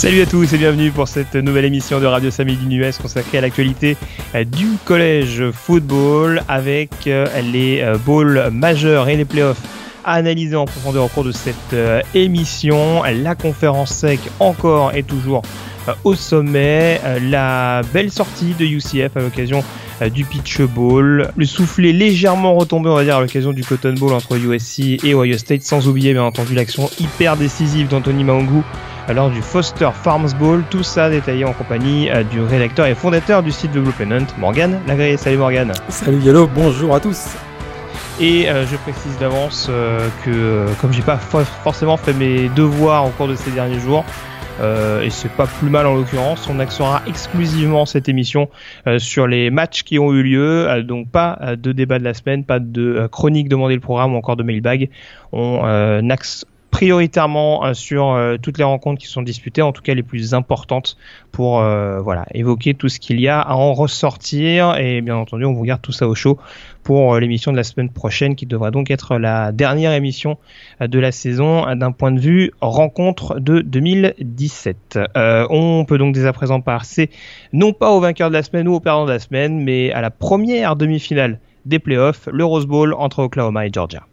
Salut à tous et bienvenue pour cette nouvelle émission de Radio Samedi US consacrée à l'actualité euh, du collège football avec euh, les euh, bowls majeurs et les playoffs à analyser en profondeur au cours de cette émission. La conférence sec encore et toujours au sommet. La belle sortie de UCF à l'occasion du Pitch Bowl. Le soufflet légèrement retombé, on va dire, à l'occasion du Cotton Bowl entre USC et Ohio State, sans oublier bien entendu l'action hyper décisive d'Anthony Maungu lors du Foster Farms Bowl. Tout ça détaillé en compagnie euh, du rédacteur et fondateur du site de Blue Pennant, Morgan Lagré. Salut Morgan. Salut Yellow, bonjour à tous. Et euh, je précise d'avance euh, que comme j'ai pas forcément fait mes devoirs au cours de ces derniers jours, et c'est pas plus mal en l'occurrence. On axera exclusivement cette émission sur les matchs qui ont eu lieu, donc pas de débat de la semaine, pas de chronique demander le programme ou encore de mailbag. On axe prioritairement euh, sur euh, toutes les rencontres qui sont disputées, en tout cas les plus importantes, pour euh, voilà évoquer tout ce qu'il y a à en ressortir. Et bien entendu, on vous garde tout ça au chaud pour l'émission de la semaine prochaine, qui devra donc être la dernière émission de la saison d'un point de vue rencontre de 2017. on peut donc dès à présent passer non pas au vainqueur de la semaine ou au perdant de la semaine, mais à la première demi-finale des playoffs, le Rose Bowl entre Oklahoma et Georgia.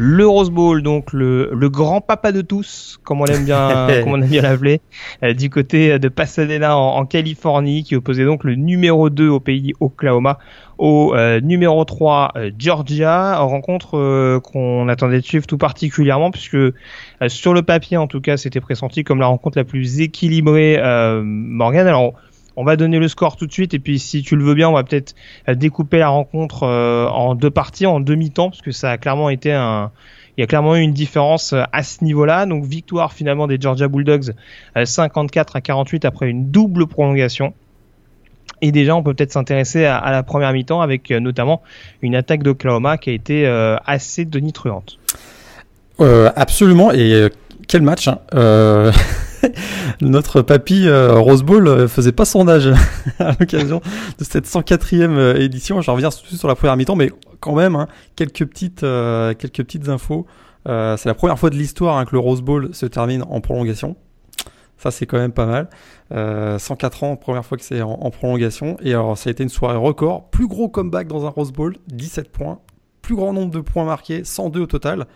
Le Rose Bowl, donc le, le grand papa de tous, comme on aime bien, comme on aime bien l'appeler, euh, du côté de Pasadena en, Californie, qui opposait donc le numéro 2 au pays Oklahoma au euh, numéro 3 euh, Georgia, rencontre qu'on attendait de suivre tout particulièrement puisque sur le papier en tout cas c'était pressenti comme la rencontre la plus équilibrée Morgan. Alors on va donner le score tout de suite et puis si tu le veux bien, on va peut-être euh, découper la rencontre euh, en deux parties, en demi-temps, parce que ça a clairement été un, il y a clairement eu une différence euh, à ce niveau-là. Donc victoire finalement des Georgia Bulldogs 54 à 48 après une double prolongation. Et déjà, on peut peut-être s'intéresser à, la première mi-temps avec notamment une attaque d'Oklahoma qui a été assez donitruante. absolument. Et quel match hein. Notre papy euh, Rose Bowl euh, faisait pas son âge à l'occasion de cette 104e euh, édition. Je reviens sur la première mi-temps, mais quand même, hein, quelques, petites, quelques petites infos. c'est la première fois de l'histoire hein, que le Rose Bowl se termine en prolongation. Ça, c'est quand même pas mal. 104 ans, première fois que c'est en, en, prolongation. Et alors, ça a été une soirée record. Plus gros comeback dans un Rose Bowl, 17 points. Plus grand nombre de points marqués, 102 au total.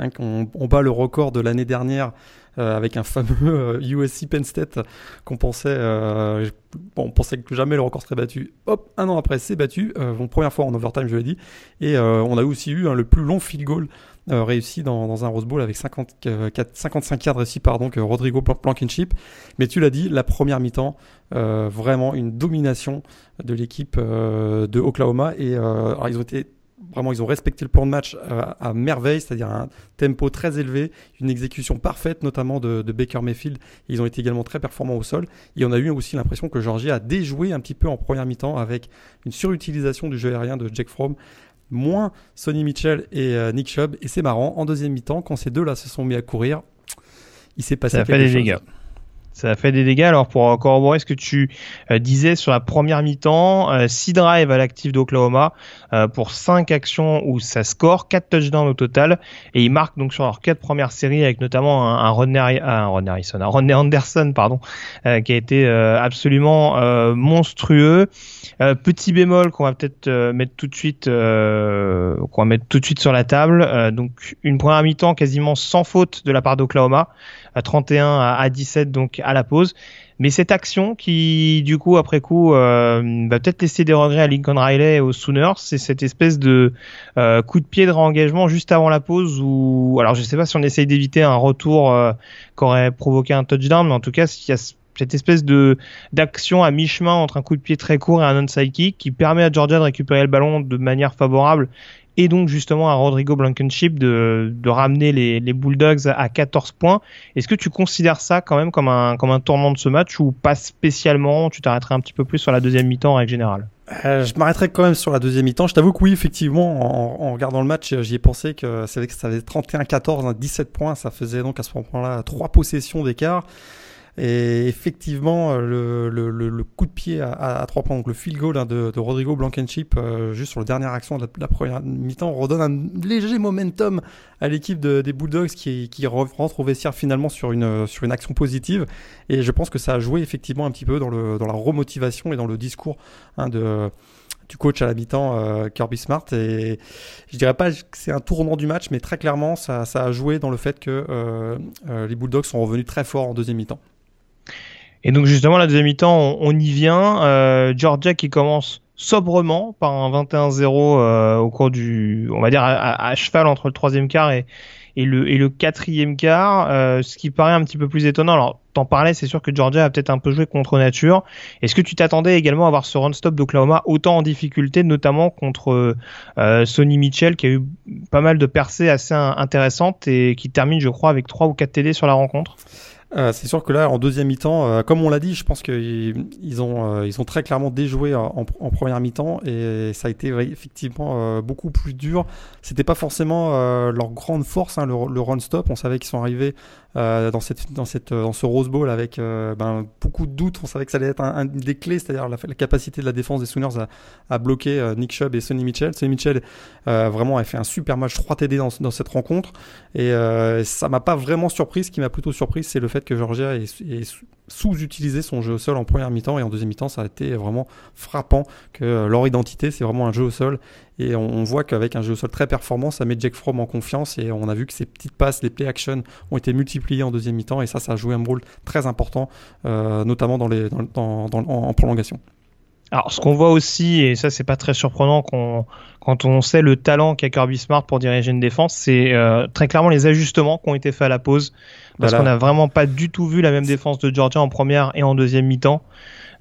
Hein, on, bat le record de l'année dernière euh, avec un fameux USC euh, Penn State qu'on pensait, euh, on pensait que jamais le record serait battu. Hop, un an après, c'est battu. première fois en overtime, je l'ai dit. Et on a aussi eu hein, le plus long field goal réussi dans, un Rose Bowl avec 55 yards réussis par donc Rodrigo Blankenship. Mais tu l'as dit, la première mi-temps, vraiment une domination de l'équipe de Oklahoma. Et ils ont été vraiment, ils ont respecté le plan de match euh, à, merveille, c'est-à-dire un tempo très élevé, une exécution parfaite, notamment de, Baker Mayfield. Ils ont été également très performants au sol. Et on a eu aussi l'impression que Georgia a déjoué un petit peu en première mi-temps avec une surutilisation du jeu aérien de Jake Fromm moins Sonny Mitchell et euh, Nick Chubb. Et c'est marrant, en deuxième mi-temps, quand ces deux-là se sont mis à courir, il s'est passé Ça quelque fait des ça fait des dégâts. Alors pour corroborer ce que tu euh, disais sur la première mi-temps, 6 euh, drives à l'actif d'Oklahoma euh, pour 5 actions où ça score, 4 touchdowns au total et ils marquent donc sur leurs 4 premières séries avec notamment un, un Ronnie, un Harrison, un Ronnie Anderson pardon, qui a été absolument monstrueux. petit bémol qu'on va peut-être mettre tout de suite qu'on va mettre tout de suite sur la table. donc une première mi-temps quasiment sans faute de la part d'Oklahoma à 31 à, 17 donc à la pause. Mais cette action qui, du coup, après coup, euh, va peut-être laisser des regrets à Lincoln Riley et aux Sooners, c'est cette espèce de euh, coup de pied de réengagement juste avant la pause où, alors je sais pas si on essaye d'éviter un retour euh, qui aurait provoqué un touchdown, mais en tout cas, il y a cette espèce de d'action à mi-chemin entre un coup de pied très court et un onside kick qui permet à Georgia de récupérer le ballon de manière favorable et donc justement à Rodrigo Blankenship de, de ramener les, les Bulldogs à 14 points. Est-ce que tu considères ça quand même comme un, comme un tournant de ce match ou pas spécialement? Tu t'arrêterais un petit peu plus sur la deuxième mi-temps en règle générale? Euh, je m'arrêterai quand même sur la deuxième mi-temps. Je t'avoue que oui, effectivement, en, regardant le match, j'y ai pensé que ça avait 31-14, 17 hein, points. Ça faisait donc à ce moment-là trois possessions d'écart. Et effectivement, le, le, coup de pied à, à, 3 points, donc le field goal hein, de, Rodrigo Blankenship, euh, juste sur la dernière action de la, première mi-temps, redonne un léger momentum à l'équipe de, des Bulldogs qui, rentre au vestiaire finalement sur une, action positive. Et je pense que ça a joué effectivement un petit peu dans, le, dans la remotivation et dans le discours hein, du coach à la mi-temps, euh, Kirby Smart. Et je dirais pas que c'est un tournant du match, mais très clairement, ça, a joué dans le fait que euh, euh les Bulldogs sont revenus très fort en deuxième mi-temps. Et donc justement, la deuxième mi-temps, on, y vient. Euh, Georgia qui commence sobrement par un 21-0 euh, au cours du, on va dire à, cheval entre le troisième quart et, et le, et le quatrième quart, euh, ce qui paraît un petit peu plus étonnant. Alors, t'en parlais, c'est sûr que Georgia a peut-être un peu joué contre nature. Est-ce que tu t'attendais également à voir ce run-stop d'Oklahoma autant en difficulté, notamment contre euh, Sonny Mitchell, qui a eu pas mal de percées assez intéressantes et qui termine, je crois, avec 3 ou 4 TD sur la rencontre? Euh, c'est sûr que là, en deuxième mi-temps, euh, comme on l'a dit, je pense qu'ils ont, euh, ils ont très clairement déjoué en, première mi-temps et ça a été effectivement beaucoup plus dur. C'était pas forcément leur grande force, hein, le, le run-stop. On savait qu'ils sont arrivés euh, dans, cette, dans, cette, dans ce Rose Bowl avec euh, ben, beaucoup de doutes. On savait que ça allait être un, des clés, c'est-à-dire la, capacité de la défense des Sooners à, bloquer euh, Nick Chubb et Sonny Mitchell. Sonny Mitchell vraiment a fait un super match 3 TD dans, dans cette rencontre et ça m'a pas vraiment surpris. Ce qui m'a plutôt surpris, c'est le fait que Georgia est sous-utilisé son jeu au sol en première mi-temps et en deuxième mi-temps, ça a été vraiment frappant que leur identité, c'est vraiment un jeu au sol et on, voit qu'avec un jeu au sol très performant, ça met Jack Fromm en confiance. Et on a vu que ces petites passes, les play action, ont été multipliées en deuxième mi-temps. Et ça, ça a joué un rôle très important, euh, notamment dans les, dans, en, prolongation. Alors, ce qu'on voit aussi, et ça, c'est pas très surprenant quand on sait le talent qu'a Kirby Smart pour diriger une défense, c'est euh, très clairement les ajustements qui ont été faits à la pause. Parce qu'on n'a vraiment pas du tout vu la même défense de Georgia en première et en deuxième mi-temps.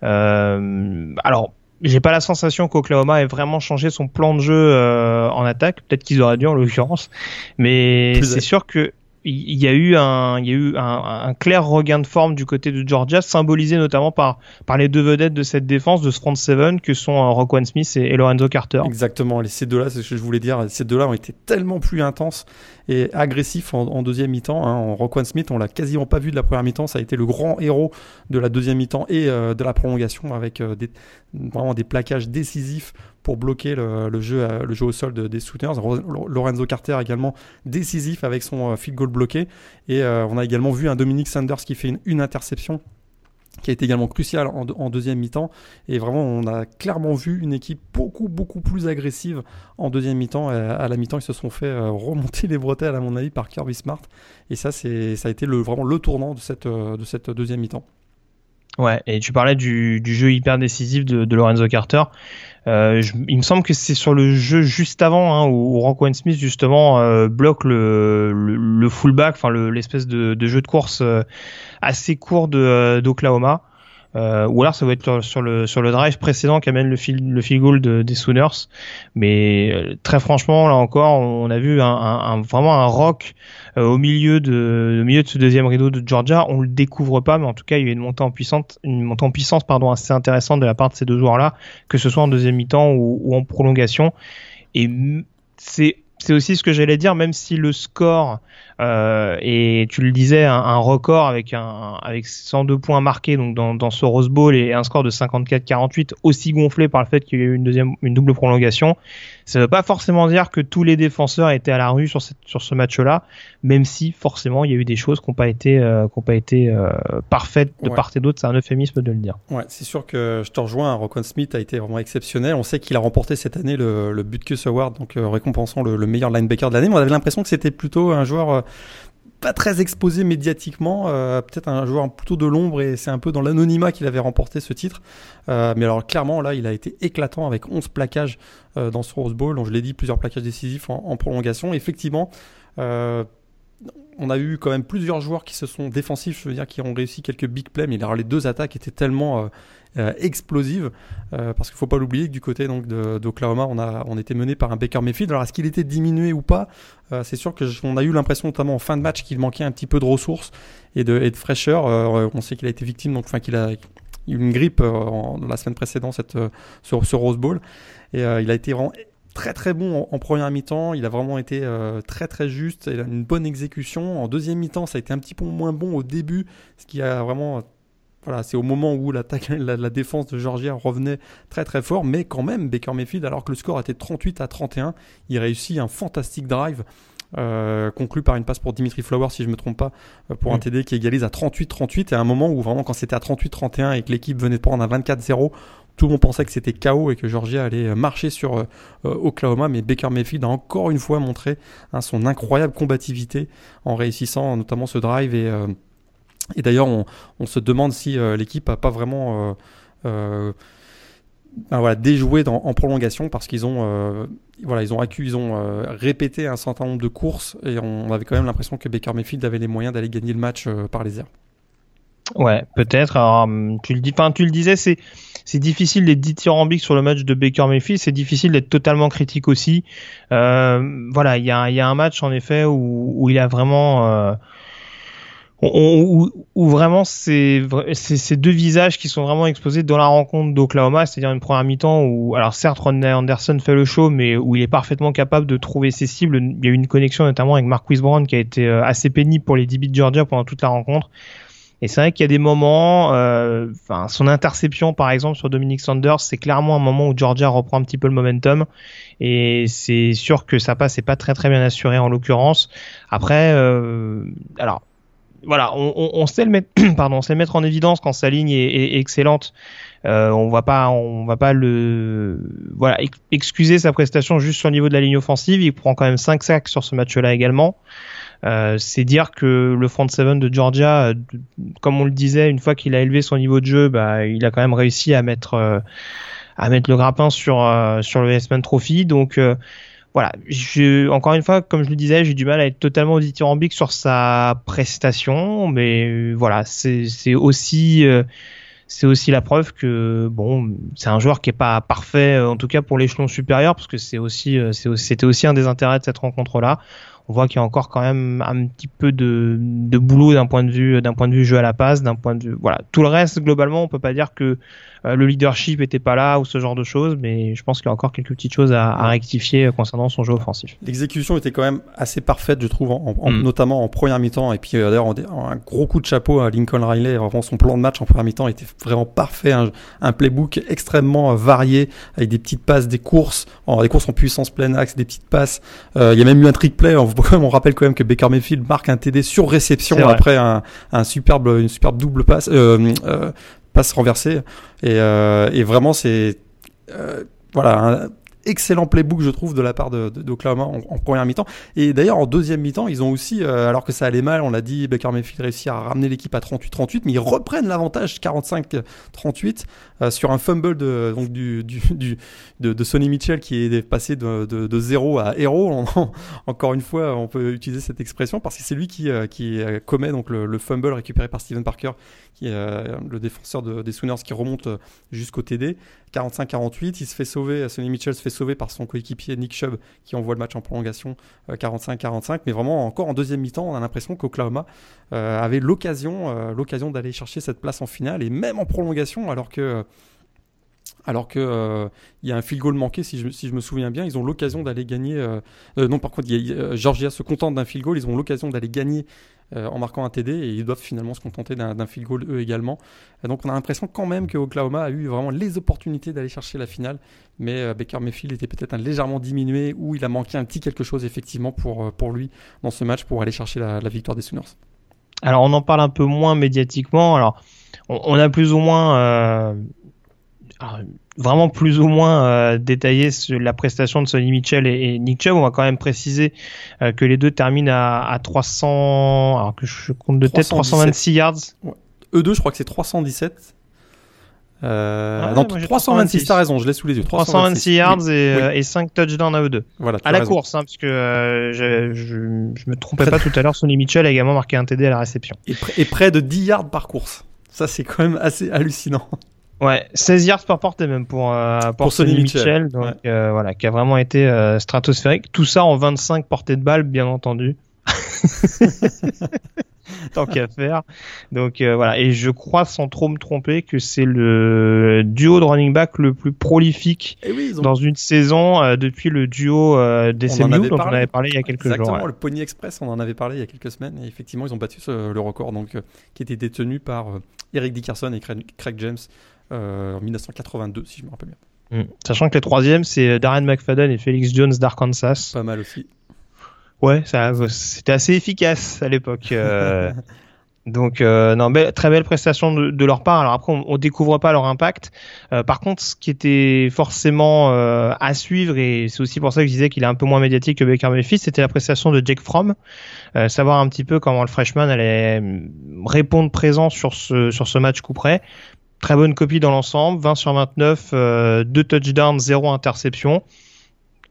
Euh, alors, j'ai pas la sensation qu'Oklahoma ait vraiment changé son plan de jeu euh, en attaque. Peut-être qu'ils auraient dû en l'occurrence, mais c'est sûr que il y a eu un, clair regain de forme du côté de Georgia, symbolisé notamment par, les deux vedettes de cette défense, de ce front seven, que sont euh, Roquan Smith et, Lorenzo Carter. Exactement, ces deux-là, c'est ce que je voulais dire, ces deux-là ont été tellement plus intenses et agressifs en, deuxième mi-temps. Hein. En Smith, on l'a quasiment pas vu de la première mi-temps, ça a été le grand héros de la deuxième mi-temps et euh, de la prolongation avec euh, vraiment des plaquages décisifs pour bloquer le, jeu, le jeu au sol des Sooners. Lorenzo Carter également décisif avec son euh, field goal bloqué. Et euh, on a également vu un Dominic Sanders qui fait une, interception qui a été également crucial en, deuxième mi-temps. Et vraiment, on a clairement vu une équipe beaucoup, beaucoup plus agressive en deuxième mi-temps. À la mi-temps, ils se sont fait euh, remonter les bretelles, à mon avis, par Kirby Smart. Et ça, ça a été le, vraiment le tournant de cette, de cette deuxième mi-temps. Ouais, et tu parlais du, jeu hyper décisif de, Lorenzo Carter. Euh, il me semble que c'est sur le jeu juste avant hein, où, où Smith justement euh, bloque le, le, fullback, enfin l'espèce de, jeu de course euh, assez court de d'Oklahoma. Euh, ou alors ça va être sur le sur le drive précédent qui amène le field le field goal de, des Sooners. Mais euh, très franchement là encore on a vu un, un, vraiment un rock euh, au milieu de au milieu de ce deuxième rideau de Georgia. On le découvre pas mais en tout cas il y a une montée en puissance une montée en puissance pardon assez intéressante de la part de ces deux joueurs là que ce soit en deuxième mi-temps ou, ou en prolongation. Et c'est c'est aussi ce que j'allais dire, même si le score euh, et tu le disais, un, record avec un avec 102 points marqués donc dans, dans ce Rose Bowl et un score de 54-48 aussi gonflé par le fait qu'il y a eu une deuxième une double prolongation. Ça ne veut pas forcément dire que tous les défenseurs étaient à la rue sur, cette, sur ce match-là, même si forcément il y a eu des choses qui n'ont pas été, euh, pas été euh, parfaites de part et d'autre. C'est un euphémisme de le dire. Ouais, c'est sûr que je te rejoins. Rocon Smith a été vraiment exceptionnel. On sait qu'il a remporté cette année le, le Butkus Award, donc euh, récompensant le, le, meilleur linebacker de l'année. Mais on avait l'impression que c'était plutôt un joueur pas très exposé médiatiquement, euh, peut-être un joueur plutôt de l'ombre et c'est un peu dans l'anonymat qu'il avait remporté ce titre. Euh, mais alors clairement là, il a été éclatant avec 11 plaquages euh, dans ce Rose Bowl. Donc je l'ai dit, plusieurs plaquages décisifs en, prolongation. Effectivement, on a eu quand même plusieurs joueurs qui se sont défensifs, je veux dire, qui ont réussi quelques big plays, mais alors les deux attaques étaient tellement euh, euh, explosives, euh, parce qu'il faut pas l'oublier que du côté donc d'Oklahoma, on a on était mené par un Baker Mayfield. Alors est-ce qu'il était diminué ou pas? C'est sûr que on a eu l'impression, notamment en fin de match, qu'il manquait un petit peu de ressources et de, fraîcheur. on sait qu'il a été victime, donc enfin qu'il a eu une grippe en, la semaine précédente sur ce Rose Bowl, et il a été vraiment très très bon en, première mi-temps. Il a vraiment été euh, très très juste. Il a une bonne exécution. En deuxième mi-temps, ça a été un petit peu moins bon au début, ce qui a vraiment voilà, c'est au moment où la, la, défense de Georgia revenait très très fort, mais quand même, Baker Mayfield, alors que le score était 38 à 31, il réussit un fantastique drive. Euh, conclu par une passe pour Dimitri Flower si je me trompe pas euh, pour un mm. TD qui égalise à 38-38 et à un moment où vraiment quand c'était à 38-31 et que l'équipe venait de prendre un 24-0 tout le monde pensait que c'était chaos et que Georgia allait marcher sur euh, euh, Oklahoma, mais Baker Mayfield a encore une fois montré hein, son incroyable combativité en réussissant notamment ce drive. Et, euh, et d'ailleurs, on, se demande si l'équipe a pas vraiment ben voilà, déjoué en prolongation parce qu'ils ont, voilà, ils ont, ils ont répété un certain nombre de courses et on avait quand même l'impression que Baker Mayfield avait les moyens d'aller gagner le match par les airs. Ouais, peut-être. Hum, tu le disais, c'est difficile d'être dithyrambique sur le match de Baker Mayfield. C'est difficile d'être totalement critique aussi. Euh, voilà, il y a, un match en effet où, il a vraiment euh, où, où, vraiment c'est ces deux visages qui sont vraiment exposés dans la rencontre d'Oklahoma, c'est-à-dire une première mi-temps où, alors certes, Ronnie Anderson fait le show, mais où il est parfaitement capable de trouver ses cibles. Il y a eu une connexion notamment avec Marquis Brown qui a été euh, assez pénible pour les DB de Georgia pendant toute la rencontre. Et c'est vrai qu'il y a des moments, euh, enfin son interception par exemple sur Dominic Sanders, c'est clairement un moment où Georgia reprend un petit peu le momentum. Et c'est sûr que ça passe, c'est pas très très bien assuré en l'occurrence. Après, euh, alors voilà, on, on, on, sait le mettre, pardon, on sait le mettre en évidence quand sa ligne est, est, excellente. Euh, on va pas, on va pas le, voilà, excuser sa prestation juste sur le niveau de la ligne offensive. Il prend quand même 5 sacs sur ce match-là également. Euh, c'est dire que le front seven de Georgia, euh, comme on le disait, une fois qu'il a élevé son niveau de jeu, bah, il a quand même réussi à mettre euh, à mettre le grappin sur sur le S-Man Trophy. Donc voilà, je, encore une fois, comme je le disais, j'ai du mal à être totalement dithyrambique sur sa prestation, mais voilà, c'est aussi c'est aussi la preuve que bon, c'est un joueur qui est pas parfait, en tout cas pour l'échelon supérieur, parce que c'est aussi c'était aussi un des intérêts de cette rencontre là on voit qu'il y a encore quand même un petit peu de, de boulot d'un point de vue d'un point de vue jeu à la passe, d'un point de vue voilà. Tout le reste globalement, on peut pas dire que euh, le leadership était pas là ou ce genre de choses, mais je pense qu'il y a encore quelques petites choses à, à rectifier concernant son jeu offensif. L'exécution était quand même assez parfaite, je trouve, en, mm. notamment en première mi-temps. Et puis euh, d'ailleurs, un gros coup de chapeau à Lincoln Riley. Vraiment, son plan de match en première mi-temps était vraiment parfait. Un, un playbook extrêmement euh, varié avec des petites passes, des courses, en, des courses en puissance pleine axe, des petites passes. Il y a même eu un trick play. On, on rappelle quand même que Baker Mayfield marque un TD sur réception après un, un superbe, une superbe double passe. Euh, passe renversée. Et, euh, et vraiment, c'est euh, voilà excellent playbook, je trouve, de la part de, d'Oklahoma en, première mi-temps. Et d'ailleurs, en deuxième mi-temps, ils ont aussi, euh, alors que ça allait mal, on l'a dit, Baker Mayfield réussit à ramener l'équipe à 38-38, mais ils reprennent l'avantage 45-38 euh, sur un fumble de, donc du, du, de, de, Sonny Mitchell qui est passé de, de, de 0 à héros. encore une fois, on peut utiliser cette expression parce que c'est lui qui, euh, qui commet donc le, le, fumble récupéré par Steven Parker, qui le défenseur des Sooners qui remonte jusqu'au TD. 45-48, il se fait sauver, Sonny Mitchell se fait sauvé par son coéquipier Nick Chubb qui envoie le match en prolongation 45-45. Euh, Mais vraiment, encore en deuxième mi-temps, on a l'impression qu'Oklahoma euh, avait l'occasion, euh, l'occasion d'aller chercher cette place en finale et même en prolongation, alors que alors que il y a un field goal manqué, si je, si je me souviens bien, ils ont l'occasion d'aller gagner. non, par contre, Georgia se contente d'un field goal, ils ont l'occasion d'aller gagner en marquant un TD et ils doivent finalement se contenter d'un field goal eux également. donc on a l'impression quand même que Oklahoma a eu vraiment les opportunités d'aller chercher la finale, mais euh, Baker Mayfield était peut-être légèrement diminué ou il a manqué un petit quelque chose effectivement pour, euh, pour lui dans ce match pour aller chercher la, victoire des Sooners. Alors on en parle un peu moins médiatiquement. Alors on, a plus ou moins vraiment plus ou moins euh, détaillé sur la prestation de Sonny Mitchell et, Nick Chubb. On va quand même préciser euh, que les deux terminent à, à 300, alors que je compte de tête 326 yards. Eux deux, je crois que c'est 317. Euh, Ah, non, moi, j'ai 326, t'as raison, je l'ai sous les yeux. 326 yards Oui, et, oui. euh, et 5 touchdowns à eux deux. Voilà, tu À la raison. course, hein, parce que euh, je, je, je me trompais pas tout à l'heure, Sonny Mitchell a également marqué un TD à la réception. Et, pr- et près de 10 yards par course. Ça, c'est quand même assez hallucinant. Ouais, 16 yards par portée même pour, euh, pour, Pour Sonny Mitchell, Mitchell, donc ouais. euh, voilà, qui a vraiment été euh, stratosphérique. Tout ça en 25 portées de balles, bien entendu. Tant qu'à faire. Donc euh, voilà, et je crois sans trop me tromper que c'est le duo de running back le plus prolifique Et oui, ils ont dans une saison euh, depuis le duo DCMU avait dont on avait parlé il y a quelques Exactement, jours. ouais. le Pony Express, on en avait parlé il y a quelques semaines, et effectivement, ils ont battu ce- le record, donc, qui était détenu par Eric Dickerson et Craig, Craig James en 1982, si je me rappelle bien. Mm. Sachant que les troisièmes, c'est Darren McFadden et Felix Jones d'Arkansas. Pas mal aussi. Ouais, ça, c'était assez efficace à l'époque. euh, donc, euh, non, belle- très belle prestation de, de leur part. Alors après, on, on découvre pas leur impact. Euh, par contre, ce qui était forcément euh, à suivre, et c'est aussi pour ça que je disais qu'il est un peu moins médiatique que Baker Mayfield, c'était la prestation de Jake Fromm. Euh, savoir un petit peu comment le freshman allait mm, répondre présent sur ce, sur ce match coup près. Très bonne copie dans l'ensemble, 20 sur 29, euh, 2 touchdowns, 0 interception.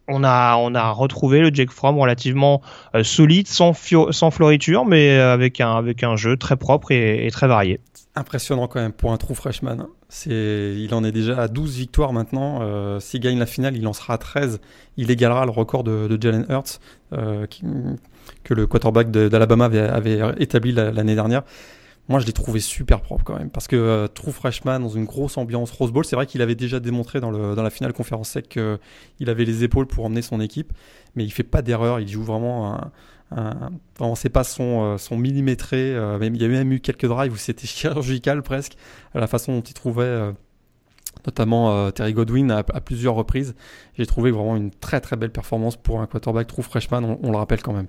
On a, on a retrouvé le Jake Fromm relativement euh, solide, sans, floriture, mais euh, avec un, avec un jeu très propre et, très varié. Impressionnant quand même pour un true freshman. il en est déjà à 12 victoires maintenant. Euh, S'il gagne la finale, il en sera à 13. Il égalera le record de, Jalen Hurts, euh, que le quarterback d'Alabama avait, établi la- l'année dernière. Moi, je l'ai trouvé super propre quand même, parce que euh, true freshman dans une grosse ambiance Rose Bowl, c'est vrai qu'il avait déjà démontré dans, la finale conférence sec qu'il avait les épaules pour emmener son équipe, mais il fait pas d'erreur. Il joue vraiment un, un- ses passes sont, euh, sont millimétrées. euh, il y a même eu quelques drives où c'était chirurgical presque, à la façon dont il trouvait notamment Terry Godwin à, plusieurs reprises. J'ai trouvé vraiment une très très belle performance pour un quarterback true freshman, on le rappelle quand même.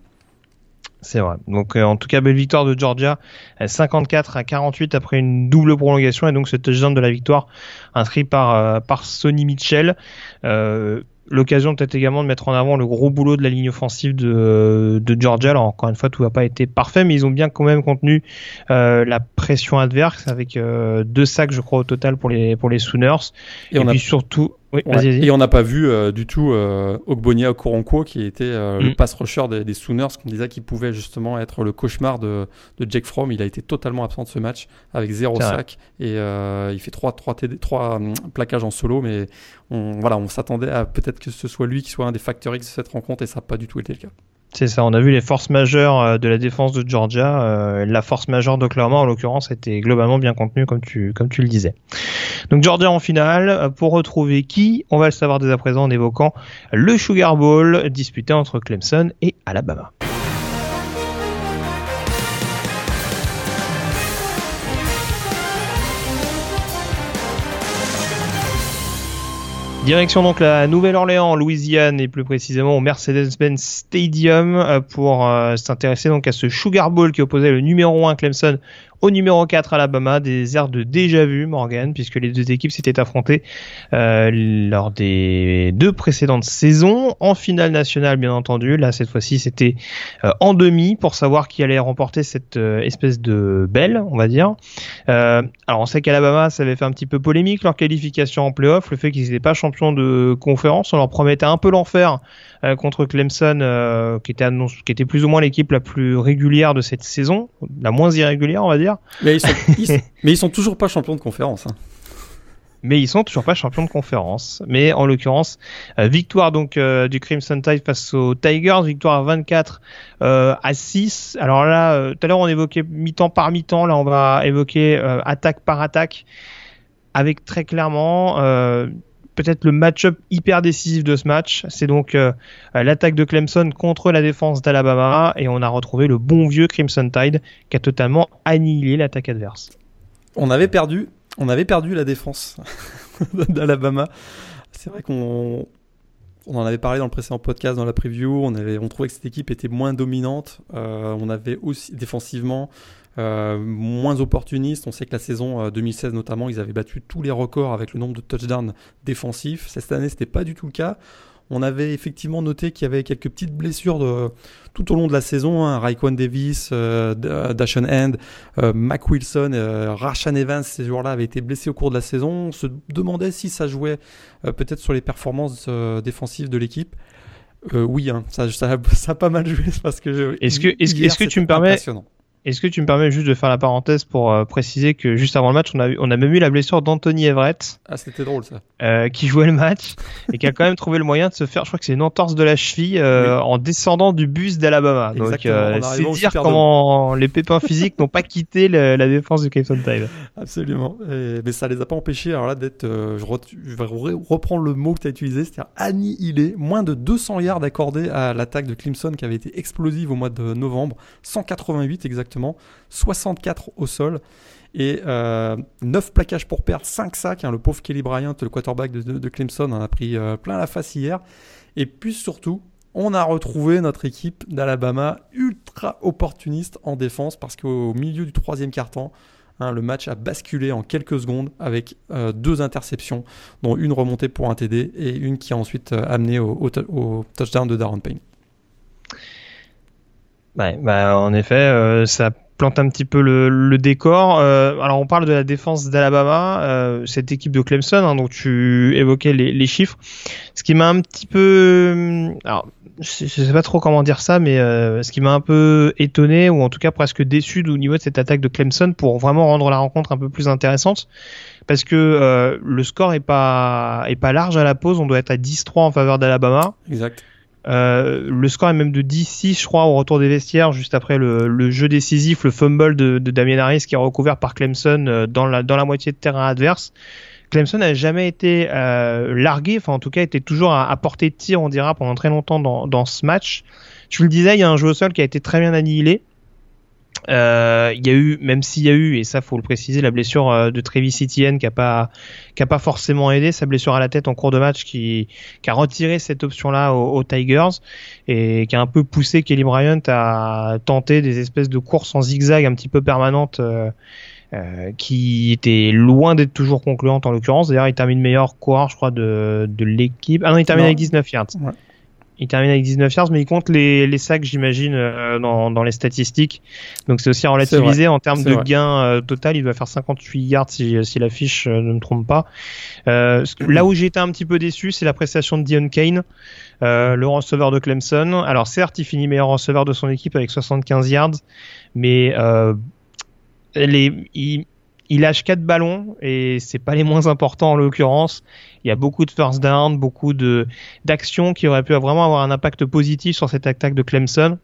C'est vrai. Donc, euh, en tout cas, belle victoire de Georgia, euh, 54 à 48 après une double prolongation, et donc ce touchdown de la victoire inscrit par, euh, par Sonny Mitchell. Euh, L'occasion peut-être également de mettre en avant le gros boulot de la ligne offensive de, de Georgia. Alors encore une fois, tout n'a pas été parfait, mais ils ont bien quand même contenu euh, la pression adverse avec euh, deux sacs, je crois, au total pour les pour les Sooners. Et, Et, on a puis surtout, oui, Ouais. vas-y, vas-y. Et on n'a pas vu euh, du tout euh, Ogbonia Okoronkwo qui était euh, le Mm. pass rusher des, des Sooners qu'on disait qu'il pouvait justement être le cauchemar de, de Jake Fromm. Il a été totalement absent de ce match avec zéro sac et euh, il fait trois, trois, TD trois hum, plaquages en solo. Mais on, voilà, on s'attendait à peut-être que ce soit lui qui soit un des facteurs X de cette rencontre et ça n'a pas du tout été le cas. C'est ça, on a vu les forces majeures euh, de la défense de Georgia. Euh, la force majeure d'Oklahoma, en l'occurrence, était globalement bien contenue, comme tu, comme tu le disais. Donc Georgia en finale, euh, pour retrouver qui On va le savoir dès à présent en évoquant le Sugar Bowl disputé entre Clemson et Alabama. Direction donc la Nouvelle-Orléans, Louisiane, et plus précisément au Mercedes-Benz Stadium euh, pour euh, s'intéresser donc à ce Sugar Bowl qui opposait le numéro 1 Clemson au numéro 4 Alabama, des airs de déjà vu Morgan, puisque les deux équipes s'étaient affrontées euh, lors des deux précédentes saisons, en finale nationale bien entendu. Là cette fois-ci c'était euh, en demi pour savoir qui allait remporter cette euh, espèce de belle, on va dire. Alors on sait qu'Alabama ça avait fait un petit peu polémique leur qualification en playoff, le fait qu'ils n'étaient pas champions de conférence, on leur promettait un peu l'enfer contre Clemson, qui était plus ou moins l'équipe la plus régulière de cette saison, la moins irrégulière on va dire. Mais ils sont, ils sont- mais ils sont toujours pas champions de conférence. hein. mais ils sont toujours pas champions de conférence. Mais en l'occurrence, euh, victoire donc euh, du Crimson Tide face aux Tigers, victoire à 24 euh, à 6. Alors là, euh, tout à l'heure on évoquait mi-temps par mi-temps, là on va évoquer euh, attaque par attaque, avec très clairement euh, peut-être le match-up hyper décisif de ce match. C'est donc euh, l'attaque de Clemson contre la défense d'Alabama, et on a retrouvé le bon vieux Crimson Tide qui a totalement annihilé l'attaque adverse. On avait perdu, on avait perdu la défense d'Alabama. C'est vrai qu'on on en avait parlé dans le précédent podcast, dans la preview. On avait, on trouvait que cette équipe était moins dominante. Euh, on avait aussi défensivement euh, moins opportuniste. On sait que la saison euh, 2016 notamment, ils avaient battu tous les records avec le nombre de touchdowns défensifs. Cette année, c'était pas du tout le cas. On avait effectivement noté qu'il y avait quelques petites blessures de, tout au long de la saison. Hein. Raekwon Davis, euh, Dashon Hand, euh, Mac Wilson, euh, Rashan Evans, ces joueurs-là avaient été blessés au cours de la saison. On se demandait si ça jouait euh, peut-être sur les performances euh, défensives de l'équipe. oui, hein, ça, ça, ça, a pas mal joué parce que. Est-ce que, est-ce, est-ce que tu me permets est-ce que tu me permets juste de faire la parenthèse pour euh, préciser que juste avant le match, on a, on a même eu la blessure d'Anthony Everett. Ah, c'était drôle ça. Euh, qui jouait le match et qui a quand même trouvé le moyen de se faire, je crois que c'est une entorse de la cheville euh, en descendant du bus d'Alabama. Donc, c'est dire comment les pépins physiques n'ont pas quitté le, la défense du Clemson Tide. Absolument. Et, mais ça les a pas empêchés, alors là, d'être, je, re, je, vais reprendre le mot que tu as utilisé, c'est-à-dire annihilé. Moins de 200 yards accordés à l'attaque de Clemson qui avait été explosive au mois de novembre. 188 exactement 64 au sol et euh, 9 plaquages pour perdre, 5 sacs. Hein, le pauvre Kelly Bryant, le quarterback de, Clemson, en a pris euh, plein la face hier. Et puis surtout, on a retrouvé notre équipe d'Alabama ultra opportuniste en défense parce qu'au milieu du troisième quart-temps, hein, le match a basculé en quelques secondes avec euh, deux interceptions, dont une remontée pour un TD et une qui a ensuite euh, amené au touchdown de Darren Payne. Ouais, bah, en effet, euh, ça plante un petit peu le, le décor. Euh, alors on parle de la défense d'Alabama, euh, cette équipe de Clemson, hein, donc tu évoquais les, les, chiffres. Ce qui m'a un petit peu, alors je, je sais pas trop comment dire ça, mais euh, ce qui m'a un peu étonné ou en tout cas presque déçu au niveau de cette attaque de Clemson pour vraiment rendre la rencontre un peu plus intéressante, parce que euh, le score est pas est pas large à la pause, on doit être à 10-3 en faveur d'Alabama. Exact. Euh, le score est même de 10-6, je crois, au retour des vestiaires, juste après le, le jeu décisif, le fumble de, de, Damien Harris qui est recouvert par Clemson euh, dans, la, dans la moitié de terrain adverse. Clemson n'a jamais été euh, largué, enfin en tout cas était toujours à, à, portée de tir, on dira, pendant très longtemps dans, dans ce match. Je vous le disais, il y a un jeu au sol qui a été très bien annihilé. Euh, il y a eu, même s'il y a eu, et ça faut le préciser, la blessure euh, de Travis Etienne qui a pas, qui a pas forcément aidé, sa blessure à la tête en cours de match qui, qui a retiré cette option-là aux, aux, Tigers et qui a un peu poussé Kelly Bryant à tenter des espèces de courses en zigzag un petit peu permanentes. Euh, euh, qui était loin d'être toujours concluante en l'occurrence. D'ailleurs, il termine meilleur coureur, je crois, de, de l'équipe. Ah non, il termine non. avec 19 yards. Ouais. Il termine avec 19 yards, mais il compte les, les sacs, j'imagine, euh, dans, dans, les statistiques. Donc c'est aussi à relativiser en termes de gain euh, total. Il doit faire 58 yards si, si la fiche euh, ne me trompe pas. Euh, là où j'ai été un petit peu déçu, c'est la prestation de Dion Kane, le receveur de Clemson. Alors certes, il finit meilleur receveur de son équipe avec 75 yards, mais les, il, il lâche quatre ballons et c'est pas les moins importants en l'occurrence. Il y a beaucoup de first down, beaucoup de d'actions qui auraient pu vraiment avoir un impact positif sur cette attaque de Clemson.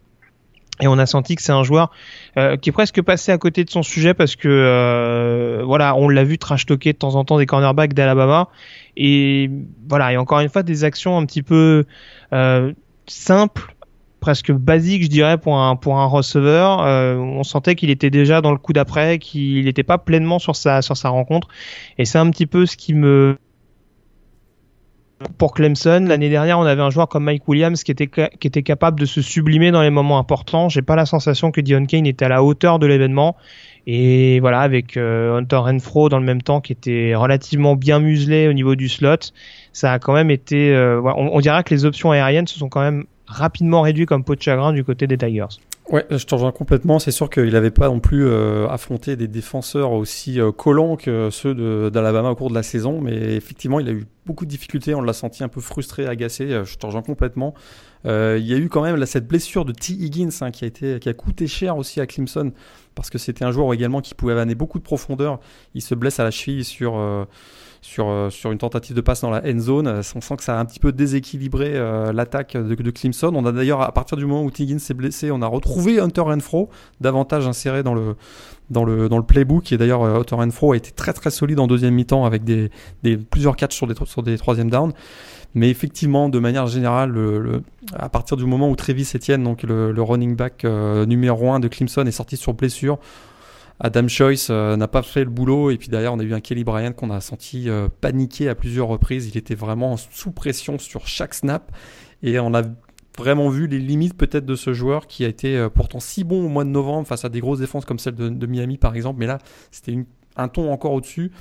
Et on a senti que c'est un joueur euh, qui est presque passé à côté de son sujet parce que euh, voilà, on l'a vu trash talker de temps en temps des cornerbacks d'Alabama et voilà, et encore une fois des actions un petit peu euh, simples presque basique, je dirais, pour un pour un receveur. Euh, on sentait qu'il était déjà dans le coup d'après, qu'il n'était pas pleinement sur sa sur sa rencontre. Et c'est un petit peu ce qui me pour Clemson, l'année dernière, on avait un joueur comme Mike Williams qui était, qui était capable de se sublimer dans les moments importants. J'ai pas la sensation que Dion Kane était à la hauteur de l'événement. Et voilà, avec euh, Hunter Renfro dans le même temps qui était relativement bien muselé au niveau du slot, ça a quand même été. Euh, on, on dirait que les options aériennes se sont quand même rapidement réduit comme peau de chagrin du côté des Tigers. Ouais, je te rejoins complètement. C'est sûr qu'il n'avait pas non plus euh, affronté des défenseurs aussi euh, collants que ceux d'Alabama au cours de la saison, mais effectivement, il a eu beaucoup de difficultés. On l'a senti un peu frustré, agacé. Euh, je te rejoins complètement. Il y a eu quand même cette blessure de T. Higgins hein, qui a été qui a coûté cher aussi à Clemson parce que c'était un joueur également qui pouvait amener beaucoup de profondeur. Il se blesse à la cheville sur sur, euh, sur une tentative de passe dans la end zone. On sent que ça a un petit peu déséquilibré euh, l'attaque de, Clemson. On a d'ailleurs, à partir du moment où Tiggins s'est blessé, on a retrouvé Hunter Renfro, davantage inséré dans le, dans le, dans le playbook. Et d'ailleurs, euh, Hunter Renfro a été très très solide en deuxième mi-temps avec des, plusieurs catchs sur des, sur des troisième downs. Mais effectivement, de manière générale, le, le, à partir du moment où Travis Etienne, donc le, running back euh, numéro 1 de Clemson, est sorti sur blessure, Adam Choice euh, n'a pas fait le boulot et puis derrière on a eu un Kelly Bryant qu'on a senti euh, paniquer à plusieurs reprises. Il était vraiment sous pression sur chaque snap et on a vraiment vu les limites peut-être de ce joueur qui a été euh, pourtant si bon au mois de novembre face à des grosses défenses comme celle de, de Miami par exemple, mais là c'était un ton encore au-dessus.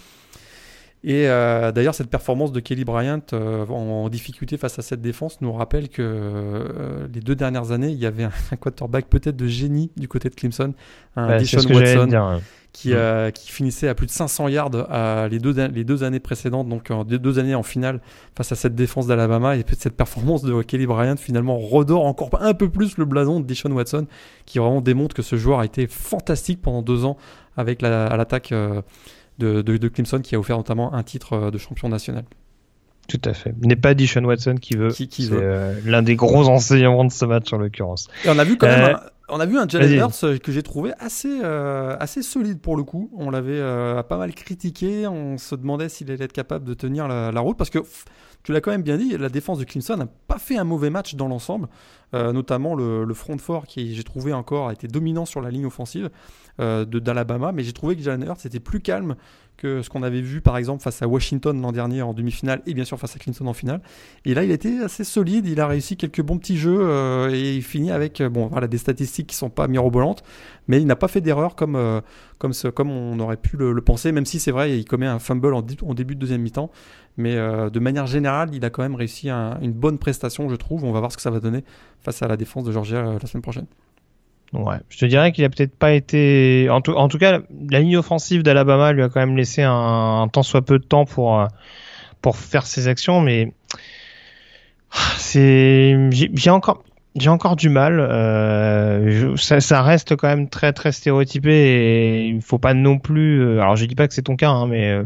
Et euh, d'ailleurs, cette performance de Kelly Bryant euh, en, difficulté face à cette défense nous rappelle que euh, les deux dernières années, il y avait un, quarterback peut-être de génie du côté de Clemson, un Ouais, ce que j'allais dire, ouais. qui, euh, qui finissait à plus de 500 yards à les, deux, les deux années précédentes, donc deux, deux années en finale face à cette défense d'Alabama. Et cette performance de Kelly Bryant finalement redore encore un peu plus le blason de Deshaun Watson, qui vraiment démontre que ce joueur a été fantastique pendant deux ans avec la, à l'attaque euh, de, de, de Clemson, qui a offert notamment un titre euh, de champion national. Tout à fait. N'est pas Dishon Watson qui veut. Qui- qui C'est veut. euh, l'un des gros enseignants de ce match en l'occurrence. Et on a vu quand Euh, même un, on a vu un Jalen. Hurts euh, que j'ai trouvé assez, euh, assez solide pour le coup. On l'avait euh, pas mal critiqué. On se demandait s'il allait être capable de tenir la, la route parce que pff, tu l'as quand même bien dit, la défense de Clemson n'a pas fait un mauvais match dans l'ensemble. Euh, notamment le, le front fort qui, j'ai trouvé encore, a été dominant sur la ligne offensive de d'Alabama. Mais j'ai trouvé que Jalen Hurts était plus calme que ce qu'on avait vu par exemple face à Washington l'an dernier en demi-finale et bien sûr face à Clemson en finale. Et là, il était assez solide. Il a réussi quelques bons petits jeux et il finit avec bon, voilà, des statistiques qui sont pas mirobolantes, mais il n'a pas fait d'erreur comme, euh, comme, on aurait pu le, penser, même si c'est vrai, il commet un fumble en, dé- en début de deuxième mi-temps. Mais euh, de manière générale, il a quand même réussi un- une bonne prestation, je trouve. On va voir ce que ça va donner face à la défense de Georgia euh, la semaine prochaine. Ouais. Je te dirais qu'il a peut-être pas été. En tout, cas, la ligne offensive d'Alabama lui a quand même laissé un, un tant soit peu de temps pour pour faire ses actions, mais c'est j'ai j'ai encore j'ai encore du mal. Euh, ça, reste quand même très très stéréotypé et il faut pas non plus. euh, alors je dis pas que c'est ton cas, hein, mais euh,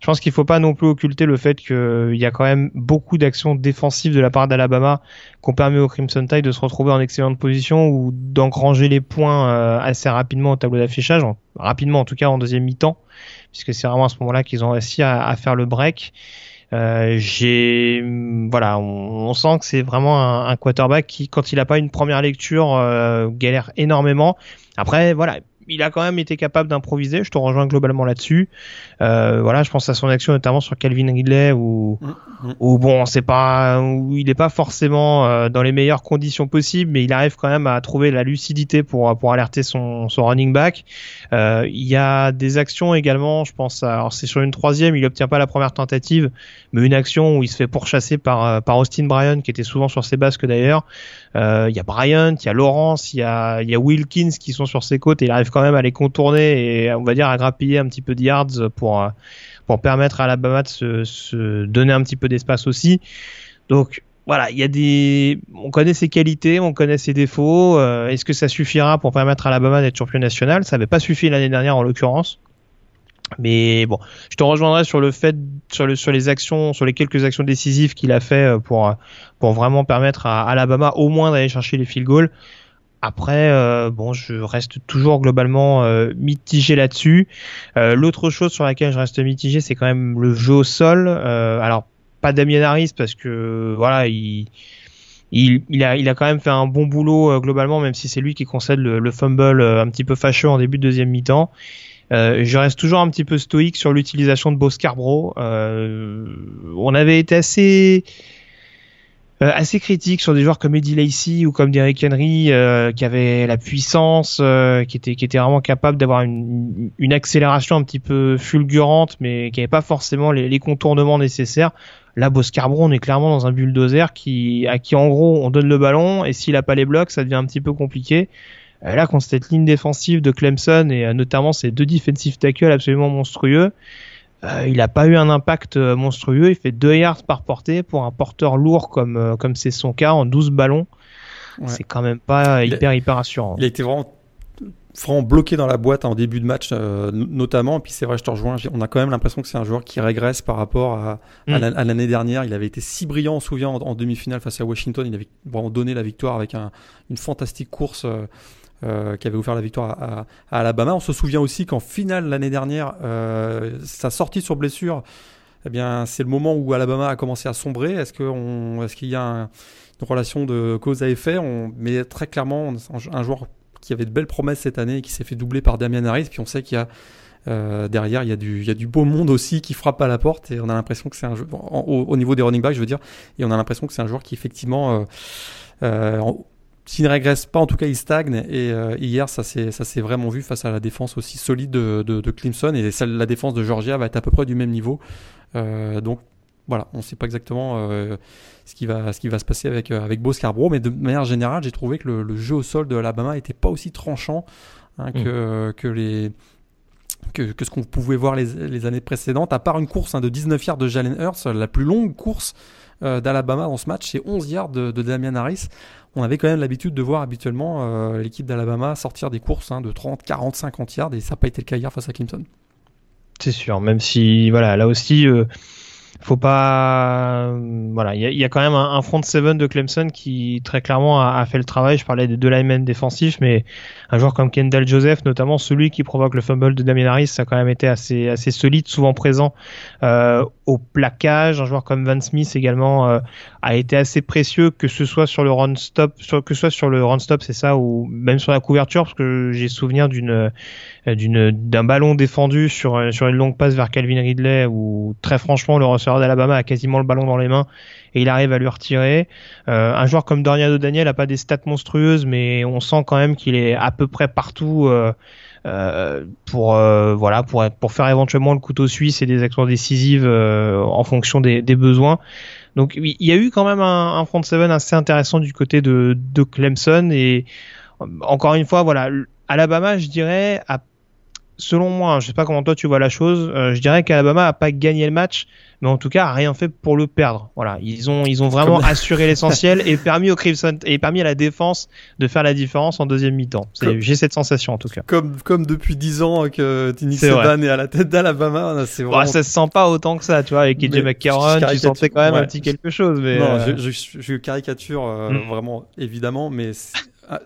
je pense qu'il faut pas non plus occulter le fait qu'il y a quand même beaucoup d'actions défensives de la part d'Alabama qui ont permis au Crimson Tide de se retrouver en excellente position ou d'engranger les points euh, assez rapidement au tableau d'affichage, en- rapidement en tout cas en deuxième mi-temps, puisque c'est vraiment à ce moment-là qu'ils ont réussi à faire le break. Euh, j'ai voilà, on, on sent que c'est vraiment un, un quarterback qui, quand il a pas une première lecture, euh, galère énormément. Après, voilà, il a quand même été capable d'improviser. Je te rejoins globalement là-dessus. Euh, voilà, je pense à son action notamment sur Calvin Ridley où, Mm, mm. où bon, c'est pas, où il n'est pas forcément euh, dans les meilleures conditions possibles, mais il arrive quand même à trouver la lucidité pour pour alerter son son running back. Euh, il y a des actions également, je pense. à- Alors c'est sur une troisième, il obtient pas la première tentative, mais une action où il se fait pourchasser par euh, par Austin Bryan qui était souvent sur ses basques d'ailleurs. Euh, Il y a Bryant, il y a Lawrence, il y a y a Wilkins qui sont sur ses côtes et il arrive quand même à les contourner et on va dire à grappiller un petit peu de yards pour euh, pour permettre à Alabama de se, se donner un petit peu d'espace aussi. Donc voilà, il y a des, on connaît ses qualités, on connaît ses défauts. Euh, Est-ce que ça suffira pour permettre à Alabama d'être champion national? Ça n'avait pas suffi l'année dernière en l'occurrence. Mais bon, je te rejoindrai sur le fait, sur, le, sur les actions, sur les quelques actions décisives qu'il a fait euh, pour pour vraiment permettre à Alabama au moins d'aller chercher les field goals. Après, euh, bon, je reste toujours globalement euh, mitigé là-dessus. Euh, L'autre chose sur laquelle je reste mitigé, c'est quand même le jeu au sol. Euh, alors, pas Damien Harris parce que voilà, il, il, il, a, il a quand même fait un bon boulot euh, globalement, même si c'est lui qui concède le, le fumble un petit peu fâcheux en début de deuxième mi-temps. Euh, je reste toujours un petit peu stoïque sur l'utilisation de Bo Scarborough. Euh, on avait été assez euh, assez critique sur des joueurs comme Eddie Lacy ou comme Derrick Henry euh, qui avaient la puissance, euh, qui étaient qui vraiment capables d'avoir une, une accélération un petit peu fulgurante, mais qui n'avaient pas forcément les, les contournements nécessaires. Là, Boscarbro, on est clairement dans un bulldozer qui, à qui en gros on donne le ballon et s'il a pas les blocs, ça devient un petit peu compliqué. Là, contre cette ligne défensive de Clemson et euh, notamment ces deux defensive tackles absolument monstrueux, euh, il n'a pas eu un impact euh, monstrueux. Il fait 2 yards par portée pour un porteur lourd comme euh, comme c'est son cas en 12 ballons. Ouais. C'est quand même pas Il a- hyper hyper rassurant. Il a été vraiment, vraiment bloqué dans la boîte en début de match, euh, notamment. Et puis c'est vrai, je te rejoins. j'ai- On a quand même l'impression que c'est un joueur qui régresse par rapport à, Mm. à l'année dernière. Il avait été si brillant, on se souvient, en, en demi-finale face à Washington. Il avait vraiment donné la victoire avec un- une fantastique course. euh, euh, qui avait offert la victoire à, Alabama. On se souvient aussi qu'en finale l'année dernière, euh, sa sortie sur blessure, eh bien, c'est le moment où Alabama a commencé à sombrer. Est-ce est-ce qu'il y a un- une relation de cause à effet? On, Mais très clairement, un joueur qui avait de belles promesses cette année et qui s'est fait doubler par Damian Harris. Puis on sait qu'il y a euh, derrière, il y, a du, y a du beau monde aussi qui frappe à la porte et on a l'impression que c'est un jeu au, au niveau des running backs, je veux dire, et on a l'impression que c'est un joueur qui effectivement en- s'il ne régresse pas, en tout cas, il stagne. Et euh, hier, ça s'est, vraiment vu face à la défense aussi solide de, de, de Clemson. Et celle, la défense de Georgia va être à peu près du même niveau. Euh, donc, voilà, on ne sait pas exactement euh, ce, qui va, ce qui va se passer avec, avec Bo Scarborough. Mais de manière générale, j'ai trouvé que le, le, jeu au sol de Alabama n'était pas aussi tranchant hein, que, mmh. que les. Que, que, ce qu'on pouvait voir les, les, années précédentes, à part une course hein, de 19 yards de Jalen Hurts, la plus longue course d'Alabama dans ce match, c'est 11 yards de, de Damian Harris on avait quand même l'habitude de voir habituellement euh, l'équipe d'Alabama sortir des courses hein, de 30, 40, 50 yards et ça n'a pas été le cas hier face à Clemson. C'est sûr, même si voilà, là aussi euh, faut pas voilà il y, y, a quand même un, un, front seven de Clemson qui très clairement a, a, fait le travail. Je parlais des deux linemen défensifs mais un joueur comme Kendall Joseph notamment celui qui provoque le fumble de Damien Harris ça a quand même été assez assez solide souvent présent euh, au plaquage. Un joueur comme Van Smith également euh, a été assez précieux que ce soit sur le run stop que ce soit sur le run stop c'est ça ou même sur la couverture parce que j'ai souvenir d'une d'une d'un ballon défendu sur sur une longue passe vers Calvin Ridley où très franchement le receveur d'Alabama a quasiment le ballon dans les mains et il arrive à lui retirer. Euh, un joueur comme Doriano Daniel a pas des stats monstrueuses mais on sent quand même qu'il est à peu près partout euh, euh, pour euh, voilà pour pour faire éventuellement le couteau suisse et des actions décisives euh, en fonction des, des besoins. Donc il y a eu quand même un, front seven assez intéressant du côté de, Clemson et encore une fois voilà Alabama je dirais selon moi, je sais pas comment toi tu vois la chose, euh, je dirais qu'Alabama a pas gagné le match, mais en tout cas rien fait pour le perdre. Voilà, ils ont ils ont vraiment Comme... assuré l'essentiel et permis au Crimson et permis à la défense de faire la différence en deuxième mi-temps. J'ai cette sensation en tout cas. Comme comme depuis dix ans que Nick Saban est à la tête d'Alabama, c'est vraiment. Bah, ça se sent pas autant que ça, tu vois, avec KJ McCarron, tu sentais quand même ouais. un petit quelque chose, mais. Non, euh... je, je, je, caricature euh, mm. vraiment évidemment, mais ah,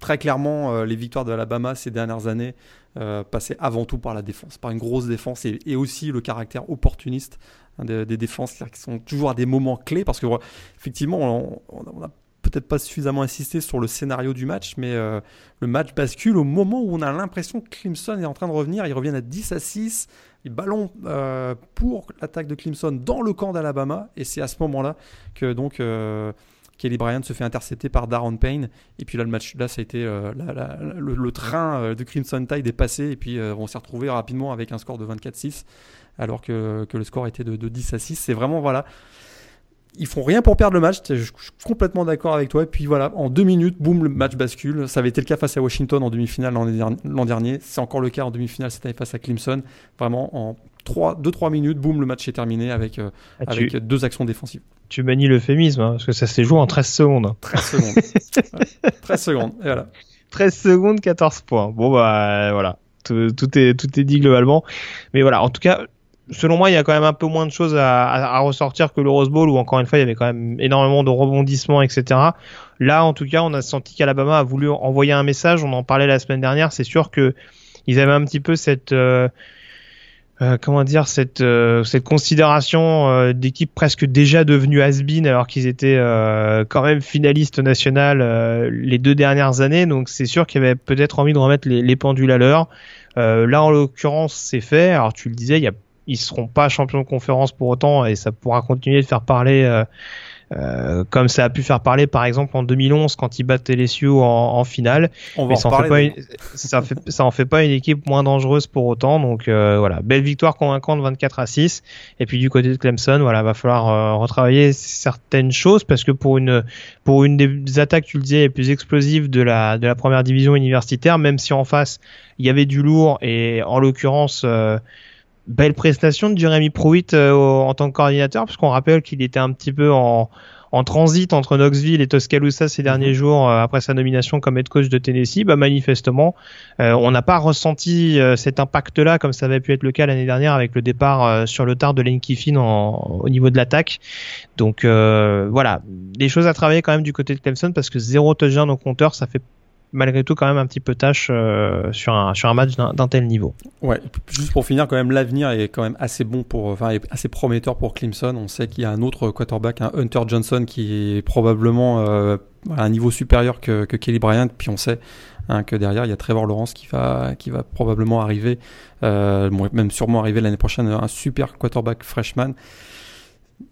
très clairement euh, les victoires de Alabama ces dernières années euh, passer avant tout par la défense, par une grosse défense et, aussi le caractère opportuniste hein, des, défenses qui sont toujours à des moments clés parce que effectivement on n'a peut-être pas suffisamment insisté sur le scénario du match, mais euh, le match bascule au moment où on a l'impression que Clemson est en train de revenir. Ils reviennent à 10 à 6. Les ballons euh, pour l'attaque de Clemson dans le camp d'Alabama. Et c'est à ce moment-là que donc Kelly Bryant se fait intercepter par Darren Payne. Et puis là, le match, là, ça a été euh, le, train euh, de Crimson Tide est passé. Et puis euh, on s'est retrouvé rapidement avec un score de 24-6, alors que, le score était de, de 10 à 6. C'est vraiment, voilà. Ils font rien pour perdre le match, je suis complètement d'accord avec toi. Et puis voilà, en deux minutes, boum, le match bascule. Ça avait été le cas face à Washington en demi-finale l'an dernier. C'est encore le cas en demi-finale cette année face à Clemson. Vraiment, en 2-3 minutes, boum, le match est terminé avec, euh, ah, avec tu... deux actions défensives tu manies l'euphémisme, hein, parce que ça s'est joué en 13 secondes. 13 secondes. ouais, 13 secondes, et voilà. 13 secondes, 14 points. Bon, bah voilà. Tout, tout, est, tout est dit globalement. Mais voilà, en tout cas, selon moi, il y a quand même un peu moins de choses à, à, à, ressortir que le Rose Bowl, où encore une fois, il y avait quand même énormément de rebondissements, etc. Là, en tout cas, on a senti qu'Alabama a voulu envoyer un message. On en parlait la semaine dernière. C'est sûr que ils avaient un petit peu cette. Euh, euh, comment dire cette euh, cette considération euh, d'équipe presque déjà devenue has-been alors qu'ils étaient euh, quand même finalistes nationales euh, les deux dernières années. Donc c'est sûr qu'il y avait peut-être envie de remettre les, les pendules à l'heure. Là en l'occurrence c'est fait. Alors tu le disais il y a, ils seront pas champions de conférence pour autant et ça pourra continuer de faire parler euh, comme ça a pu faire parler par exemple en 2011 quand ils battent LSU en, en finale. On va mais ça, en en fait pas une, ça, fait, ça en fait pas une équipe moins dangereuse pour autant. Donc euh, voilà, belle victoire convaincante 24 à 6. Et puis du côté de Clemson, voilà, va falloir euh, retravailler certaines choses parce que pour une pour une des attaques, tu le disais, les plus explosives de la de la première division universitaire, même si en face il y avait du lourd et en l'occurrence euh, belle prestation de Jeremy Pruitt euh, en tant que coordinateur, parce qu'on rappelle qu'il était un petit peu en, en transit entre Knoxville et Tuscaloosa ces derniers -hmm. jours euh, après sa nomination comme head coach de Tennessee. Bah, manifestement, euh, on n'a pas ressenti euh, cet impact-là comme ça avait pu être le cas l'année dernière avec le départ euh, sur le tard de Lane Kiffin en, au niveau de l'attaque. Donc euh, voilà, des choses à travailler quand même du côté de Clemson parce que zéro touchdown au compteur, ça fait malgré tout quand même un petit peu tâche euh, sur un sur un match d'un tel niveau. Ouais, juste pour finir quand même l'avenir est quand même assez bon pour enfin assez prometteur pour Clemson. On sait qu'il y a un autre quarterback, un Hunter Johnson qui est probablement euh, à un niveau supérieur que, que Kelly Bryant. Puis on sait hein, que derrière il y a Trevor Lawrence qui va qui va probablement arriver, euh, même sûrement arriver l'année prochaine, un super quarterback freshman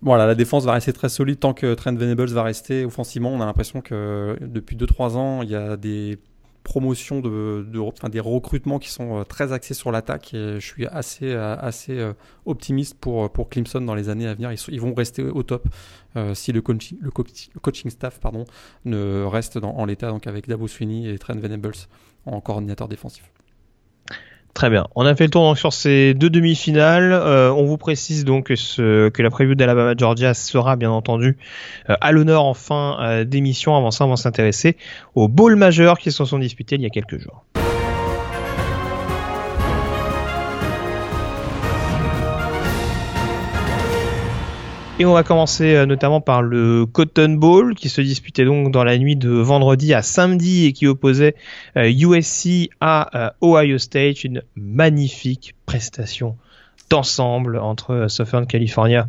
voilà, la défense va rester très solide tant que Trent Venables va rester offensivement. On a l'impression que depuis 2-3 ans, il y a des promotions de, enfin, des recrutements qui sont euh, très axés sur l'attaque et je suis assez, euh, assez euh, optimiste pour, pour Clemson dans les années à venir. Ils, vont rester au top si le, coaching, le, coaching staff pardon, ne reste dans, en l'état, donc avec Dabo Sweeney et Trent Venables en coordinateur défensif. Très bien. On a fait le tour sur ces deux demi-finales. Euh, on vous précise donc que, que la preview d'Alabama-Georgia sera bien entendu euh, à l'honneur en fin euh, d'émission. Avant ça, on va s'intéresser aux bowls majeurs qui se sont disputés il y a quelques jours. Et on va commencer euh, notamment par le Cotton Bowl qui se disputait donc dans la nuit de vendredi à samedi et qui opposait USC euh, à euh, Ohio State. Une magnifique prestation d'ensemble entre Southern California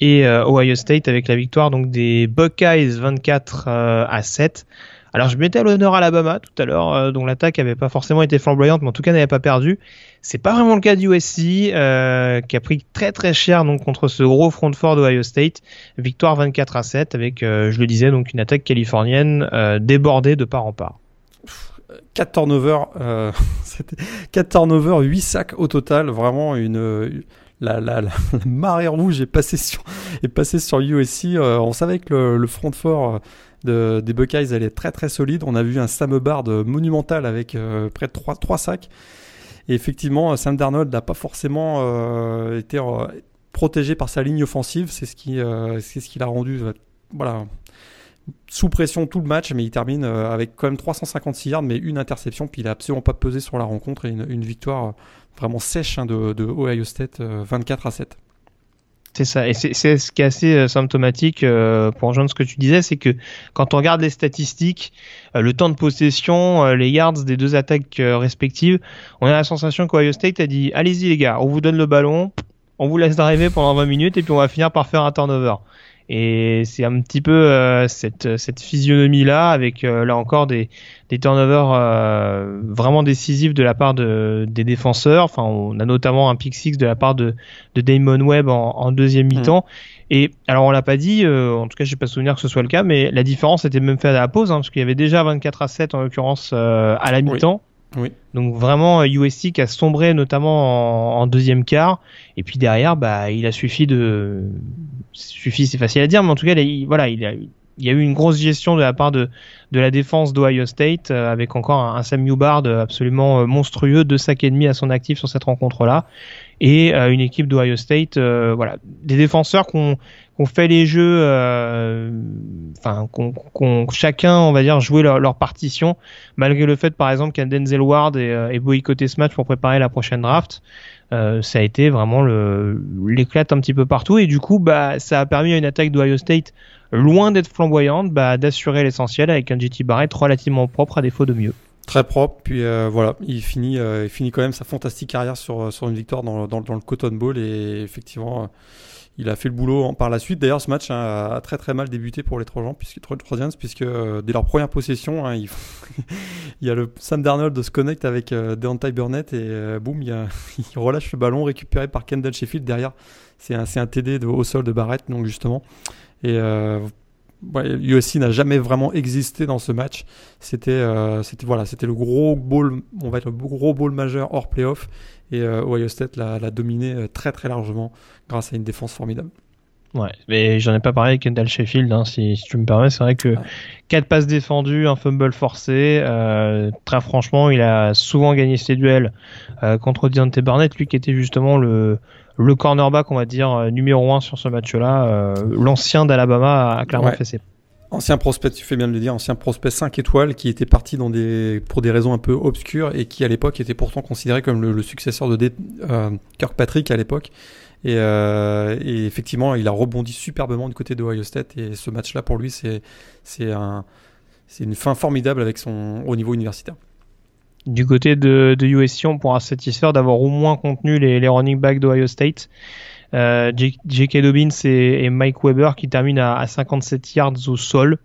et Ohio State avec la victoire donc des Buckeyes 24 à 7. Alors je mettais à l'honneur Alabama tout à l'heure, dont l'attaque n'avait pas forcément été flamboyante, mais en tout cas n'avait pas perdu. C'est pas vraiment le cas du USC, euh, qui a pris très très cher donc contre ce gros front fort d'Ohio State. Victoire 24 à 7 avec, euh, je le disais, donc une attaque californienne euh, débordée de part en part. 4 turnovers, 4 turnovers, 8 sacs au total, vraiment une la, la, la, marée rouge est passée sur est passée sur USC. on savait que le, front fort de, des Buckeyes allait très très solide. On a vu un Sam Bard monumental avec près de 3, 3 sacs. Et effectivement, Sam Darnold n'a pas forcément euh, été euh, protégé par sa ligne offensive. C'est ce qui, euh, l'a rendu, voilà, sous pression tout le match, mais il termine avec quand même 356 yards, mais une interception, puis il a absolument pas pesé sur la rencontre et une, victoire vraiment sèche hein, de, de, Ohio State, 24 à 7. C'est ça, et c'est ce qui est assez euh, symptomatique euh, pour rejoindre ce que tu disais, c'est que quand on regarde les statistiques, euh, le temps de possession, les yards des deux attaques respectives, on a la sensation qu'Ohio State a dit allez-y les gars, on vous donne le ballon, on vous laisse driver pendant 20 minutes et puis on va finir par faire un turnover. Et c'est un petit peu cette, cette physionomie-là, avec là encore des, des turnovers euh, vraiment décisifs de la part de, des défenseurs. Enfin, on a notamment un pick six de la part de, de Damon Webb en, en deuxième mmh. mi-temps. Et alors on l'a pas dit, en tout cas j'ai pas souvenir que ce soit le cas, mais la différence était même faite à la pause, hein, parce qu'il y avait déjà 24 à 7 en l'occurrence à la mi-temps. Oui. Donc vraiment USC qui a sombré notamment en, deuxième quart et puis derrière bah il a suffi de suffit c'est facile à dire mais en tout cas il, voilà il a il y a eu une grosse gestion de la part de, la défense d'Ohio State euh, avec encore un, Sam Newbard absolument euh, monstrueux, deux sacs et demi à son actif sur cette rencontre-là et euh, une équipe d'Ohio State, voilà, des défenseurs qu'on qu'on fait les jeux, euh, enfin, qu'on chacun, on va dire, jouer leur, partition, malgré le fait, par exemple, qu'un Denzel Ward ait, euh, boycotté ce match pour préparer la prochaine draft. Euh, ça a été vraiment l'éclate un petit peu partout et du coup, bah, ça a permis à une attaque d'Ohio State loin d'être flamboyante, bah, d'assurer l'essentiel avec un JT Barrett relativement propre à défaut de mieux. Très propre, puis euh, voilà, il finit, euh, il finit quand même sa fantastique carrière sur, sur une victoire dans, dans, le Cotton Bowl et effectivement il a fait le boulot par la suite. D'ailleurs, ce match hein, a très très mal débuté pour les Trojans, puisque, Trojans, puisque euh, dès leur première possession, hein, il, y a le Sam Darnold de se connecte avec euh, Deontay Burnett et euh, boum, il, relâche le ballon récupéré par Kendall Sheffield derrière. C'est un, un, TD au sol de Barrett, donc justement. Et euh, USC n'a jamais vraiment existé dans ce match. C'était, c'était voilà, c'était le gros ball, on va être le gros ball majeur hors playoff et euh, Ohio State l'a dominé euh, très très largement grâce à une défense formidable. Ouais, mais j'en ai pas parlé avec Kendall Sheffield, hein, si, si, tu me permets. C'est vrai que ah. quatre passes défendues, un fumble forcé. Euh, très franchement, il a souvent gagné ses duels euh, contre Deontay Burnett, lui qui était justement le, le cornerback, on va dire, euh, numéro un sur ce match-là. Euh, L'ancien d'Alabama a clairement fait ses Ancien prospect, tu fais bien de le dire, ancien prospect 5 étoiles qui était parti dans des, pour des raisons un peu obscures et qui à l'époque était pourtant considéré comme le, successeur de euh, Kirkpatrick à l'époque. Et, euh, et, effectivement, il a rebondi superbement du côté de Ohio State et ce match-là pour lui, c'est c'est un, une fin formidable avec son au niveau universitaire. Du côté de, de USC, on pourra se satisfaire d'avoir au moins contenu les, les running backs d'Ohio State. Euh, J.K. Dobbins et, Mike Weber qui terminent à, 57 yards au sol.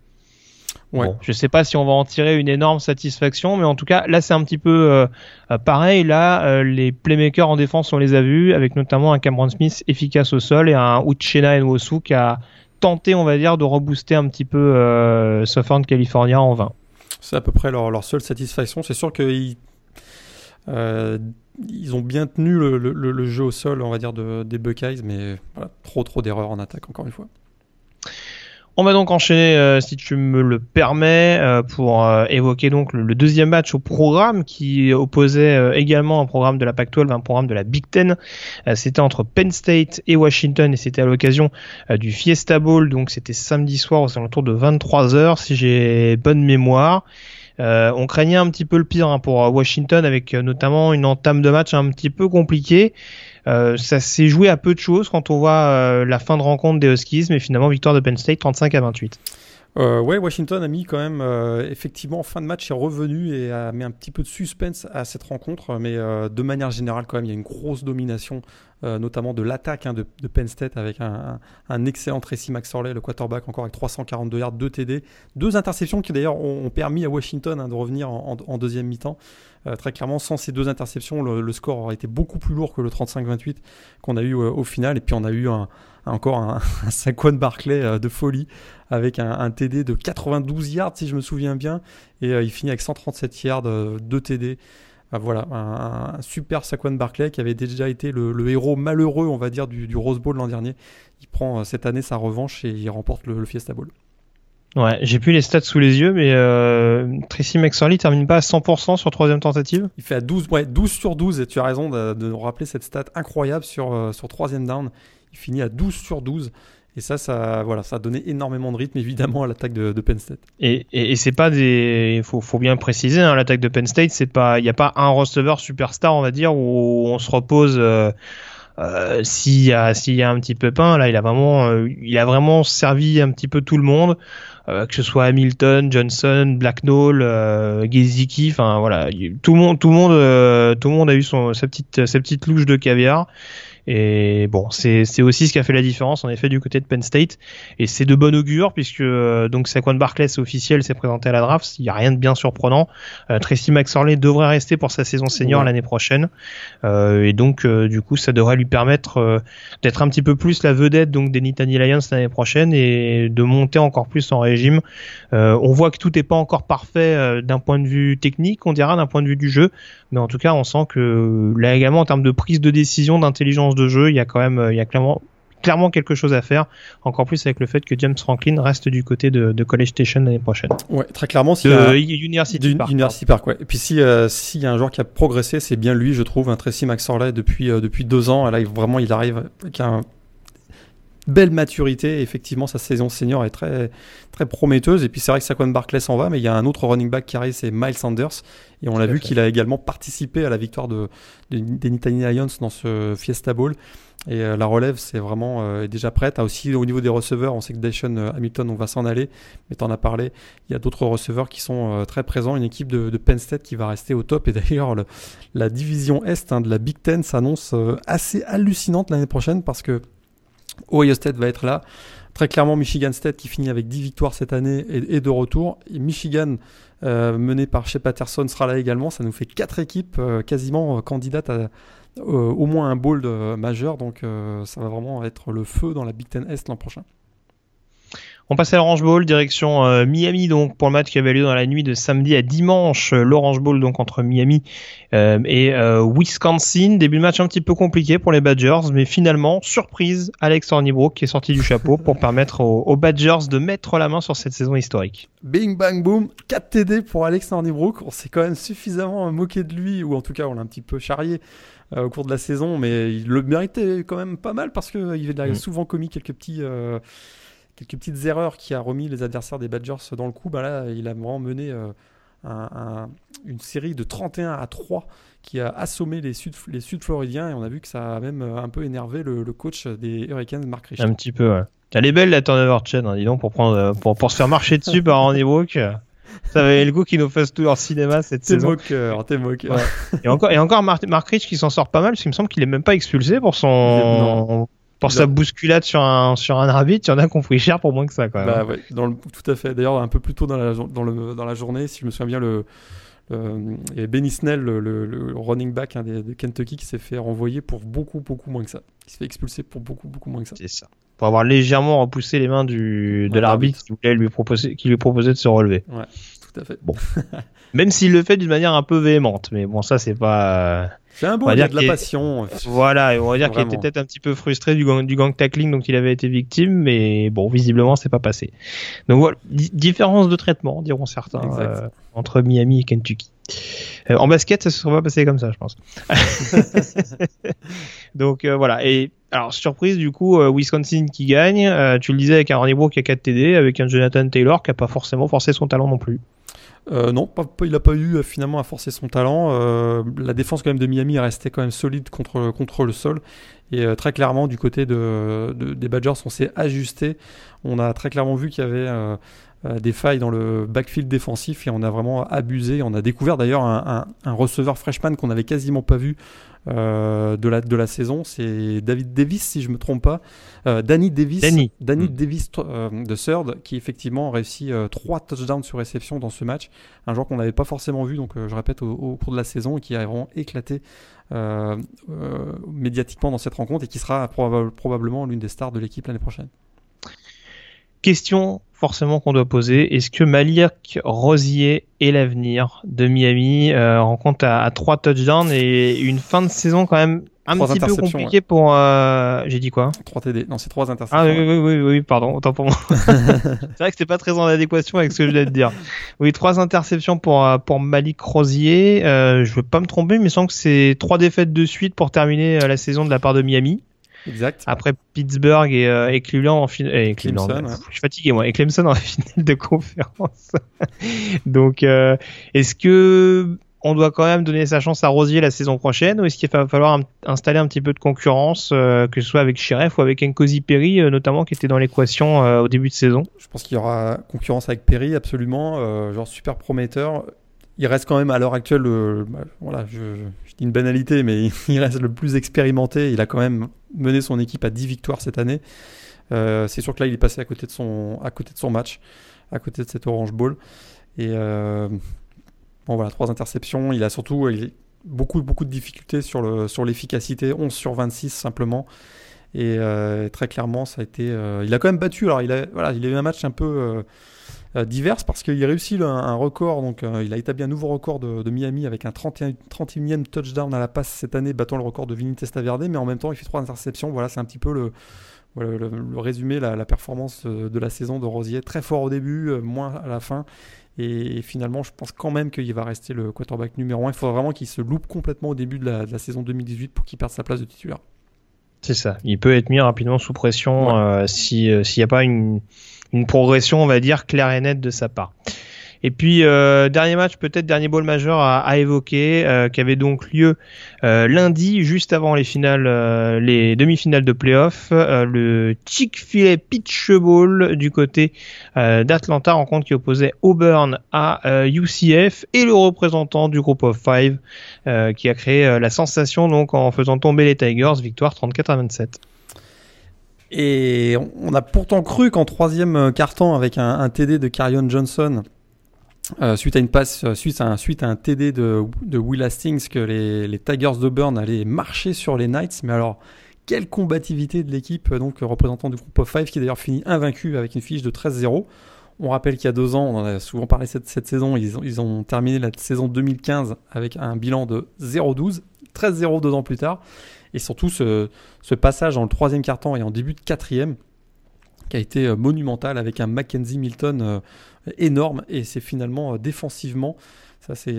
Ouais. Bon, je sais pas si on va en tirer une énorme satisfaction, mais en tout cas, là, c'est un petit peu euh, pareil. Là, les playmakers en défense, on les a vus, avec notamment un Cameron Smith efficace au sol et un Uchenna Nwosu qui a tenté, on va dire, de rebooster un petit peu euh, Southern California en 20. C'est à peu près leur, seule satisfaction. C'est sûr qu'ils euh, ils ont bien tenu le, le, jeu au sol, on va dire, de, des Buckeyes, mais trop trop d'erreurs en attaque, encore une fois. On va donc enchaîner, euh, si tu me le permets, euh, pour euh, évoquer donc le, deuxième match au programme qui opposait également un programme de la Pac-12, un programme de la Big Ten. c'était entre Penn State et Washington et c'était à l'occasion du Fiesta Bowl, donc c'était samedi soir aux alentours de 23h si j'ai bonne mémoire. on craignait un petit peu le pire hein, pour Washington avec notamment une entame de match un petit peu compliquée. Euh, ça s'est joué à peu de choses quand on voit euh, la fin de rencontre des Huskies, mais finalement victoire de Penn State 35 à 28. Euh, ouais, Washington a mis quand même, euh, effectivement, en fin de match, est revenu et a mis un petit peu de suspense à cette rencontre. Mais de manière générale, quand même, il y a une grosse domination, notamment de l'attaque hein, de, Penn State avec un, un, excellent Tracy McSorley, le quarterback, encore avec 342 yards, 2 TD. Deux interceptions qui d'ailleurs ont, permis à Washington hein, de revenir en, en deuxième mi-temps. Euh, très clairement, sans ces deux interceptions, le, score aurait été beaucoup plus lourd que le 35-28 qu'on a eu euh, au final. Et puis on a eu encore un, un Saquon Barclay euh, de folie avec un, TD de 92 yards si je me souviens bien. Et il finit avec 137 yards, de TD. voilà, un, super Saquon Barclay qui avait déjà été le, héros malheureux, on va dire, du, Rose Bowl l'an dernier. Il prend cette année sa revanche et il remporte le Fiesta Bowl. Ouais, j'ai plus les stats sous les yeux, mais euh, Tracy McSorley termine pas à 100% sur troisième tentative. Il fait à 12, ouais, 12 sur 12, et tu as raison de, de rappeler cette stat incroyable sur, euh, sur troisième down. Il finit à 12 sur 12. Et ça, ça, voilà, ça a donné énormément de rythme, évidemment, à l'attaque de, de, Penn State. Et, c'est pas des, faut, faut bien préciser, hein, l'attaque de Penn State, il n'y a pas un receveur superstar, on va dire, où on se repose. Euh, euh, s'il y a y a un petit peu peint là il a vraiment euh, il a vraiment servi un petit peu tout le monde que ce soit Hamilton, Johnson, Blacknall, euh, Gesicki, enfin voilà, tout le monde, tout le monde, tout le monde a eu son sa petite sa petite louche de caviar. Et bon, c'est aussi ce qui a fait la différence en effet du côté de Penn State. Et c'est de bon augure puisque euh, donc Saquon Barclay c'est officiel, s'est présenté à la draft. Il n'y a rien de bien surprenant. Euh, Tracy McSorley devrait rester pour sa saison senior l'année prochaine. Euh, et donc euh, du coup ça devrait lui permettre euh, d'être un petit peu plus la vedette donc des Nittany Lions l'année prochaine et de monter encore plus en régime. on voit que tout n'est pas encore parfait d'un point de vue technique, on dira d'un point de vue du jeu, mais en tout cas on sent que là également en termes de prise de décision, d'intelligence de jeu, il y a quand même, il y a clairement clairement quelque chose à faire, encore plus avec le fait que James Franklin reste du côté de, College Station l'année prochaine. Ouais, très clairement. Si de University Park. University Park, ouais. Et puis si euh, s'il y a un joueur qui a progressé, c'est bien lui, je trouve, un Tracy McSorley depuis euh, depuis deux ans. Là, vraiment, il arrive avec un belle maturité. effectivement, sa saison senior est très, très prometteuse. Et puis c'est vrai que Saquon Barclay s'en va, mais il y a un autre running back qui arrive, c'est Miles Sanders. Et on l'a vu qu'il a également participé à la victoire de, des Nittany Lions dans ce Fiesta Bowl. Et euh, la relève, c'est vraiment euh, déjà prête. Ah, aussi, au niveau des receveurs, on sait que Dashon euh, Hamilton, on va s'en aller. Mais tu en as parlé. Il y a d'autres receveurs qui sont très présents. Une équipe de, de, Penn State qui va rester au top. Et d'ailleurs, la division Est hein, de la Big Ten s'annonce assez hallucinante l'année prochaine parce que Ohio State va être là. Très clairement, Michigan State qui finit avec 10 victoires cette année et, de retour. Et Michigan, euh, mené par Shea Patterson, sera là également. Ça nous fait 4 équipes euh, quasiment euh, candidates à au moins un bowl majeur. Donc ça va vraiment être le feu dans la Big Ten Est l'an prochain. On passe à l'Orange Bowl, direction euh, Miami donc pour le match qui avait lieu dans la nuit de samedi à dimanche. Euh, L'Orange Bowl donc entre Miami euh, et Wisconsin. Début de match un petit peu compliqué pour les Badgers, mais finalement surprise Alex Hornibrook qui est sorti du chapeau pour permettre aux, Badgers de mettre la main sur cette saison historique. Bing bang boom, 4 TD pour Alex Hornibrook. On s'est quand même suffisamment moqué de lui, ou en tout cas on l'a un petit peu charrié au cours de la saison, mais il le méritait quand même pas mal parce qu'il a mm. souvent commis quelques petits quelques petites erreurs qui a remis les adversaires des Badgers dans le coup, bah là, il a vraiment mené euh, une série de 31 à 3 qui a assommé les Sud, les Sud Floridiens et on a vu que ça a même euh, un peu énervé le, coach des Hurricanes, Mark Richter. Un petit peu, ouais. Elle est belle la turnover chain, hein, dis donc, pour, prendre, euh, pour, pour se faire marcher dessus par Randy Brook. Ça avait le goût qu'il nous fasse tout en cinéma cette saison. Moqueur, t'es moqueur. Et encore, et encore Mark, Rich qui s'en sort pas mal, parce qu'il me semble qu'il est même pas expulsé pour son, pour sa bousculade sur un, sur un arbitre, il y en a qui ont pris cher pour moins que ça, quand même. Bah, ouais, dans le, tout à fait. D'ailleurs, un peu plus tôt dans la, dans, le, dans la journée, si je me souviens bien, le, euh, et Benny Snell, le, le, running back hein, de, Kentucky, qui s'est fait renvoyer pour beaucoup, beaucoup moins que ça. Il s'est fait expulser pour beaucoup, beaucoup moins que ça. C'est ça. Pour avoir légèrement repoussé les mains du, de l'arbitre qui, voulait lui proposer, qui lui proposait de se relever. Ouais, tout à fait. Bon. Même s'il le fait d'une manière un peu véhémente. Mais bon, ça, c'est pas. C'est un beau, il y a de la passion. Voilà, on va dire qu'il était peut-être un petit peu frustré du gang, du gang tackling dont il avait été victime, mais bon, visiblement, c'est pas passé. Donc voilà, différence de traitement, diront certains, euh, entre Miami et Kentucky. Euh, en basket, ça se serait pas passé comme ça, je pense. Donc euh, voilà. Et alors surprise du coup, Wisconsin qui gagne. tu le disais avec un Ronnie qui a 4 TD, avec un Jonathan Taylor qui a pas forcément forcé son talent non plus. Euh, non, il n'a pas eu euh, finalement à forcer son talent. Euh, la défense quand même de Miami restait quand même solide contre, le sol. Et très clairement, du côté de, des Badgers, on s'est ajusté. On a très clairement vu qu'il y avait des failles dans le backfield défensif et on a vraiment abusé. On a découvert d'ailleurs un, un, receveur freshman qu'on n'avait quasiment pas vu euh, de, la, de la saison. C'est David Davis, si je me trompe pas. Euh, Danny Davis, Danny, Danny mm. Davis euh, de Third, qui effectivement a réussi trois touchdowns sur réception dans ce match. Un joueur qu'on n'avait pas forcément vu, donc je répète, au, cours de la saison et qui a vraiment éclaté médiatiquement dans cette rencontre et qui sera probablement l'une des stars de l'équipe l'année prochaine. Question forcément qu'on doit poser. Est-ce que Malik Rosier est l'avenir de Miami euh, Rencontre à, trois touchdowns et une fin de saison quand même un petit peu compliquée pour. Euh, j'ai dit quoi? 3 TD. Non, c'est 3 interceptions. Ah oui, oui, oui, oui, pardon, autant pour moi. c'est vrai que c'était pas très en adéquation avec ce que je voulais te dire. Oui, 3 interceptions pour, euh, pour Malik Rosier. Euh, je veux pas me tromper, mais il me semble que c'est 3 défaites de suite pour terminer la saison de la part de Miami. Exact. Après Pittsburgh et, euh, et Cleveland en finale. Cleveland, Je suis fatigué moi. Et Clemson en finale de conférence. Donc, euh, est-ce que on doit quand même donner sa chance à Rosier la saison prochaine ou est-ce qu'il va falloir installer un petit peu de concurrence, euh, que ce soit avec Sheriff ou avec Nkosi Perry notamment qui était dans l'équation au début de saison? Je pense qu'il y aura concurrence avec Perry absolument, genre super prometteur il reste quand même à l'heure actuelle, voilà, je, dis une banalité, mais il reste le plus expérimenté. Il a quand même mené son équipe à 10 victoires cette année. Euh, c'est sûr que là, il est passé à côté de son, à côté de son match, à côté de cet Orange Bowl. Et euh, bon, voilà, trois interceptions. Il a surtout beaucoup, beaucoup de difficultés sur, le, sur l'efficacité, 11 sur 26 simplement. Et euh, très clairement, ça a été. il a quand même battu. Alors, il a, voilà, il a eu un match un peu diverses parce qu'il réussit un, un, record. Donc, euh, il a établi un nouveau record de, Miami avec un 31, 31e touchdown à la passe cette année, battant le record de Vinny Testaverde. Mais en même temps, il fait trois interceptions. Voilà, c'est un petit peu le, le, résumé, la, performance euh, de la saison de Rosier. Très fort au début, moins à la fin. Et, finalement, je pense quand même qu'il va rester le quarterback numéro 1. Il faudra vraiment qu'il se loupe complètement au début de la, saison 2018 pour qu'il perde sa place de titulaire. C'est ça. Il peut être mis rapidement sous pression s'il n'y a pas une, une progression, on va dire, claire et nette de sa part. Et puis euh, dernier match, peut-être dernier ball majeur à, évoquer, euh, qui avait donc lieu euh, lundi, juste avant les finales, les demi-finales de playoff, le Chick-fil-A Pitch Bowl du côté d'Atlanta, rencontre qui opposait Auburn à UCF et le représentant du groupe of five, qui a créé la sensation donc en faisant tomber les Tigers, victoire 34 à 27. Et on a pourtant cru qu'en troisième euh, carton, avec un, TD de Carion Johnson, euh, suite à une passe, euh, suite, à un, TD de, de Will Hastings, que les, Tigers d'Auburn allaient marcher sur les Knights. Mais alors, quelle combativité de l'équipe, donc représentant du groupe of five, qui d'ailleurs finit invaincu avec une fiche de 13-0. On rappelle qu'il y a deux ans, on en a souvent parlé cette, saison, ils ont terminé la saison 2015 avec un bilan de 0-12, 13-0 deux ans plus tard. Et surtout ce, passage dans le troisième quart-temps et en début de quatrième qui a été euh, monumental avec un Mackenzie Milton euh, énorme. Et c'est finalement euh, défensivement, ça c'est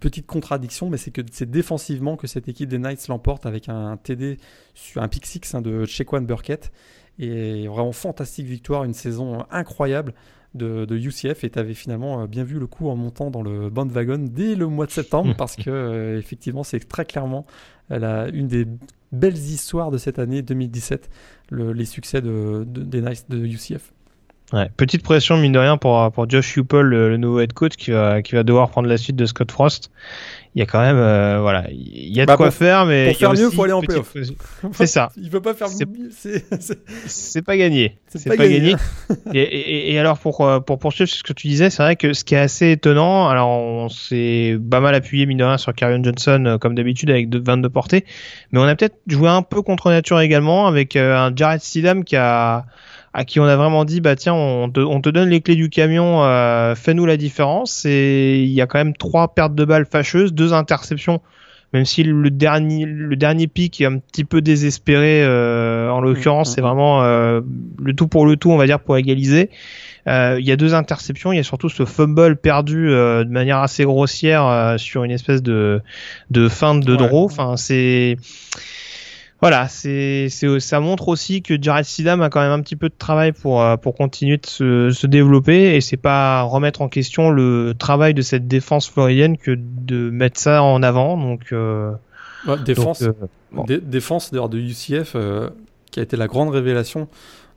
petite contradiction, mais c'est que c'est défensivement que cette équipe des Knights l'emporte avec un TD sur un pick six hein, de Chequan Burkett. Et vraiment fantastique victoire, une saison incroyable de, UCF et tu avais finalement bien vu le coup en montant dans le bandwagon dès le mois de septembre parce que effectivement c'est très clairement a une des belles histoires de cette année 2017, les succès de, des Knights de UCF. Ouais, petite pression mine de rien pour, pour Josh Heupel, le, le nouveau head coach qui va, qui va devoir prendre la suite de Scott Frost il y a quand même euh, voilà il y a de Bah, quoi pour- faire mais pour faire mieux, faut aller en playoff. c'est ça. Il veut pas faire mieux, c'est- pas gagné. C'est pas pas, gagné. gagné. Et, et- et alors pour euh, pour poursuivre ce que tu disais c'est vrai que ce qui est assez étonnant alors on s'est pas mal appuyé mine de rien sur Karion Johnson euh, comme d'habitude avec de, 22 portées. Mais on a peut-être joué un peu contre nature également avec un Jared Stidham qui a à qui on a vraiment dit bah tiens on te, on te donne les clés du camion euh, fais-nous la différence. Et il y a quand même trois pertes de balles fâcheuses deux interceptions. Même si le dernier le dernier pic est un petit peu désespéré euh, en l'occurrence Mhm. c'est vraiment euh, le tout pour le tout on va dire pour égaliser. Euh, il y a deux interceptions. Il y a surtout ce fumble perdu euh, de manière assez grossière euh, sur une espèce de de feinte de Ouais. draw. Enfin c'est voilà, c'est, ça montre aussi que Jared Sidam a quand même un petit peu de travail pour, euh, pour continuer de se, se développer et c'est pas remettre en question le travail de cette défense floridienne que de mettre ça en avant. Donc, euh, Ouais, défense, donc, euh, bon. défense d'ailleurs de UCF euh, qui a été la grande révélation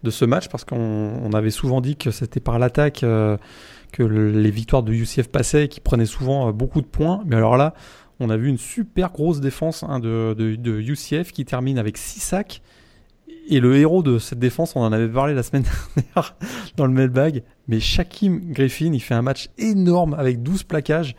de ce match parce qu'on on avait souvent dit que c'était par l'attaque que le- les victoires de UCF passaient et qui prenaient souvent beaucoup de points. Mais alors là, on a vu une super grosse défense hein, de, UCF qui termine avec 6 sacs. Et le héros de cette défense, on en avait parlé la semaine dernière dans le mailbag, mais Shaquem Griffin, il fait un match énorme avec 12 plaquages,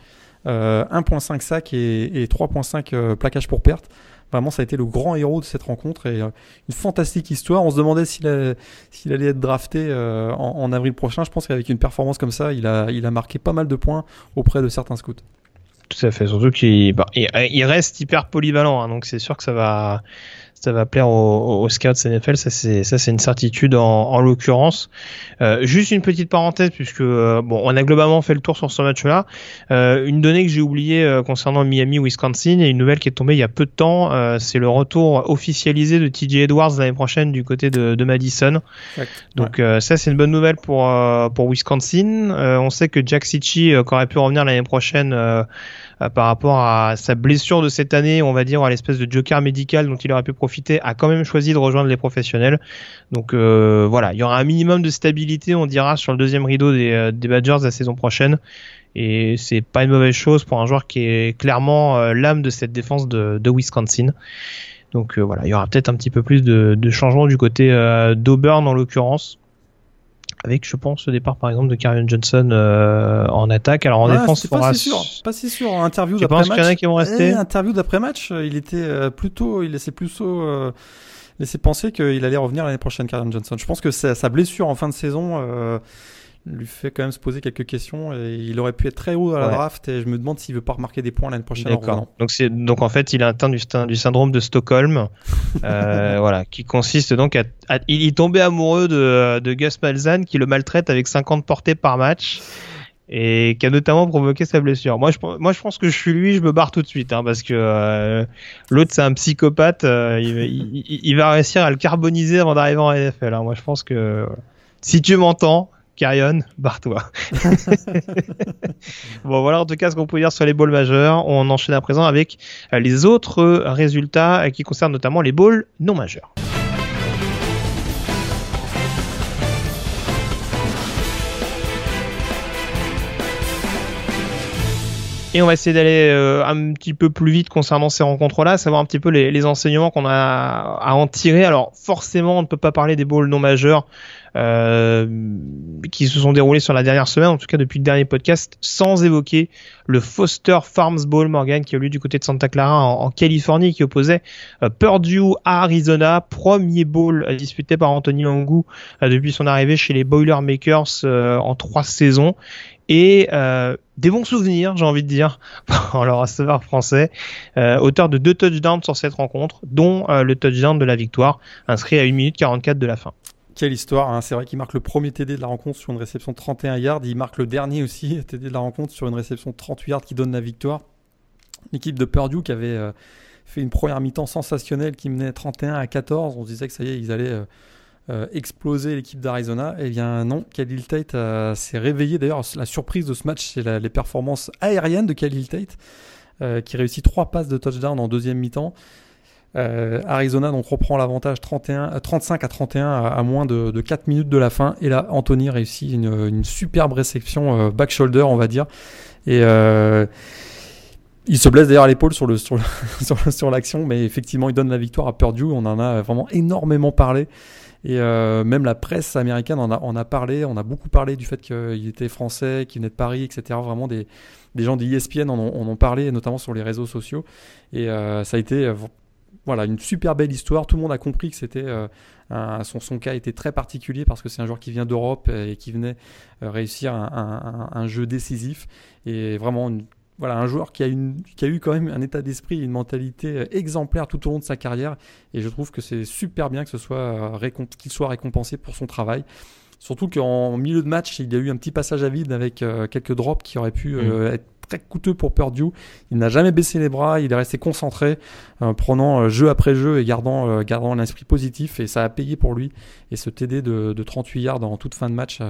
euh, 1.5 sacs et, et 3.5 euh, plaquages pour perte. Vraiment, ça a été le grand héros de cette rencontre et euh, une fantastique histoire. On se demandait s'il allait être drafté euh, en, avril prochain. Je pense qu'avec une performance comme ça, il a marqué pas mal de points auprès de certains scouts. Tout à fait, surtout qu'il bah, il, reste hyper polyvalent, hein, donc c'est sûr que ça va, ça va plaire aux, aux scouts NFL, ça c'est ça c'est une certitude en, en l'occurrence. Euh, juste une petite parenthèse puisque euh, bon, on a globalement fait le tour sur ce match-là. Euh, une donnée que j'ai oubliée euh, concernant Miami, Wisconsin, et une nouvelle qui est tombée il y a peu de temps, euh, c'est le retour officialisé de TJ Edwards l'année prochaine du côté de, de Madison. Donc euh, ça c'est une bonne nouvelle pour euh, pour Wisconsin. Euh, on sait que Jack Sitchi euh, qui aurait pu revenir l'année prochaine par rapport à sa blessure de cette année, on va dire à l'espèce de joker médical dont il aurait pu profiter, a quand même choisi de rejoindre les professionnels. Donc euh, voilà, il y aura un minimum de stabilité, on dira, sur le deuxième rideau des, euh, des Badgers la saison prochaine. Et c'est pas une mauvaise chose pour un joueur qui est clairement euh, l'âme de cette défense de, Wisconsin. Donc euh, voilà, il y aura peut-être un petit peu plus de, de changements du côté euh, d'Auburn en l'occurrence. Avec, je pense, le départ par exemple de Karion Johnson euh, en attaque. Alors en Ah, défense, c'est faudra pas si sûr. Pas si sûr. Interview Tu d'après penses qu'il y en a match. qui vont rester eh, interview d'après match, euh, il était euh, plutôt, il laissait plutôt euh, laisser penser qu'il allait revenir l'année prochaine, Karen Johnson. Je pense que sa, sa blessure en fin de saison euh, lui fait quand même se poser quelques questions et il aurait pu être très haut à la Ouais. draft et je me demande s'il veut pas remarquer des points l'année prochaine. D'accord. Donc c'est donc en fait il est atteint du, du syndrome de Stockholm, euh, voilà, qui consiste donc à, à- il est tombé amoureux de, de Gus Malzahn qui le maltraite avec 50 portées par match et qui a notamment provoqué sa blessure. Moi je pense- moi je pense que je suis lui, je me barre tout de suite hein, parce que euh, l'autre c'est un psychopathe, euh, il, il- il- il va réussir à le carboniser avant d'arriver en NFL. hein. Moi je pense que si tu m'entends. Carrion, barre-toi. bon, voilà en tout cas ce qu'on peut dire sur les balls majeurs. On enchaîne à présent avec euh, les autres résultats euh, qui concernent notamment les balls non majeurs. Et on va essayer d'aller euh, un petit peu plus vite concernant ces rencontres-là, savoir un petit peu les, les enseignements qu'on a à en tirer. Alors forcément, on ne peut pas parler des balls non majeurs qui se sont déroulés sur la dernière semaine, en tout cas depuis le dernier podcast, sans évoquer le Foster Farms Bowl Morgan qui a eu lieu du côté de Santa Clara en, Californie, qui opposait euh, Purdue à Arizona, premier bowl euh, disputé par Anthony Longu euh, depuis son arrivée chez les Boilermakers euh, en trois saisons. Et euh, des bons souvenirs, j'ai envie de dire, en leur receveur français, euh, auteur de deux touchdowns sur cette rencontre, dont euh, le touchdown de la victoire, inscrit à 1 minute 44 de la fin. Quelle histoire, hein. c'est vrai qu'il marque le premier TD de la rencontre sur une réception de 31 yards, il marque le dernier aussi, TD de la rencontre sur une réception de 38 yards qui donne la victoire. L'équipe de Purdue qui avait euh, fait une première mi-temps sensationnelle qui menait 31 à 14, on se disait que ça y est, ils allaient euh, euh, exploser l'équipe d'Arizona. Et bien non, Khalil Tate s'est réveillé. D'ailleurs, la surprise de ce match, c'est la- les performances aériennes de Khalil Tate, qui réussit trois passes de touchdown en deuxième mi-temps. Arizona donc reprend l'avantage 31, 35 à 31 à, moins de, de, 4 minutes de la fin. Et là, Anthony réussit une, superbe réception back shoulder, on va dire. Et il se blesse d'ailleurs à l'épaule sur l'action, mais effectivement, il donne la victoire à Purdue. On en a vraiment énormément parlé. Et euh, même la presse américaine en a, parlé. On a beaucoup parlé du fait qu'il était français, qu'il venait de Paris, etc. Vraiment des, gens d'ESPN en, en ont parlé, notamment sur les réseaux sociaux. Et euh, ça a été euh, voilà une super belle histoire. Tout le monde a compris que c'était son, son cas était très particulier parce que c'est un joueur qui vient d'Europe et qui venait réussir un, jeu décisif. Et vraiment voilà, un joueur qui a, qui a eu quand même un état d'esprit une mentalité euh, exemplaire tout au long de sa carrière. Et je trouve que c'est super bien euh, qu'il soit récompensé pour son travail. Surtout qu'en milieu de match, il y a eu un petit passage à vide avec euh, quelques drops qui auraient pu mm. être très coûteux pour Purdue. Il n'a jamais baissé les bras, il est resté concentré, prenant jeu après jeu et gardant, gardant l'esprit positif. Et ça a payé pour lui. Et ce TD de, de 38 yards en toute fin de match,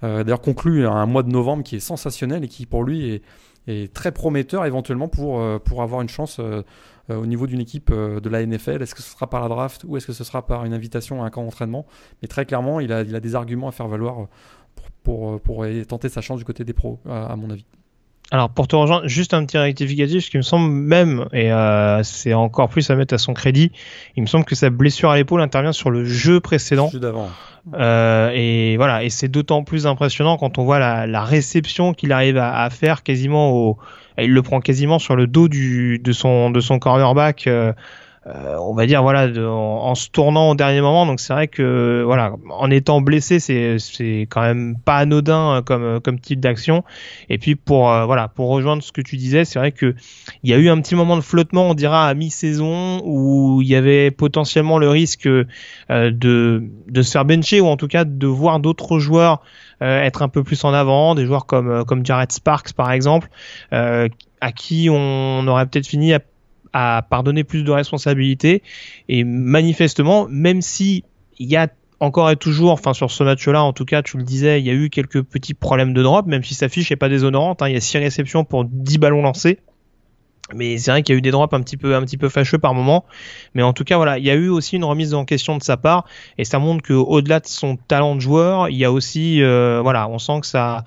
d'ailleurs conclut un mois de novembre qui est sensationnel et qui pour lui est est très prometteur éventuellement pour, euh, pour avoir une chance euh, euh, au niveau d'une équipe de la NFL. Est-ce que ce sera par la draft ou est-ce que ce sera par une invitation à un camp d'entraînement? Mais très clairement, il a, il a des arguments à faire valoir pour, pour tenter sa chance du côté des pros, à, mon avis. Alors pour te rejoindre, juste un petit rectificatif, ce qui me semble même, et c'est encore plus à mettre à son crédit, il me semble que sa blessure à l'épaule intervient sur le jeu précédent. d'avant. Euh, et voilà, et c'est d'autant plus impressionnant quand on voit la, la réception qu'il arrive à, à, faire quasiment au, il le prend quasiment sur le dos du, de son de son cornerback. Euh, euh, on va dire voilà en, se tournant au dernier moment donc c'est vrai que voilà en étant blessé c'est c'est quand même pas anodin euh, comme euh, comme type d'action. Et puis pour voilà pour rejoindre ce que tu disais c'est vrai que il y a eu un petit moment de flottement on dira à mi-saison où il y avait potentiellement le risque de de se faire bencher ou en tout cas de voir d'autres joueurs être un peu plus en avant des joueurs comme comme Jared Sparks par exemple à qui on aurait peut-être fini à à pardonner plus de responsabilités. Et manifestement, même si il y a encore et toujours, enfin sur ce match-là, en tout cas, tu le disais, il y a eu quelques petits problèmes de drop, même si sa fiche n'est pas déshonorante. Hein, il y a 6 réceptions pour 10 ballons lancés. Mais c'est vrai qu'il y a eu des drops un petit peu un petit peu fâcheux par moment, mais en tout cas voilà, il y a eu aussi une remise en question de sa part et ça montre que au-delà de son talent de joueur, il y a aussi euh, voilà, on sent que ça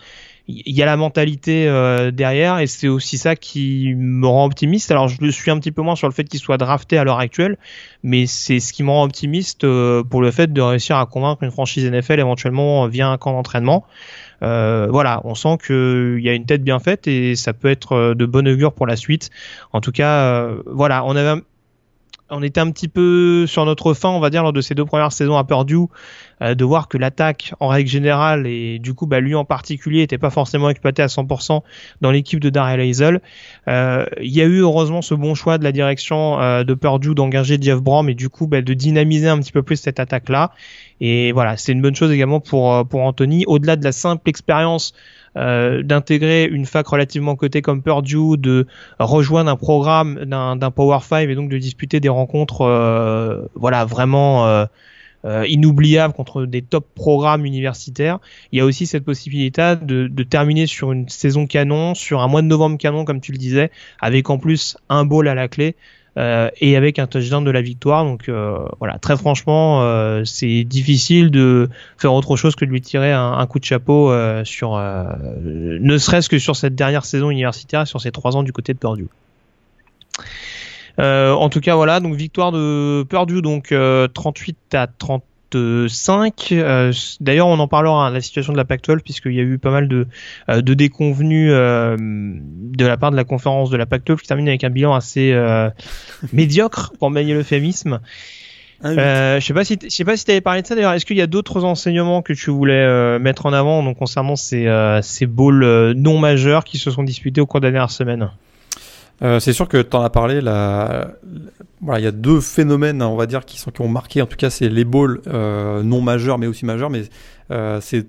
il y a la mentalité euh, derrière et c'est aussi ça qui me rend optimiste. Alors je le suis un petit peu moins sur le fait qu'il soit drafté à l'heure actuelle, mais c'est ce qui me rend optimiste euh, pour le fait de réussir à convaincre une franchise NFL éventuellement via un camp d'entraînement. Euh, voilà, on sent qu'il y a une tête bien faite et ça peut être de bon augure pour la suite. En tout cas, voilà, on avait on était un petit peu sur notre fin, on va dire, lors de ces deux premières saisons à Purdue, euh, de voir que l'attaque, en règle générale, et du coup, bah, lui en particulier, n'était pas forcément exploité à 100% dans l'équipe de Darrell Hazel. Euh, il y a eu heureusement ce bon choix de la direction euh, de Purdue d'engager Jeff Brom et du coup bah, de dynamiser un petit peu plus cette attaque-là. Et voilà, c'est une bonne chose également pour, pour Anthony. Au-delà de la simple expérience euh, d'intégrer une fac relativement cotée comme Purdue, de rejoindre un programme d'un Power 5 et donc de disputer des rencontres euh, voilà vraiment euh, inoubliables contre des top programmes universitaires. Il y a aussi cette possibilité de, de, terminer sur une saison canon, sur un mois de novembre canon comme tu le disais, avec en plus un bowl à la clé. Euh, et avec un touchdown de la victoire. Donc euh, voilà, très franchement, euh, c'est difficile de faire autre chose que de lui tirer un, coup de chapeau sur, ne serait-ce que sur cette dernière saison universitaire, sur ces trois ans du côté de Purdue. en tout cas, voilà, donc victoire de Purdue, donc 38 à 30 5. Euh, d'ailleurs, on en parlera, hein, la situation de la Pac-12, puisqu'il y a eu pas mal de, euh, de déconvenus euh, de la part de la conférence de la Pac-12 qui termine avec un bilan assez médiocre, pour manier l'euphémisme. Euh, je sais pas si je sais pas si tu avais parlé de ça d'ailleurs. Est-ce qu'il y a d'autres enseignements que tu voulais mettre en avant donc concernant ces ces bowls non majeurs qui se sont disputés au cours des dernières semaines euh, c'est sûr que tu en as parlé. Il y a deux phénomènes, on va dire, qui sont qui ont marqué. En tout cas, c'est les balls euh, non majeurs, mais aussi majeurs. Mais euh, c'est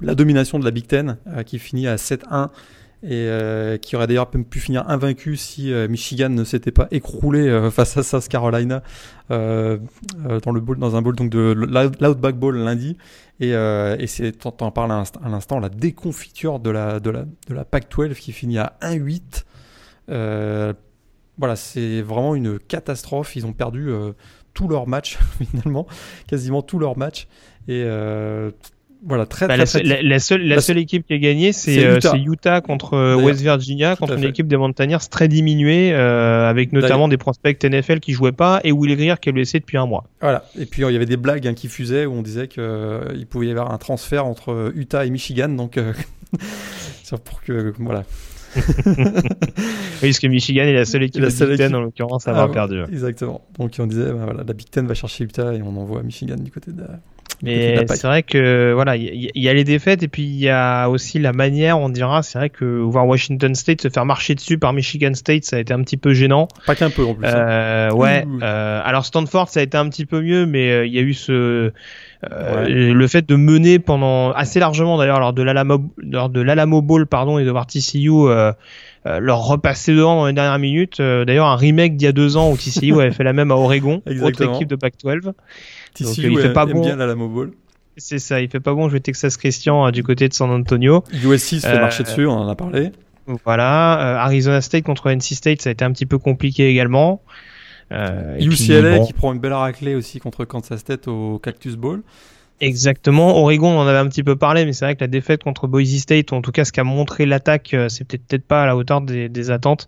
la domination de la Big Ten euh, qui finit à 7-1 et euh, qui aurait d'ailleurs pu finir invaincu si Michigan ne s'était pas écroulé face à South Carolina dans le dans un bowl donc de l'Outback Bowl lundi. Et, et c'est, parles à l'instant, la déconfiture de la de la de la Pac-12 qui finit à 1-8. Euh, voilà, c'est vraiment une catastrophe. Ils ont perdu tous leurs matchs finalement, quasiment tous leurs matchs. Et voilà, très, bah, très, la, la, seule, la, seule équipe qui a gagné, c'est Utah. Utah. contre West Virginia, contre une équipe des Mountaineers très diminuée, euh, avec notamment des prospects NFL qui jouaient pas et Will Greer qui est blessé depuis un mois. Voilà. Et puis il y avait des blagues hein, qui fusaient où on disait qu'il euh, pouvait y avoir un transfert entre Utah et Michigan, donc euh, pour que voilà. oui, parce que Michigan est la seule équipe la seule de Big Ten, en l'occurrence, à avoir ah, perdu. Exactement. Donc on disait, bah, voilà, la Big Ten va chercher Utah et on envoie Michigan du côté de, mais c'est vrai que voilà, il y, a les défaites et puis il y a aussi la manière, on dira. C'est vrai que voir Washington State se faire marcher dessus par Michigan State, ça a été un petit peu gênant. Pas qu'un peu en plus. Hein. Euh, ouais. Euh, alors Stanford, ça a été un petit peu mieux, mais euh, il y a eu ce euh, le fait de mener pendant assez largement d'ailleurs lors de l'Alamo lors de l'Alamo Bowl pardon et de voir TCU euh, leur repasser devant dans les dernières minutes. D'ailleurs, un remake d'il y a deux ans où TCU avait fait la même à Oregon, autre équipe de Pac-12. TCU euh, il fait pas bon. bien la Bowl. C'est ça, il fait pas bon jouer Texas Christian euh, du côté de San Antonio. USC se fait marcher dessus, on en a parlé. Voilà, Arizona State contre NC State, ça a été un petit peu compliqué également. Euh, UCLA qui prend une belle raclée aussi contre Kansas State au Cactus Bowl. Exactement. Oregon, on en avait un petit peu parlé, mais c'est vrai que la défaite contre Boise State, ou en tout cas ce qu'a montré l'attaque, c'est peut-être pas à la hauteur des, des attentes.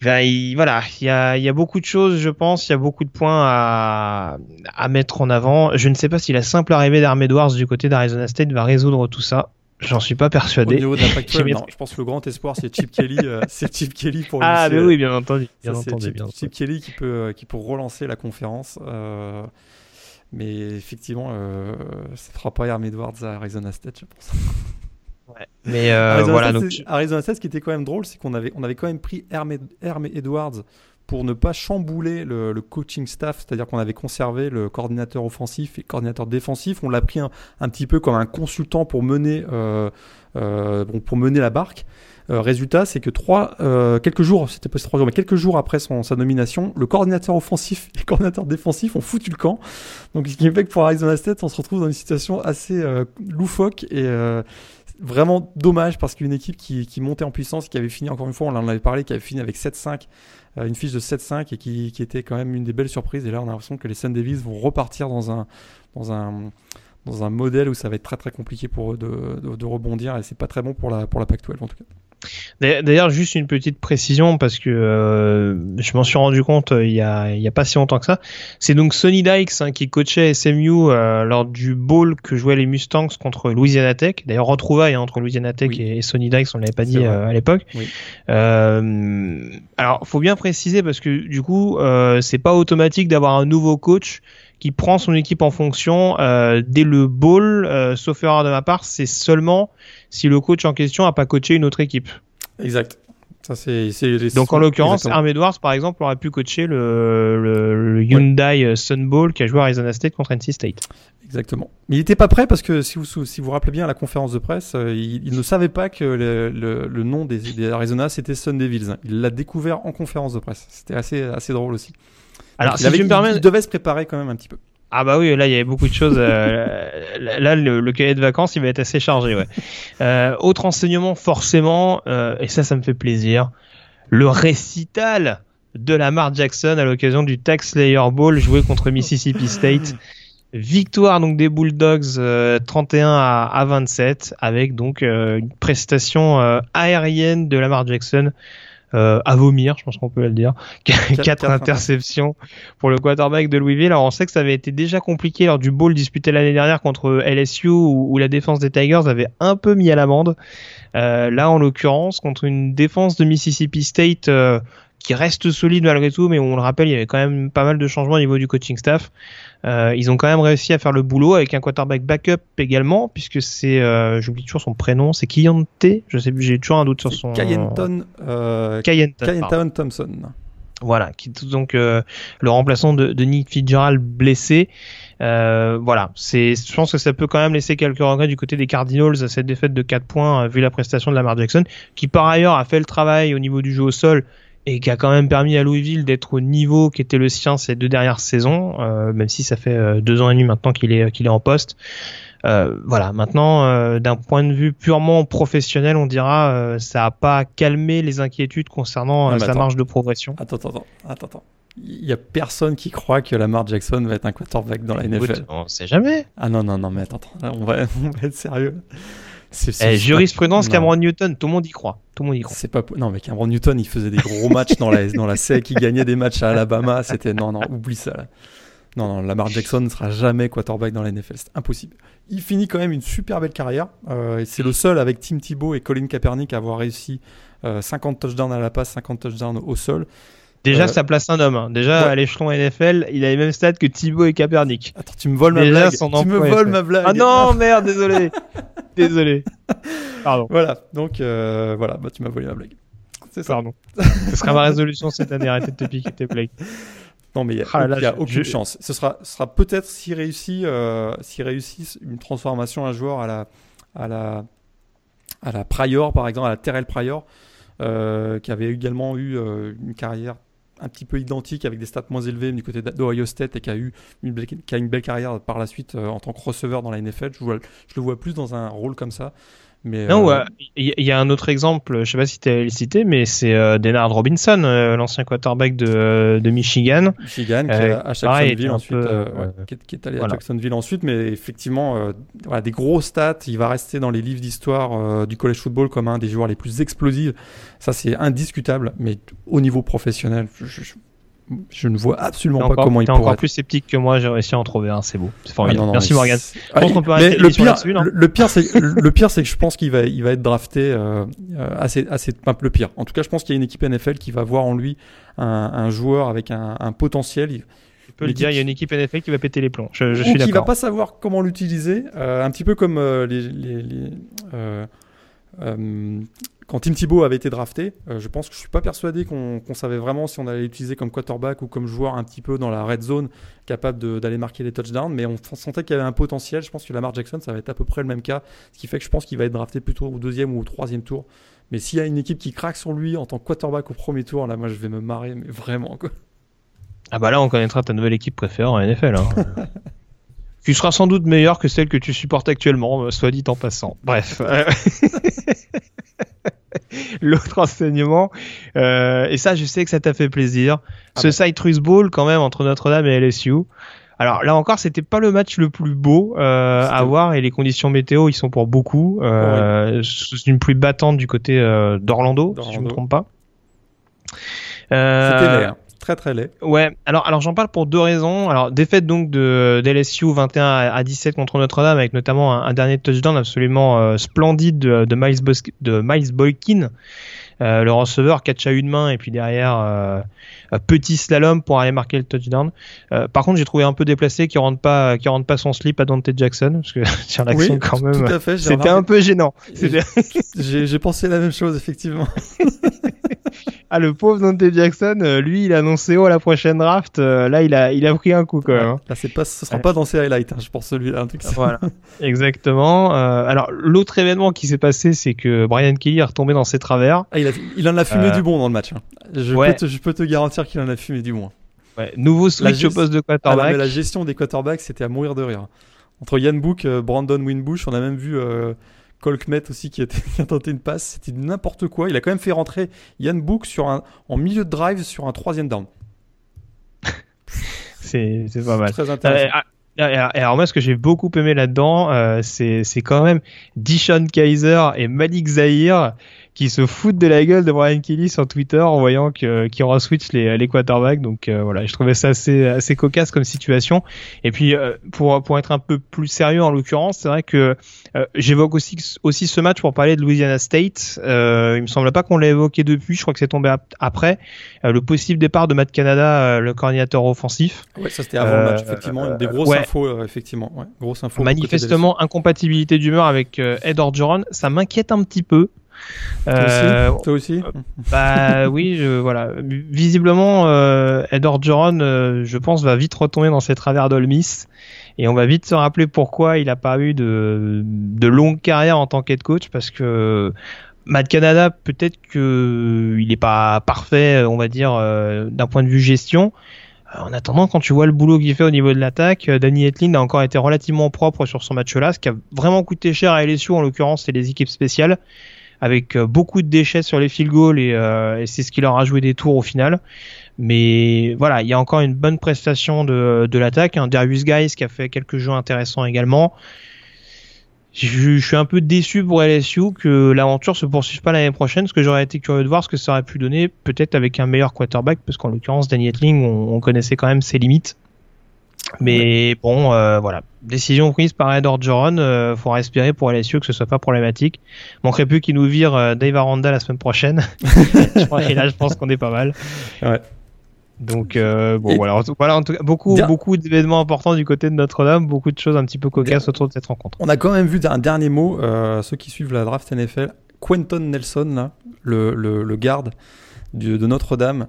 Ben, il, voilà, il y a, y a, beaucoup de choses, je pense, il y a beaucoup de points à, à mettre en avant. Je ne sais pas si la simple arrivée d'Arm Edwards du côté d'Arizona State va résoudre tout ça. J'en suis pas persuadé. Au niveau de non, je pense que le grand espoir c'est Chip Kelly, euh, c'est Chip Kelly pour. Ah mais oui, bien entendu, bien entendu, Chip, bien Chip Kelly qui peut, euh, qui peut relancer la conférence. Euh, mais effectivement, euh, ça fera pas Arm Edwards à Arizona State, je pense. Mais euh, Arizona voilà. State, donc... Arizona State, ce qui était quand même drôle, c'est qu'on avait, on avait quand même pris Herm, Edwards pour ne pas chambouler le, le coaching staff, c'est-à-dire qu'on avait conservé le coordinateur offensif et coordinateur défensif. On l'a pris un, petit peu comme un consultant pour mener, euh, euh, bon, pour mener la barque. Euh, résultat, c'est que trois, euh, quelques jours, c'était pas trois jours, mais quelques jours après son, sa nomination, le coordinateur offensif et le coordinateur défensif ont foutu le camp. Donc, ce qui fait que pour Arizona State, on se retrouve dans une situation assez euh, loufoque et vraiment dommage parce qu'une équipe qui, qui, montait en puissance, qui avait fini, encore une fois, on en avait parlé, qui avait fini avec 7-5, euh, une fiche de 7-5 et qui, qui, était quand même une des belles surprises. Et là, on a l'impression que les Sun Devils vont repartir dans un, dans un, dans un modèle où ça va être très très compliqué pour eux de, de, rebondir et c'est pas très bon pour la, pour la Pac-12 en tout cas. D'ailleurs, juste une petite précision parce que euh, je m'en suis rendu compte euh, il y, a, il y a pas si longtemps que ça. C'est donc Sonny Dykes hein, qui coachait SMU euh, lors du bowl que jouaient les Mustangs contre Louisiana Tech. D'ailleurs, retrouvailles hein, entre Louisiana Tech et, Sonny Dykes, on l'avait pas dit euh, à l'époque. Oui. Alors, faut bien préciser parce que du coup, c'est pas automatique d'avoir un nouveau coach qui prend son équipe en fonction euh, dès le bowl, euh, sauf erreur de ma part, c'est seulement si le coach en question a pas coaché une autre équipe. Exact. Ça, c'est, Donc en l'occurrence, Arm Edwards, par exemple, aurait pu coacher le, le, Hyundai euh, Sun Bowl qui a joué à Arizona State contre NC State. Exactement. Mais il n'était pas prêt parce que si vous si vous, rappelez bien à la conférence de presse, euh, il, ne savait pas que le, le, le nom des, des Arizona c'était Sun Devils. Il l'a découvert en conférence de presse. C'était assez, assez drôle aussi. Alors, si tu me permets, il devait se préparer quand même un petit peu. Ah bah oui, là il y avait beaucoup de choses. Euh, là, le, cahier de vacances, il va être assez chargé. Ouais. Euh, autre enseignement, forcément, euh, et ça, ça me fait plaisir, le récital de Lamar Jackson à l'occasion du Tax Slayer Bowl joué contre Mississippi State. Victoire donc des Bulldogs 31 à, à, 27 avec donc une prestation aérienne de Lamar Jackson euh, à vomir, je pense qu'on peut le dire. Quatre interceptions pour le quarterback de Louisville. Alors on sait que ça avait été déjà compliqué lors du bowl disputé l'année dernière contre LSU où, la défense des Tigers avait un peu mis à l'amende. Euh, là en l'occurrence contre une défense de Mississippi State euh, qui reste solide malgré tout, mais on le rappelle, il y avait quand même pas mal de changements au niveau du coaching staff. Euh, ils ont quand même réussi à faire le boulot avec un quarterback backup également, puisque c'est, euh, j'oublie toujours son prénom, c'est Kiyante, je sais j'ai toujours un doute sur son. Kayenton, euh, Thompson. Voilà, qui est donc euh, le remplaçant de, de, Nick Fitzgerald blessé. Euh, voilà, c'est, je pense que ça peut quand même laisser quelques regrets du côté des Cardinals à cette défaite de 4 points vu la prestation de Lamar Jackson, qui par ailleurs a fait le travail au niveau du jeu au sol et qui a quand même permis à Louisville d'être au niveau qui était le sien ces deux dernières saisons, euh, même si ça fait euh, deux ans et demi maintenant qu'il est qu'il est en poste. Euh, voilà. Maintenant, euh, d'un point de vue purement professionnel, on dira, ça a pas calmé les inquiétudes concernant mais sa attends. marge de progression. Attends, attends, attends. Il y a personne qui croit que Lamar Jackson va être un quarterback dans la NFL. Écoute, on sait jamais. Ah non, non, non, mais attends, attends, là, on va, on va être sérieux. Eh, jurisprudence pas- Cameron Newton, tout le monde y croit. Tout le monde y croit. c'est pas non mais Cameron Newton il faisait des gros matchs dans la dans la SEC, il gagnait des matchs à Alabama, c'était non non oublie ça là. Non non Lamar Jackson ne sera jamais quarterback dans la NFL, c'est impossible. Il finit quand même une super belle carrière euh, et c'est le seul avec Tim Thibault et Colin Kaepernick à avoir réussi euh, 50 touchdowns à la passe, 50 touchdowns au sol. Déjà, Euh, ça place un homme. hein. Déjà, ouais. à l'échelon NFL, il a les mêmes stats que Thibaut et Kaepernick. Attends, tu me voles ma blague. son Tu me emploi est voles fait. ma blague. Ah non, merde, désolé. désolé. Pardon, Voilà, donc euh, voilà, bah tu m'as volé ma blague. C'est ça. pardon. Ce sera ma résolution cette année, arrêtez de te piquer tes blagues. Non, mais il n'y a, Ah là y a aucune chance. Ce sera, ce sera peut-être s'il réussit, euh, s'il réussit une transformation un joueur à la, à la, à la Prior, par exemple, à la Terrell Prior, euh, qui avait également eu euh, une carrière un petit peu identique avec des stats moins élevés du côté d'Ohio State et qui a eu une belle, carrière par la suite euh, en tant que receveur dans la NFL. Je le vois plus dans un rôle comme ça. Mais, Non, euh, ouais, il y, a un autre exemple, je sais pas si tu le cité, mais c'est euh, Denard Robinson, euh, l'ancien quarterback de, euh, de Michigan. Michigan, qui est à pareil, Jacksonville était un ensuite, peu, ouais, qui, est, qui est allé voilà. à Jacksonville ensuite, mais effectivement, euh, voilà, des gros stats. Il va rester dans les livres d'histoire euh, du college football comme un des joueurs les plus explosifs. Ça, c'est indiscutable, mais au niveau professionnel, je, je- je ne vois absolument T'es pas encore, comment il t'es pourrait encore être. plus sceptique que moi, j'ai réussi à en trouver un, c'est beau. C'est Ah, formidable. non, non, Merci Morgan. c'est- Je pense qu'on peut mais arrêter le pire, le, le pire, c'est le pire, c'est que je pense qu'il va, il va être drafté euh, euh, assez, assez, enfin, le pire. En tout cas, je pense qu'il y a une équipe NFL qui va voir en lui un, un joueur avec un, un potentiel. Tu peux le dire, il y a une équipe NFL qui va péter les plombs. Je, je suis qui va d'accord. pas savoir comment l'utiliser, euh, un petit peu comme euh, les, les- les, euh, quand Tim Thibault avait été drafté. euh, je pense que je suis pas persuadé qu'on savait vraiment si on allait l'utiliser comme quarterback ou comme joueur un petit peu dans la red zone, capable d'aller marquer les touchdowns, mais on sentait qu'il y avait un potentiel. Je pense que Lamar Jackson, ça va être à peu près le même cas, ce qui fait que je pense qu'il va être drafté plutôt au deuxième ou au troisième tour. Mais s'il y a une équipe qui craque sur lui en tant que quarterback au premier tour, là, moi, je vais me marrer, mais vraiment, quoi. Ah bah là, on connaîtra ta nouvelle équipe préférée en NFL. Hein. qui sera sans doute meilleure que celle que tu supportes actuellement, euh, soit dit en passant. Bref. L'autre enseignement, euh, et ça, je sais que ça t'a fait plaisir. Ah Ce bon. Citrus Bowl, quand même, entre Notre-Dame et LSU. Alors là encore, c'était pas le match le plus beau euh, à voir et les conditions météo, ils sont pour beaucoup. Euh, C'est une pluie battante du côté d'Orlando, si je me D'Orlando. trompe pas. C'était. Très très laid. Ouais, alors, alors j'en parle pour deux raisons. Alors, défaite donc de d'LSU 21 à, à 17 contre Notre-Dame, avec notamment un, un dernier touchdown absolument euh, splendide de, de Miles, Bos- de Miles Boykin, euh, le receveur, catch à une main, et puis derrière, euh, petit slalom pour aller marquer le touchdown. Euh, par contre, j'ai trouvé un peu déplacé qui rentre pas, qui rentre pas son slip à Dante Jackson, parce que sur l'action, Oui, quand tout même, à fait. j'ai c'était un peu gênant. J'ai pensé la même chose, effectivement. Ah, le pauvre Dante Jackson, euh, lui, il a annoncé haut à la prochaine draft. euh, là, il a, il a pris un coup quand même. hein. Là, c'est pas, ce sera Ouais. pas dans ces highlights, hein, je pense celui-là. Voilà, exactement. Euh, alors, l'autre événement qui s'est passé, c'est que Brian Kelly est retombé dans ses travers. Ah, il, a- il en a fumé Euh, du bon dans le match. hein. Je, ouais. peux te, je peux te garantir qu'il en a fumé du bon. Ouais, nouveau switch gest- au poste de Ah, non, quarterback. mais la gestion des quarterbacks, c'était à mourir de rire. Entre Yann Book, Brandon Winbush, on a même vu euh, Cole Kmet aussi qui, était, qui a tenté une passe. C'était n'importe quoi. Il a quand même fait rentrer Yann Book sur un, en milieu de drive sur un troisième down. C'est pas mal. Très Euh, intéressant. ah, ah, alors moi, ce que j'ai beaucoup aimé là-dedans, euh, c'est c'est quand même Dishon Kaiser et Malik Zahir qui se foutent de la gueule de Brian Kelly sur Twitter en voyant que qui re-switch les, les quarterbacks. Donc euh, voilà, je trouvais ça assez assez cocasse comme situation. Et puis euh, pour pour être un peu plus sérieux en l'occurrence, c'est vrai que euh, j'évoque aussi aussi ce match pour parler de Louisiana State. Euh, il me semble pas qu'on l'ait évoqué depuis. Je crois que c'est tombé ap- après Euh, le possible départ de Matt Canada, euh, le coordinateur offensif. ouais, ça c'était avant le match, effectivement. des grosses ouais. infos, effectivement. Ouais, grosse info. Manifestement incompatibilité d'humeur avec Ed Orgeron, ça m'inquiète un petit peu. Toi Euh, aussi, Toi aussi bah oui, je, voilà. Visiblement, euh, Ed Orgeron, euh, je pense, va vite retomber dans ses travers d'Olmis. Et on va vite se rappeler pourquoi il n'a pas eu de, de longue carrière en tant qu'head coach, parce que Matt Canada, peut-être que il n'est pas parfait, on va dire, euh, d'un point de vue gestion. en attendant, quand tu vois le boulot qu'il fait au niveau de l'attaque, Danny Etlin a encore été relativement propre sur son match-là. Ce qui a vraiment coûté cher à LSU, en l'occurrence, c'est les équipes spéciales, avec beaucoup de déchets sur les field goals et, et c'est ce qui leur a joué des tours au final. Mais voilà, il y a encore une bonne prestation de, de l'attaque. Un Darius Guys qui a fait quelques jeux intéressants également. Je, suis un peu déçu pour LSU que l'aventure se poursuive pas l'année prochaine, parce que j'aurais été curieux de voir ce que ça aurait pu donner, peut-être avec un meilleur quarterback, parce qu'en l'occurrence, Danny Etling, on, connaissait quand même ses limites. Mais bon, euh, voilà. Décision prise par Ed Orgeron. Euh, faut respirer pour LSU que ce soit pas problématique. Manquerait plus qu'il nous vire euh, Dave Aranda la semaine prochaine. et là, je pense qu'on est pas mal. Ouais. Donc euh, bon voilà, en tout, voilà en tout cas, beaucoup beaucoup d'événements importants du côté de Notre-Dame, beaucoup de choses un petit peu cocasses autour de cette rencontre. On a quand même vu un dernier mot, euh, ceux qui suivent la draft NFL, Quentin Nelson là, le, le, le garde de, de Notre-Dame,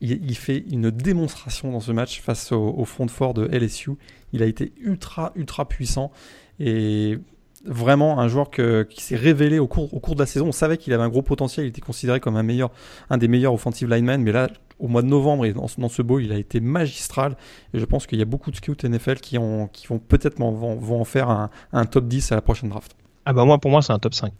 il, fait une démonstration dans ce match face au, au front fort de LSU. Il a été ultra ultra puissant et vraiment un joueur qui s'est révélé au cours, au cours de la saison. On savait qu'il avait un gros potentiel, il était considéré comme un, meilleur, un des meilleurs offensive linemen, mais là, au mois de novembre et dans, ce beau, il a été magistral. Et je pense qu'il y a beaucoup de scouts NFL qui, ont, qui vont peut-être vont, vont en faire un, un top 10 à la prochaine draft. Ah bah moi, pour moi, c'est un top 5.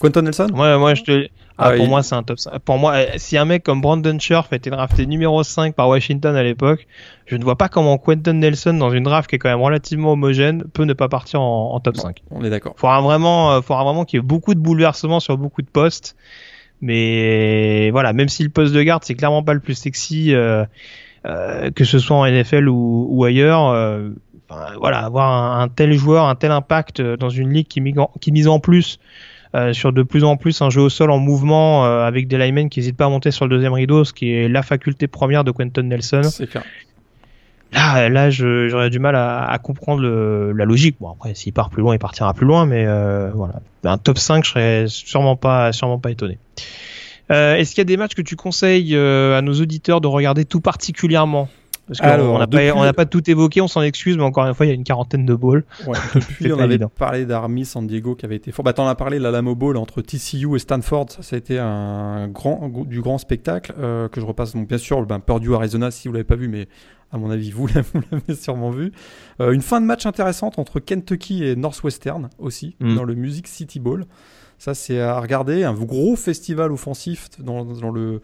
Quentin Nelson? Ouais, moi, je te... Ah, ah, pour moi, c'est un top 5. Pour moi, eh, si un mec comme Brandon Scherf était drafté numéro 5 par Washington à l'époque, je ne vois pas comment Quentin Nelson, dans une draft qui est quand même relativement homogène, peut ne pas partir en, top 5. On est d'accord. Faudra vraiment, euh, faudra vraiment qu'il y ait beaucoup de bouleversements sur beaucoup de postes. Mais voilà, même si le poste de garde, c'est clairement pas le plus sexy, euh, euh, que ce soit en NFL ou, ou ailleurs, euh, voilà, avoir un, un, tel joueur, un tel impact dans une ligue qui, qui mise en plus euh, sur de plus en plus un jeu au sol en mouvement euh, avec des linemen qui n'hésitent pas à monter sur le deuxième rideau, ce qui est la faculté première de Quentin Nelson. C'est clair. Là, là j'aurais du mal à, à comprendre le, la logique. Bon, après, s'il part plus loin, il partira plus loin, mais euh, voilà. Un top 5, je serais sûrement pas, sûrement pas étonné. Euh, Est-ce qu'il y a des matchs que tu conseilles à nos auditeurs de regarder tout particulièrement? Parce qu'on n'a pas, pas, tout évoqué, on s'en excuse, mais encore une fois, il y a une quarantaine de balls. Ouais, depuis, on avait parlé d'Army San Diego qui avait été fort. Bah, t'en as parlé, l'Alamo Bowl entre TCU et Stanford, ça, ça a été un grand, du grand spectacle euh, que je repasse. Donc, bien sûr, ben, Purdue, Arizona, si vous l'avez pas vu, mais à mon avis, vous l'avez sûrement vu. Euh, une fin de match intéressante entre Kentucky et Northwestern aussi, mm. dans le Music City Bowl. Ça, c'est à regarder. Un gros festival offensif dans, dans le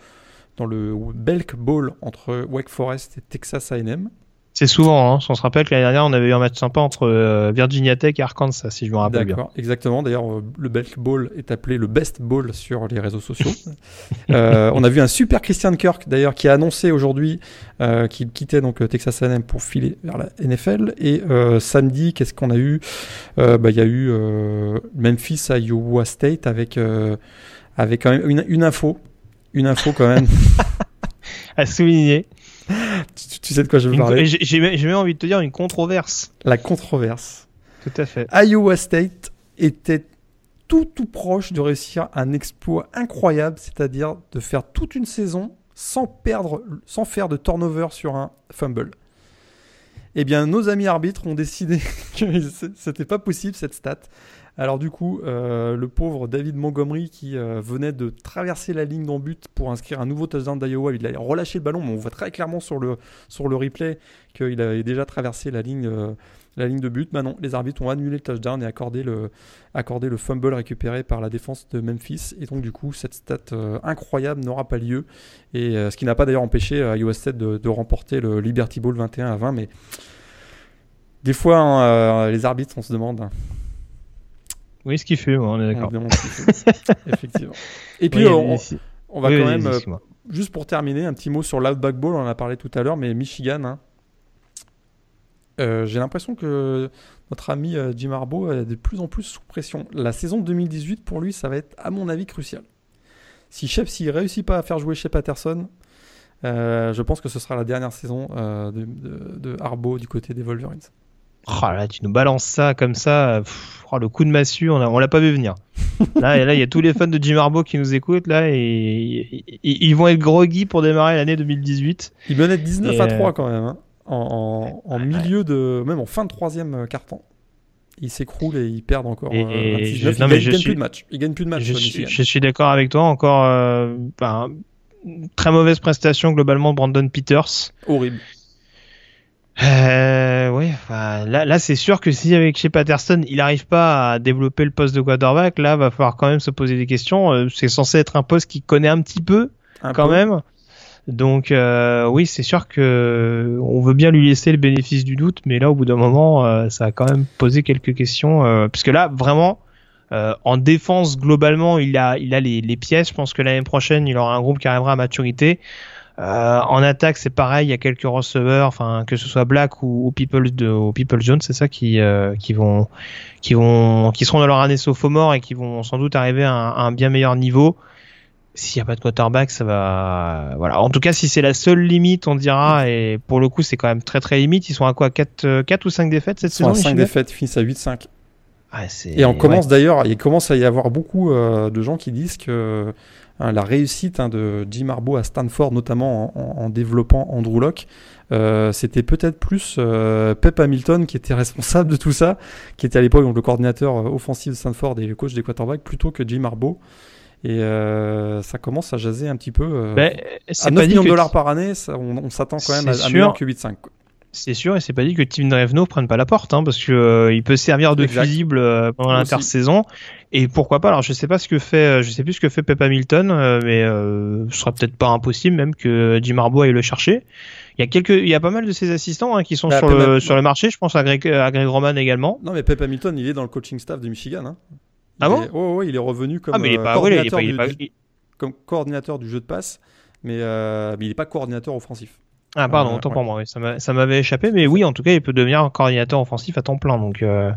dans le Belk Bowl entre Wake Forest et Texas A&M. C'est souvent, hein. on se rappelle que l'année dernière, on avait eu un match sympa entre euh, Virginia Tech et Arkansas, si je me rappelle bien. D'accord, exactement. D'ailleurs, euh, le Belk Bowl est appelé le Best Bowl sur les réseaux sociaux. euh, on a vu un super Christian Kirk, d'ailleurs, qui a annoncé aujourd'hui euh, qu'il quittait donc Texas A&M pour filer vers la NFL. Et samedi, qu'est-ce qu'on a eu? Bah, Il y a eu Memphis à Iowa State avec, avec quand même une, une info une info quand même. à souligner. Tu, sais de quoi je veux parler J'ai même envie de te dire une controverse. La controverse. Tout à fait. Iowa State était tout tout proche de réussir un exploit incroyable, c'est-à-dire de faire toute une saison sans perdre, sans faire de turnover sur un fumble. Eh bien, nos amis arbitres ont décidé que c'était pas possible cette stat. Alors du coup, euh, le pauvre David Montgomery qui euh, venait de traverser la ligne d'en but pour inscrire un nouveau touchdown d'Iowa, il a relâché le ballon, mais on voit très clairement sur le, sur le replay qu'il avait déjà traversé la ligne, euh, la ligne de but. Maintenant, les arbitres ont annulé le touchdown et accordé le, accordé le fumble récupéré par la défense de Memphis. Et donc du coup, cette stat incroyable n'aura pas lieu. Et ce qui n'a pas d'ailleurs empêché Iowa State de, remporter le Liberty Bowl 21 à 20. Mais des fois, hein, les arbitres, on se demande... Oui, ce qui fait, on est d'accord. Effectivement. Et puis, on, va quand même, euh, juste pour terminer, un petit mot sur l'Outback Bowl, on en a parlé tout à l'heure, mais Michigan, hein. euh, j'ai l'impression que notre ami euh, Jim Harbaugh est de plus en plus sous pression. La saison 2018, pour lui, ça va être, à mon avis, crucial. Si Shep, s'il réussit pas à faire jouer Shep Patterson, je pense que ce sera la dernière saison de, de, de Harbaugh du côté des Wolverines. Oh là, tu nous balances ça comme ça. Oh, le coup de massue, on, l'a pas vu venir. là, là, il y a tous les fans de Jim Harbaugh qui nous écoutent là et, ils vont être groggy pour démarrer l'année 2018. Ils menaient 19 à 3 euh, quand même, hein. en, milieu de, même en fin de troisième euh, carton. Ils s'écroulent et ils perdent encore. Et, euh, ils, gagnent, plus de match. Ils gagnent plus de match. Je, suis, d'accord avec toi. Encore, ben, très mauvaise prestation globalement de Brandon Peters. Horrible Euh, ouais, là, là c'est sûr que si avec chez Patterson, il n'arrive pas à développer le poste de quarterback, là, va falloir quand même se poser des questions. Euh, c'est censé être un poste qui connaît un petit peu, quand même. Donc euh, oui, c'est sûr que on veut bien lui laisser le bénéfice du doute, mais là, au bout d'un moment, euh, ça a quand même posé quelques questions, euh, puisque là, vraiment, euh, en défense globalement, il a, il a les, les pièces. Je pense que l'année prochaine, il aura un groupe qui arrivera à maturité. Euh, en attaque, c'est pareil, il y a quelques receveurs, enfin que ce soit Black ou, ou People de, ou People Jones, c'est ça qui euh, qui vont qui vont qui seront dans leur année sophomore et qui vont sans doute arriver à un, à un bien meilleur niveau. S'il n'y a pas de quarterback, ça va. Voilà. En tout cas, si c'est la seule limite, on dira. Et pour le coup, c'est quand même très très limite. Ils sont à quoi? 4, 4 ou 5 défaites cette Ils saison à les 5 Chiefs défaites, finissent à 8-5. Ah, Et on commence ouais. d'ailleurs, il commence à y avoir beaucoup euh, de gens qui disent que hein, la réussite hein, de Jim Harbaugh à Stanford, notamment en, en- en développant Andrew Locke, euh, c'était peut-être plus euh, Pep Hamilton qui était responsable de tout ça, qui était à l'époque donc, le coordinateur euh, offensif de Stanford et le coach des quarterbacks, plutôt que Jim Harbaugh. Et euh, ça commence à jaser un petit peu. Ben, à c'est 9 pas dit millions de dollars par année, ça, on, on s'attend quand même à, à sûr. meilleur que 8-5. C'est sûr, et c'est pas dit que Tim Drevno prenne pas la porte, hein, parce que euh, il peut servir de Exact. fusible euh, pendant l'intersaison. Et pourquoi pas Alors, je sais pas ce que fait, euh, je sais plus ce que fait Pep Hamilton, euh, mais ce sera peut-être pas impossible même que Jim Harbaugh aille le chercher. Il y a quelques, il y a pas mal de ses assistants hein, qui sont Bah, sur Pep le Ham- sur le marché. Je pense à Greg, à Greg Roman également. Non, mais Pep Hamilton, il est dans le coaching staff de Michigan. Hein. Il Ah bon? est- ouais, il est revenu comme, coordinateur du- jeu de passe, mais, euh, mais il n'est pas coordinateur offensif. Ah pardon, Euh, autant ouais. pour moi, oui. ça m'a- ça m'avait échappé, mais oui, en tout cas, il peut devenir coordinateur offensif à temps plein, donc euh,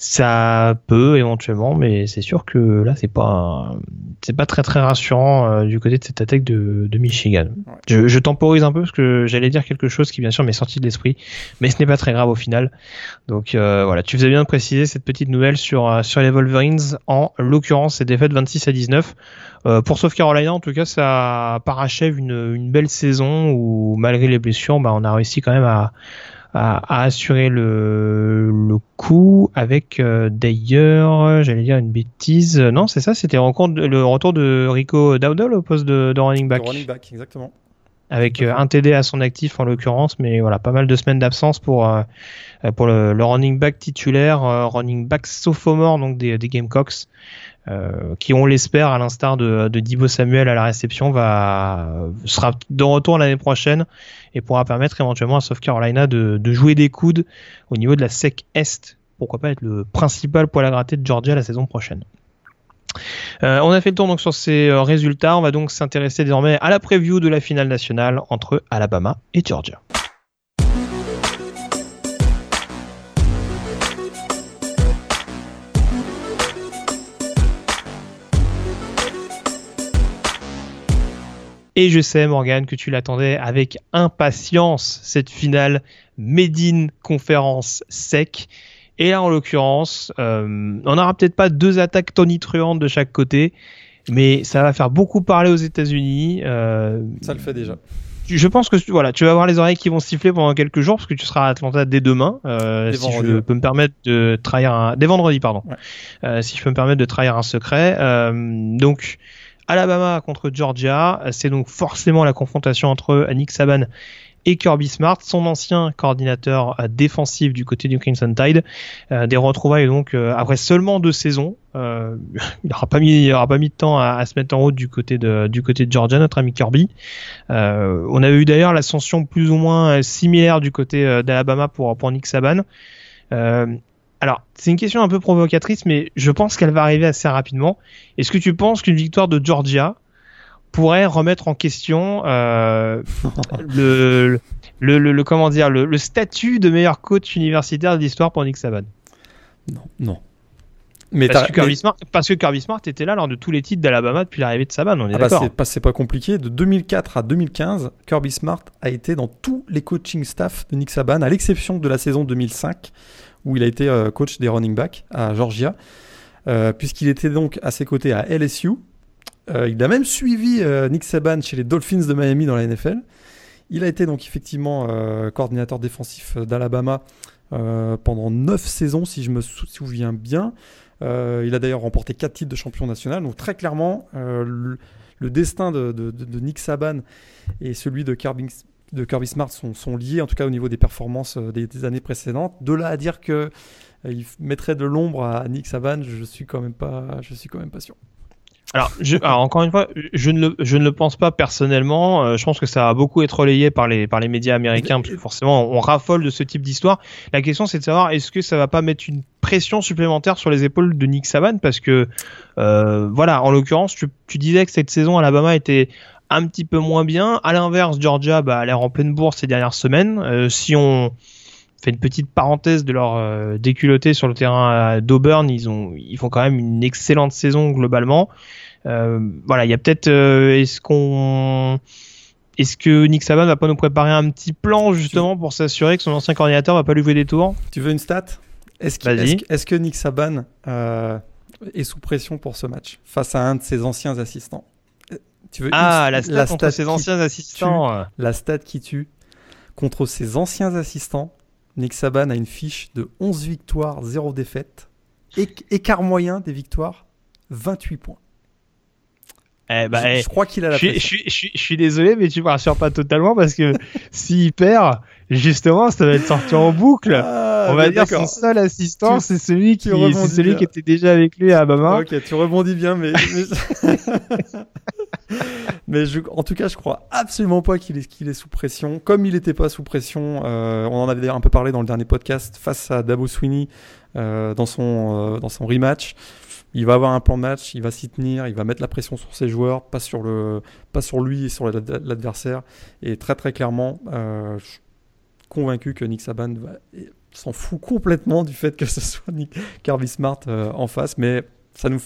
ça peut éventuellement, mais c'est sûr que là, c'est pas c'est pas très très rassurant euh, du côté de cette attaque de, de Michigan. Ouais. Je, je temporise un peu parce que j'allais dire quelque chose qui bien sûr m'est sorti de l'esprit, mais ce n'est pas très grave au final. Donc euh, voilà, tu faisais bien de préciser cette petite nouvelle sur euh, sur les Wolverines, en l'occurrence, c'est défaite 26 à 19. Euh, pour South Carolina, en tout cas, ça parachève une, une belle saison où, malgré les blessures, bah, on a réussi quand même à, à, à assurer le, le coup avec euh, d'ailleurs, j'allais dire une bêtise, non, c'est ça, c'était le retour de- Rico Dowdle au poste de, de running back. Running back, exactement. avec euh, un TD à son actif en l'occurrence, mais voilà, pas mal de semaines d'absence pour euh, pour le, le running back titulaire, euh, running back sophomore donc des, des Gamecocks, qui on l'espère à l'instar de, de Dibo Samuel à la réception va sera de retour l'année prochaine et pourra permettre éventuellement à South Carolina de, de jouer des coudes au niveau de la SEC Est. Pourquoi pas être le principal poil à gratter de Georgia la saison prochaine. Euh, on a fait le tour donc sur ces euh, résultats. On va donc s'intéresser désormais à la preview de la finale nationale entre Alabama et Georgia. Et je sais, Morgan, que tu l'attendais avec impatience, cette finale Made in Conférence sec. Et là, en l'occurrence, euh, on n'aura peut-être pas deux attaques tonitruantes de chaque côté, mais ça va faire beaucoup parler aux États-Unis. Euh, Ça le fait déjà. je pense que voilà, tu vas avoir les oreilles qui vont siffler pendant quelques jours parce que tu seras à Atlanta dès demain. Euh, Dès si vendredi, je peux me permettre de trahir un, dès vendredi, pardon. Ouais. Euh, si je peux me permettre de trahir un secret. Euh, donc, Alabama contre Georgia, c'est donc forcément la confrontation entre Nick Saban et Kirby Smart, son ancien coordinateur euh, défensif du côté du Crimson Tide. Euh, des retrouvailles donc euh, après seulement deux saisons. Il n'aura pas mis, pas mis de temps à, se mettre en route du côté de Georgia, notre ami Kirby. On avait eu d'ailleurs l'ascension plus ou moins similaire du côté d'Alabama pour Nick Saban. Alors, c'est une question un peu provocatrice, mais je pense qu'elle va arriver assez rapidement. Est-ce que tu penses qu'une victoire de Georgia pourrait remettre en question euh, le, le, le, le- comment dire le, le statut de meilleur coach universitaire de l'histoire pour Nick Saban? Non, non. Mais parce que, Kirby mais- Smart, parce que Kirby Smart était là lors de tous les titres d'Alabama depuis l'arrivée de Saban, on est Ah bah, d'accord c'est pas, c'est pas compliqué. De 2004 à 2015, Kirby Smart a été dans tous les coaching staff de Nick Saban, à l'exception de la saison 2005, où il a été euh, coach des running backs à Georgia, euh, puisqu'il était donc à ses côtés à LSU. Euh, il a même suivi Nick Saban chez les Dolphins de Miami dans la NFL. Il a été donc effectivement coordinateur défensif d'Alabama pendant 9 saisons, si je me sou- souviens bien. Il a d'ailleurs remporté 4 titres de champion national. Donc très clairement, le, destin de, de- de- de Nick Saban et celui de Kirby, de Kirby Smart sont, liés, en tout cas au niveau des performances des, des années précédentes. De là à dire que il mettrait de l'ombre à Nick Saban, je suis quand même pas, je suis quand même pas sûr. Alors, encore une fois, je ne le, je ne le pense pas personnellement. Euh, je pense que ça va beaucoup être relayé par les, par les médias américains, parce que forcément, on raffole de ce type d'histoire. La question, c'est de savoir est-ce que ça va pas mettre une pression supplémentaire sur les épaules de Nick Saban, parce que euh, voilà, en l'occurrence, tu disais que cette saison Alabama était un petit peu moins bien. À l'inverse, Georgia bah, a l'air en pleine bourse ces dernières semaines. Euh, si on fait une petite parenthèse de leur euh, déculotté sur le terrain d'Auburn, ils ont ils font quand même une excellente saison globalement. Euh, voilà, il y a peut-être euh, est-ce qu'on est-ce que Nick Saban va pas nous préparer un petit plan justement pour s'assurer que son ancien coordinateur va pas lui jouer des tours? Tu veux une stat? Est-ce que, est -ce que, Nick Saban est sous pression pour ce match face à un de ses anciens assistants? Tu veux Ah, la stat, la contre ses anciens assistants. la stat qui tue contre ses anciens assistants. Nick Saban a une fiche de 11 victoires, 0 défaites. Écart moyen des victoires, 28 points. Eh bah, je, eh, je, crois qu'il a la je, je, suis désolé, mais tu me rassures pas totalement parce que s'il perd, justement, ça va être sorti en boucle. Ah, On va dire son seul assistant, c'est celui qui, c'est celui qui était déjà avec lui à Alabama. Ok, tu rebondis bien, mais. mais je, en tout cas, je crois absolument pas qu'il est, qu'il est sous pression. Comme il n'était pas sous pression, euh, on en avait un peu parlé dans le dernier podcast face à Dabo Sweeney euh, dans son euh, dans son rematch il va avoir un plan de match, il va s'y tenir, il va mettre la pression sur ses joueurs, pas sur, le, pas sur lui et sur l'adversaire. Et très très clairement, je convaincu que Nick Saban s'en fout complètement du fait que ce soit Nick Kirby Smart euh, en face, mais ça nous,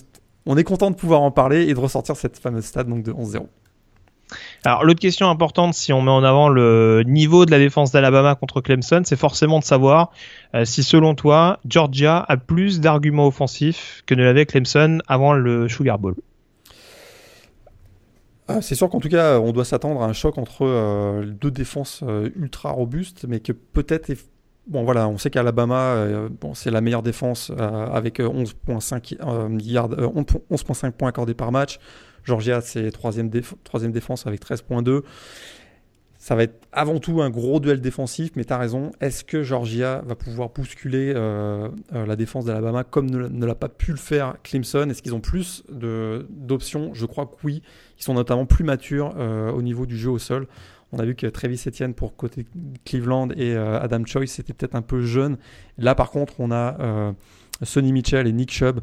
on est content de pouvoir en parler et de ressortir cette fameuse stade donc de 11-0. Alors l'autre question importante, si on met en avant le niveau de la défense d'Alabama contre Clemson, c'est forcément de savoir euh, si selon toi Georgia a plus d'arguments offensifs que ne l'avait Clemson avant le Sugar Bowl. Ah, c'est sûr qu'en tout cas, on doit s'attendre à un choc entre euh, deux défenses euh, ultra robustes, mais que peut-être Bon voilà, on sait qu'Alabama, euh, c'est la meilleure défense avec 11.5 euh, 11.5 points accordés par match. Georgia, c'est troisième, déf troisième défense avec 13.2. Ça va être avant tout un gros duel défensif, mais tu as raison. Est-ce que Georgia va pouvoir bousculer la défense d'Alabama comme ne, ne l'a pas pu le faire Clemson? Est-ce qu'ils ont plus d'options? Je crois que oui. Sont notamment plus matures euh, au niveau du jeu au sol. On a vu que Travis Etienne pour côté Cleveland et Adam Choice, c'était peut-être un peu jeune. Là, par contre, on a Sonny Mitchell et Nick Chubb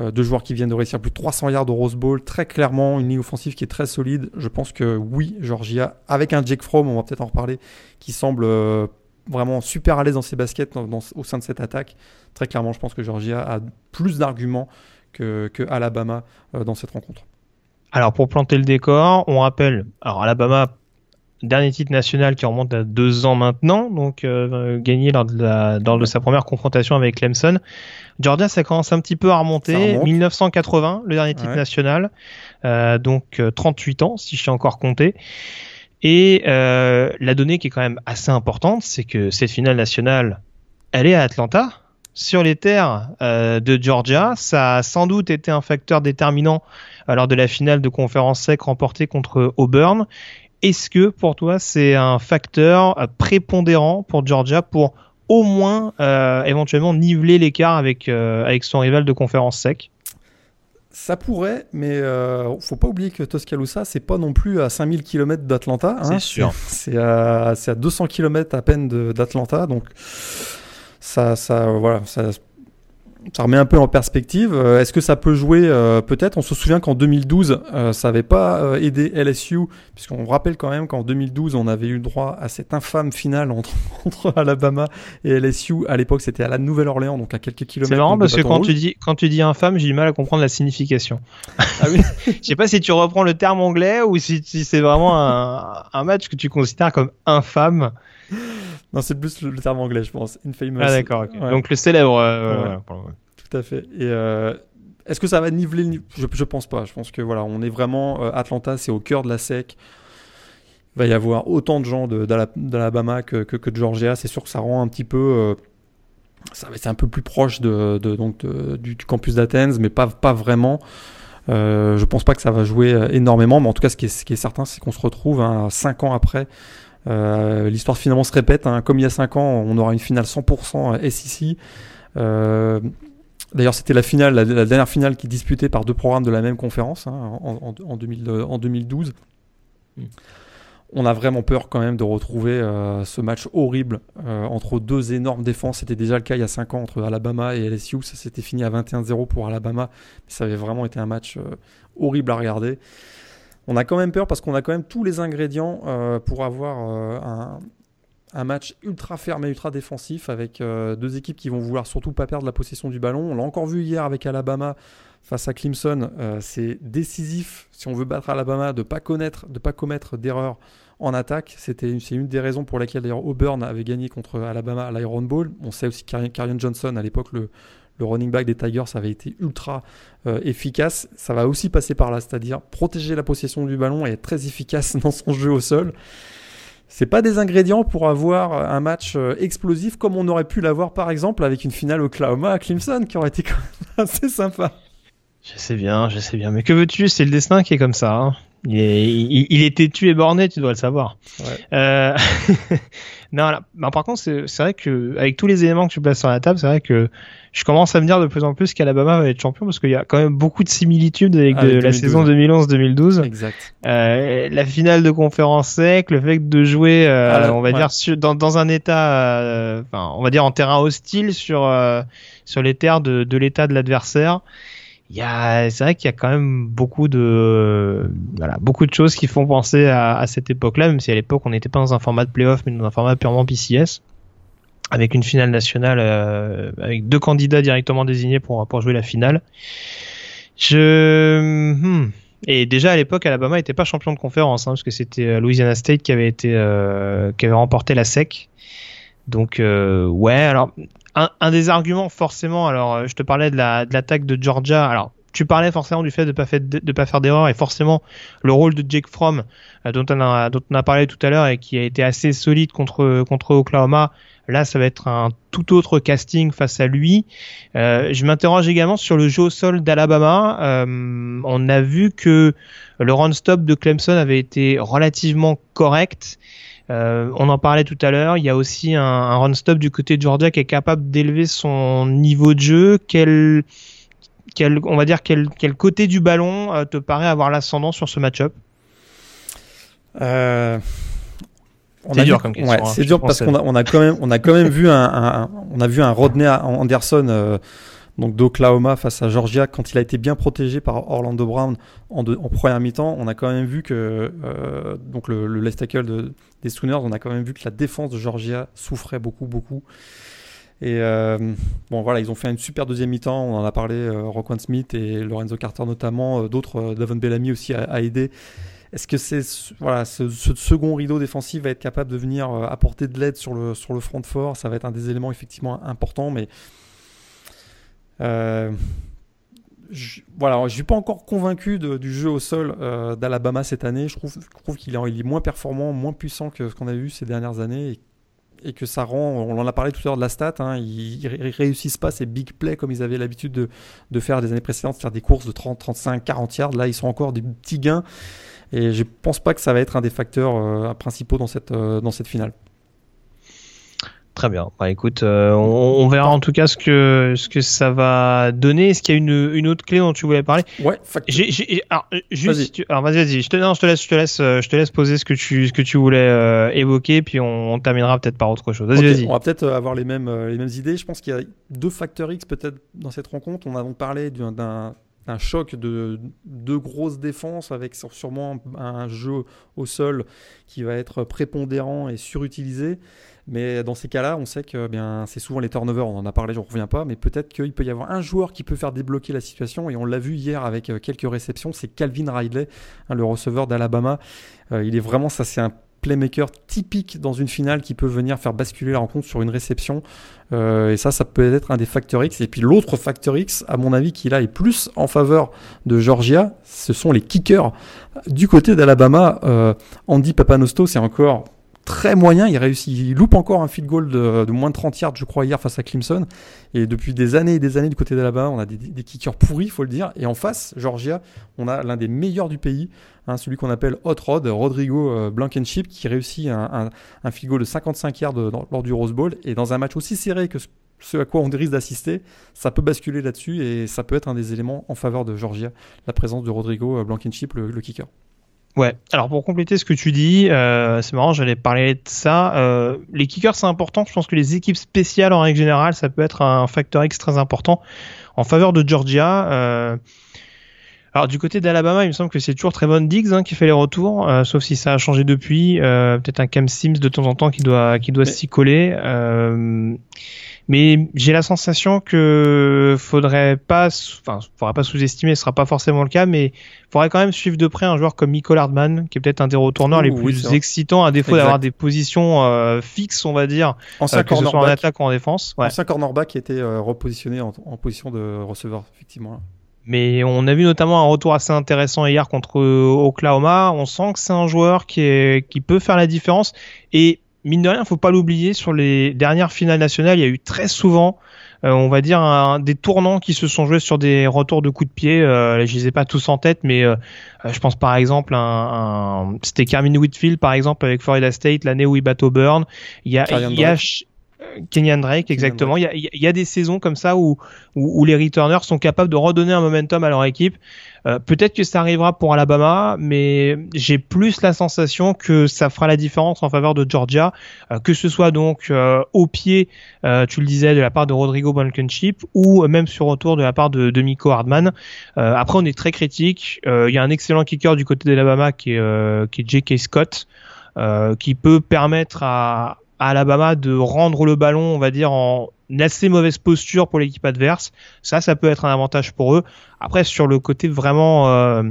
euh, deux joueurs qui viennent de réussir plus de 300 yards au Rose Bowl, très clairement une ligne offensive qui est très solide. Je pense que oui, Georgia, avec un Jake Fromm, on va peut-être en reparler, qui semble euh, vraiment super à l'aise dans ses baskets au sein de cette attaque. Très clairement, je pense que Georgia a plus d'arguments que, Alabama euh, dans cette rencontre. Alors pour planter le décor, on rappelle, alors Alabama dernier titre national qui remonte à deux ans maintenant, donc euh, gagné lors de, la, lors de sa première confrontation avec Clemson. Georgia, ça commence un petit peu à remonter. 1980, le dernier titre national, euh, donc 38 euh, ans si je suis encore compté. Et euh, la donnée qui est quand même assez importante, c'est que cette finale nationale, elle est à Atlanta, sur les terres euh, de Georgia. Ça a sans doute été un facteur déterminant lors de la finale de conférence sec remportée contre Auburn. Est-ce que pour toi c'est un facteur euh, prépondérant pour Georgia pour au moins euh, éventuellement niveler l'écart avec, euh, avec son rival de conférence sec? Ça pourrait, mais euh, faut pas oublier que Tuscaloosa, c'est pas non plus à 5000 km d'Atlanta. Hein, c'est sûr. C'est à, à, 200 km à peine d'Atlanta, donc ça, ça, voilà, ça, ça remet un peu en perspective. Euh, est-ce que ça peut jouer euh, Peut-être? On se souvient qu'en 2012, euh, ça n'avait pas aidé LSU, puisqu'on rappelle quand même qu'en 2012, on avait eu droit à cette infâme finale entre, entre Alabama et LSU. À l'époque, c'était à la Nouvelle-Orléans, donc à quelques kilomètres. C'est marrant parce que quand tu, dis, quand tu dis infâme, j'ai du mal à comprendre la signification. Ah oui Je sais pas si tu reprends le terme anglais ou si, si c'est vraiment un, un match que tu considères comme infâme. Non, c'est plus le, terme anglais, je pense. Infamous. Ah, d'accord. Donc le célèbre. Euh, Tout à fait. Et euh, est-ce que ça va niveler je, je pense pas. Je pense que voilà, on est vraiment. Euh, Atlanta, c'est au cœur de la SEC. Il va y avoir autant de gens d'Alabama que, que, que, de Georgia. C'est sûr que ça rend un petit peu. être un peu plus proche de, de donc du, du, campus d'Athens, mais pas, pas vraiment. Euh, je pense pas que ça va jouer énormément, mais en tout cas, ce qui est, ce qui est certain, c'est qu'on se retrouve hein, 5 ans après L'histoire finalement se répète. Hein. Comme il y a 5 ans, on aura une finale 100% SEC. D'ailleurs, c'était la finale, la, dernière finale qui est disputée par deux programmes de la même conférence hein, en, en, 2012 on a vraiment peur quand même de retrouver euh, ce match horrible euh, entre deux énormes défenses. C'était déjà le cas il y a 5 ans entre Alabama et LSU. Ça s'était fini à 21-0 pour Alabama. Mais ça avait vraiment été un match euh, horrible à regarder. On a quand même peur parce qu'on a quand même tous les ingrédients pour avoir un, un, match ultra ferme et ultra défensif avec deux équipes qui vont vouloir surtout pas perdre la possession du ballon. On l'a encore vu hier avec Alabama face à Clemson, euh, c'est décisif si on veut battre Alabama de pas connaître, de pas commettre d'erreurs en attaque. C'est une des raisons pour laquelle d'ailleurs Auburn avait gagné contre Alabama à l'Iron Bowl. On sait aussi qu'Arian Johnson à l'époque le, running back des Tigers avait été ultra euh, efficace. Ça va aussi passer par là, c'est-à-dire protéger la possession du ballon et être très efficace dans son jeu au sol. C'est pas des ingrédients pour avoir un match euh, explosif comme on aurait pu l'avoir par exemple avec une finale Oklahoma à Clemson qui aurait été quand même assez sympa. Je sais bien, je sais bien. Mais que veux-tu? C'est le destin qui est comme ça. Hein. Il, est, il, est têtu et borné, tu dois le savoir. Euh... non, là, bah, par contre, c'est vrai que avec tous les éléments que tu places sur la table, c'est vrai que je commence à me dire de plus en plus qu'Alabama va être champion parce qu'il y a quand même beaucoup de similitudes avec, la saison 2011-2012. Exact. Euh, la finale de conférence sec, le fait de jouer, euh, on va dire, dans, dans, un état, euh, enfin, on va dire en terrain hostile sur euh, sur les terres de, de l'état de l'adversaire il y a, c'est vrai qu'il y a quand même beaucoup de, voilà, beaucoup de choses qui font penser à, à cette époque-là, même si à l'époque on n'était pas dans un format de playoff, mais dans un format purement PCS, avec une finale nationale, euh, avec deux candidats directement désignés pour pour jouer la finale. Je, hmm. et déjà à l'époque, Alabama n'était pas champion de conférence, hein, parce que c'était euh, Louisiana State qui avait été, euh, qui avait remporté la SEC. Donc euh, ouais, alors un, des arguments forcément, alors euh, je te parlais de la de l'attaque de Georgia. Alors tu parlais forcément du fait de pas faire de, pas faire d'erreur et forcément le rôle de Jake Fromm euh, dont on a dont on a parlé tout à l'heure et qui a été assez solide contre contre Oklahoma. Là, ça va être un tout autre casting face à lui. Euh, je m'interroge également sur le jeu au sol d'Alabama. Euh, on a vu que le run stop de Clemson avait été relativement correct. Euh, on en parlait tout à l'heure. Il y a aussi un, run stop du côté de Georgia qui est capable d'élever son niveau de jeu. Quel, quel, on va dire quel, quel côté du ballon euh, te paraît avoir l'ascendant sur ce match-up? Euh, c'est dur comme question. Ouais, c'est dur parce qu'on a, on a quand même, on a quand même vu un, on a vu un Rodney Anderson donc d'Oklahoma face à Georgia, quand il a été bien protégé par Orlando Brown en, première mi-temps, on a quand même vu que euh, donc le, le left tackle de, des Sooners, on a quand même vu que la défense de Georgia souffrait beaucoup, beaucoup. Et euh, bon voilà, ils ont fait une super deuxième mi-temps. On en a parlé, euh, Roquan Smith et Lorenzo Carter notamment, d'autres, Davon Bellamy aussi a, aidé. Est-ce que c'est voilà ce, second rideau défensif va être capable de venir apporter de l'aide sur le sur le front fort? Ça va être un des éléments effectivement importants, mais euh, je, voilà, je suis pas encore convaincu du jeu au sol euh, d'Alabama cette année. Je trouve, qu'il est, moins performant, moins puissant que ce qu'on a vu ces dernières années et, que ça rend, on en a parlé tout à l'heure de la stat, hein, ils, réussissent pas ces big plays comme ils avaient l'habitude de, faire des années précédentes, faire des courses de 30, 35, 40 yards. Là, ils sont encore des petits gains et je pense pas que ça va être un des facteurs euh, principaux dans cette finale. Très bien. Bah écoute, euh, on, verra en tout cas ce que ce que ça va donner. Est-ce qu'il y a une, une autre clé dont tu voulais parler? Ouais. J'ai, alors juste, vas-y. vas-y. Je te, non, je te laisse, je te laisse, euh, je te laisse poser ce que tu ce que tu voulais euh, évoquer, puis on, terminera peut-être par autre chose. Vas-y, vas-y. On va peut-être avoir les mêmes les mêmes idées. Je pense qu'il y a deux facteurs X peut-être dans cette rencontre. On a donc parlé d'un un choc de deux grosses défenses avec sûrement un jeu au sol qui va être prépondérant et surutilisé. Mais dans ces cas-là, on sait que eh bien c'est souvent les turnovers, on en a parlé, je ne reviens pas, mais peut-être qu'il peut y avoir un joueur qui peut faire débloquer la situation, et on l'a vu hier avec euh, quelques réceptions, c'est Calvin Ridley, hein, le receveur d'Alabama. Euh, il est vraiment, ça c'est un playmaker typique dans une finale qui peut venir faire basculer la rencontre sur une réception. Euh, et ça, ça peut être un des facteurs X. Et puis l'autre facteur X, à mon avis, qui là est plus en faveur de Georgia, ce sont les kickers. Du côté d'Alabama, Andy Papanosto, c'est encore très moyen. Il réussit, il loupe encore un field goal de, moins de 30 yards, je crois, hier face à Clemson. Et depuis des années et des années du côté d'Alabama, on a des, kickers pourris, il faut le dire. Et en face, Georgia, on a l'un des meilleurs du pays, hein, celui qu'on appelle Hot Rod, Rodrigo euh, Blankenship, qui réussit un, un, field goal de 55 yards dans, lors du Rose Bowl. Et dans un match aussi serré que ce à quoi on risque d'assister, ça peut basculer là-dessus et ça peut être un des éléments en faveur de Georgia, la présence de Rodrigo Blankenship, le, le kicker. Ouais, alors pour compléter ce que tu dis, euh, c'est marrant, j'allais parler de ça. Euh, les kickers, c'est important. Je pense que les équipes spéciales, en règle générale, ça peut être un facteur X très important en faveur de Georgia. Euh, alors du côté d'Alabama, il me semble que c'est toujours Trevon Diggs hein, qui fait les retours, euh, sauf si ça a changé depuis. Euh, peut-être un Cam Sims de temps en temps qui doit qui doit s'y coller. Euh, mais j'ai la sensation que faudrait pas, enfin, faudra pas sous-estimer, ce sera pas forcément le cas, mais faudrait quand même suivre de près un joueur comme Michael Hardman, qui est peut-être un des retourneurs les plus oui, excitants, à défaut d'avoir des positions euh, fixes, on va dire, Ancien euh, que ce soit en attaque ou en défense. Ouais. Ancien cornerback qui était euh, repositionné en, en, position de receveur, effectivement. Mais on a vu notamment un retour assez intéressant hier contre Oklahoma. On sent que c'est un joueur qui, est, qui peut faire la différence. Et mine de rien, faut pas l'oublier, sur les dernières finales nationales, il y a eu très souvent, euh, on va dire, un, des tournants qui se sont joués sur des retours de coups de pied. Euh, je les ai pas tous en tête, mais euh, je pense par exemple, un, un... c'était Carmine Whitfield, par exemple, avec Florida State, l'année où il bat Auburn. Il y a, il y a Kenyan Drake, exactement. Il, y a, il, y a, des saisons comme ça où, où, où, les returners sont capables de redonner un momentum à leur équipe. Euh, Peut-être que ça arrivera pour Alabama, mais j'ai plus la sensation que ça fera la différence en faveur de Georgia, euh, que ce soit donc euh, au pied, euh, tu le disais, de la part de Rodrigo Blankenship, ou même sur retour de la part de, de Miko Hardman. Euh, après, on est très critique. Il y a un excellent kicker du côté d'Alabama qui est, qui est J.K. Scott. qui peut permettre à, Alabama de rendre le ballon, on va dire, en assez mauvaise posture pour l'équipe adverse. Ça, ça peut être un avantage pour eux. Après, sur le côté vraiment, euh,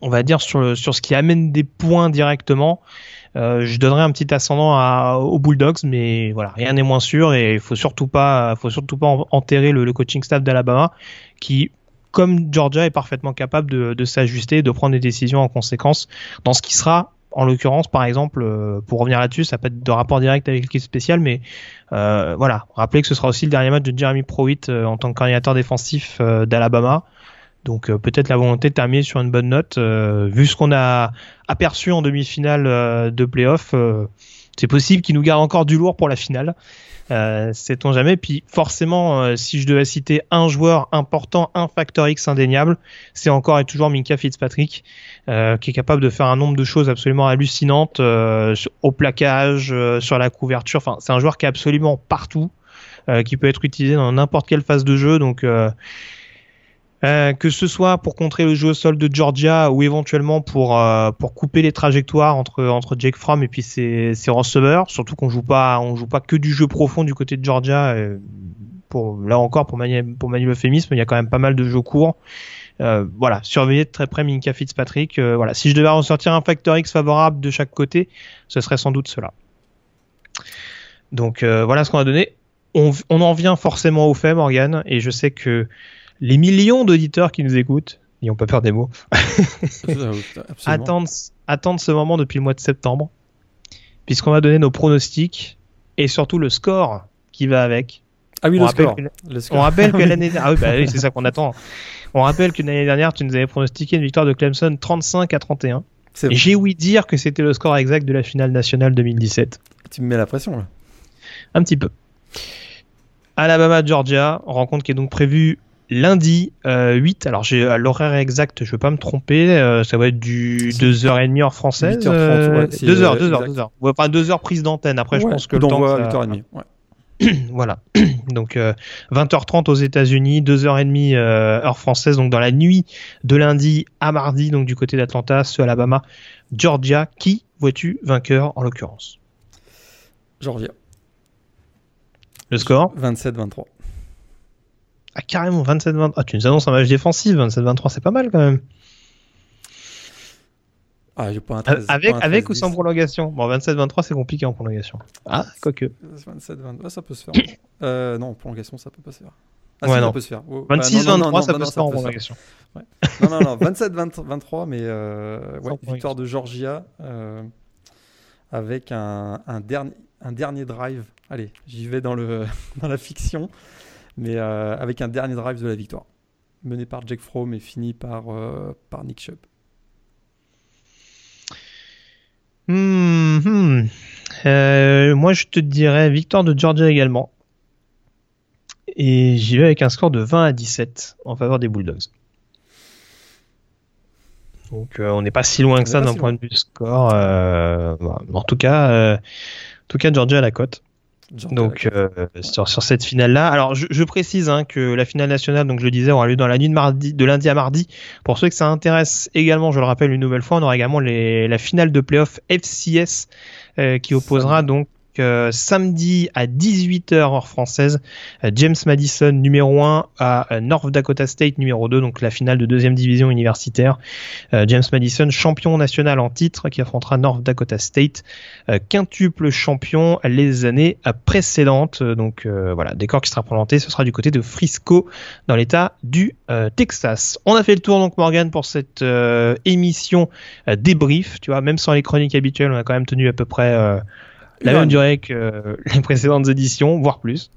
on va dire, sur, sur ce qui amène des points directement, euh, je donnerais un petit ascendant aux Bulldogs, mais voilà, rien n'est moins sûr et il faut surtout pas, faut surtout pas enterrer le, le coaching staff d'Alabama qui comme Georgia est parfaitement capable de, de s'ajuster, de prendre des décisions en conséquence dans ce qui sera en l'occurrence, par exemple, euh, pour revenir là-dessus, ça peut être de rapport direct avec l'équipe spéciale, mais euh, voilà, rappelez que ce sera aussi le dernier match de Jeremy Pruitt euh, en tant que coordinateur défensif euh, d'Alabama. Donc peut-être la volonté de terminer sur une bonne note, vu ce qu'on a aperçu en demi-finale de playoff. c'est possible qu'il nous garde encore du lourd pour la finale. Euh, sait-on jamais. Puis forcément, euh, si je devais citer un joueur important, un facteur X indéniable, c'est encore et toujours Minka Fitzpatrick, euh, qui est capable de faire un nombre de choses absolument hallucinantes euh, au plaquage, euh, sur la couverture. Enfin, c'est un joueur qui est absolument partout, qui peut être utilisé dans n'importe quelle phase de jeu. Donc euh, que ce soit pour contrer le jeu au sol de Georgia ou éventuellement pour euh, pour couper les trajectoires entre entre Jake Fromm et puis ses, ses receveurs, surtout qu'on joue pas on joue pas que du jeu profond du côté de Georgia. Euh, pour là encore pour manier pour manier l'euphémisme, il y a quand même pas mal de jeux courts. Euh, voilà, surveiller de très près Minka Fitzpatrick. voilà, si je devais ressortir un facteur X favorable de chaque côté, ce serait sans doute cela. Donc voilà ce qu'on a donné. On, on en vient forcément au fait, Morgan, et je sais que les millions d'auditeurs qui nous écoutent, n'ayons pas peur des mots, attendent, attendent ce moment depuis le mois de septembre, puisqu'on va donner nos pronostics et surtout le score qui va avec. Ah oui, on le score. Que, le score. On rappelle que l'année ah oui, bah oui, c'est ça qu'on attend. On rappelle que l'année dernière, tu nous avais pronostiqué une victoire de Clemson 35 à 31. Et j'ai ouï dire que c'était le score exact de la finale nationale 2017. Tu me mets la pression là. Un petit peu. Alabama Georgia, rencontre qui est donc prévue lundi euh, 8. Alors j'ai l'horaire exact, je veux pas me tromper, euh, ça va être du 2h30 heure française. 8h30, ouais, 2h, 2h, 2h. Ouais, enfin 2h prise d'antenne. Après ouais, je pense que le temps à 8h30. Ouais. voilà. Donc euh, 20h30 aux États-Unis, 2h30 euh, heure française, donc dans la nuit de lundi à mardi, donc du côté d'Atlanta, ce Alabama, Georgia. Qui vois-tu vainqueur en l'occurrence? Georgia. Le score? 27-23. Ah, carrément, 27-23. Ah, tu nous annonces un match défensif, 27-23, c'est pas mal quand même. Ah, j'ai pas un 13, avec pas un avec 13, ou sans 10. prolongation? Bon, 27-23, c'est compliqué en prolongation. Ah, quoique. 27-22, ça peut se faire. euh, non, en prolongation, ça peut pas se faire. Ah, Ouais, si, non. ça peut se faire. Oh, 26-23, bah, non, non, non, ça peut se faire en prolongation. Non, non, non, 27-23, mais euh, ouais, victoire de Georgia. Euh, avec un, dernier, un dernier drive. Allez, j'y vais dans, le, dans la fiction, mais avec un dernier drive de la victoire. Mené par Jack Fromm et fini par, par Nick Chubb. Hmm, hmm. moi, je te dirais victoire de Georgia également. Et j'y vais avec un score de 20 à 17 en faveur des Bulldogs. Donc euh, on n'est pas si loin que ça d'un point de vue score. Euh, en tout cas, euh, en tout cas Georgia à la cote. Donc sur, cette finale là, alors je, précise hein, que la finale nationale, donc je le disais, aura lieu dans la nuit de mardi, de lundi à mardi. Pour ceux que ça intéresse également, je le rappelle une nouvelle fois, on aura également les, la finale de playoff FCS qui opposera donc samedi à 18h heure française, euh, James Madison numéro 1 à euh, North Dakota State numéro 2, donc la finale de deuxième division universitaire. Euh, James Madison, champion national en titre, qui affrontera North Dakota State, quintuple champion les années précédentes. Donc voilà, décor qui sera présenté, ce sera du côté de Frisco dans l'état du Texas. On a fait le tour donc Morgan pour cette émission débrief, tu vois, même sans les chroniques habituelles, on a quand même tenu à peu près la même durée que euh, les précédentes éditions, voire plus.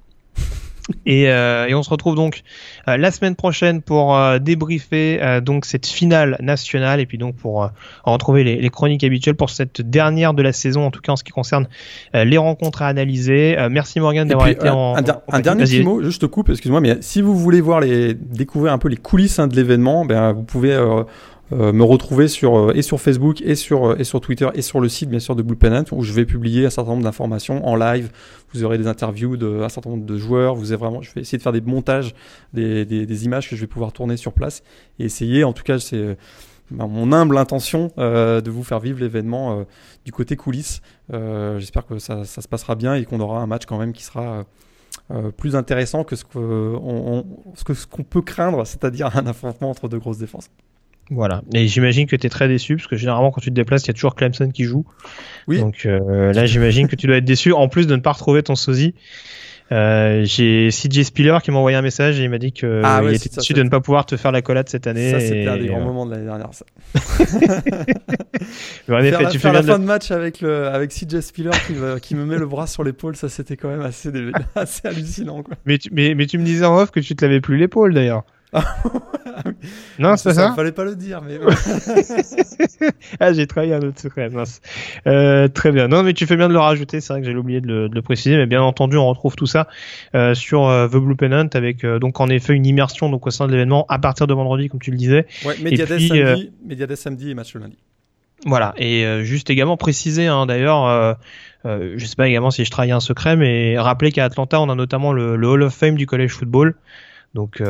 Et, euh, et, on se retrouve donc euh, la semaine prochaine pour euh, débriefer donc cette finale nationale et puis donc pour retrouver les, les, chroniques habituelles pour cette dernière de la saison en tout cas en ce qui concerne les rencontres à analyser. merci Morgan d'avoir été en, un, un dernier petit mot, juste te coupe, excuse-moi, mais si vous voulez voir les découvrir un peu les coulisses hein, de l'événement, ben vous pouvez me retrouver sur, euh, et sur Facebook et sur, euh, et sur Twitter et sur le site bien sûr de Blue Pennant où je vais publier un certain nombre d'informations en live. Vous aurez des interviews d'un certain nombre de joueurs. Vous avez vraiment, je vais essayer de faire des montages des, images que je vais pouvoir tourner sur place et essayer. En tout cas, c'est mon humble intention de vous faire vivre l'événement du côté coulisses. J'espère que ça, se passera bien et qu'on aura un match quand même qui sera plus intéressant que ce qu'on ce qu'on peut craindre, c'est-à-dire un affrontement entre deux grosses défenses. Voilà. Et j'imagine que tu es très déçu parce que généralement quand tu te déplaces, il y a toujours Clemson qui joue. Oui. Donc euh, là, j'imagine que tu dois être déçu en plus de ne pas retrouver ton sosie. Euh, j'ai CJ Spiller qui m'a envoyé un message et il m'a dit qu'il ah était déçu de ne pas pouvoir te faire la collade cette année. Ça, c'était un des grands euh, moments de l'année dernière, ça. Mais en effet, tu faire la fin de match avec, le, avec CJ Spiller qui, qui me met le bras sur l'épaule, ça c'était quand même assez, assez hallucinant. Quoi. Mais, tu, mais, mais tu me disais en off que tu te l'avais plus l'épaule d'ailleurs. non, c'est ça. Il fallait pas le dire, mais. ah, j'ai travaillé un autre secret, mince. Euh, très bien. Non, mais tu fais bien de le rajouter. C'est vrai que j'ai oublié de le, de le, préciser, mais bien entendu, on retrouve tout ça euh, sur euh, The Blue Pennant avec euh, donc en effet une immersion donc au sein de l'événement à partir de vendredi, comme tu le disais. Ouais, Mediadesk samedi, Mediadesk samedi et match le lundi. Voilà, et juste également préciser hein, d'ailleurs, euh, euh, je sais pas également si je travaille un secret, mais rappeler qu'à Atlanta, on a notamment le, le, Hall of Fame du college football. Donc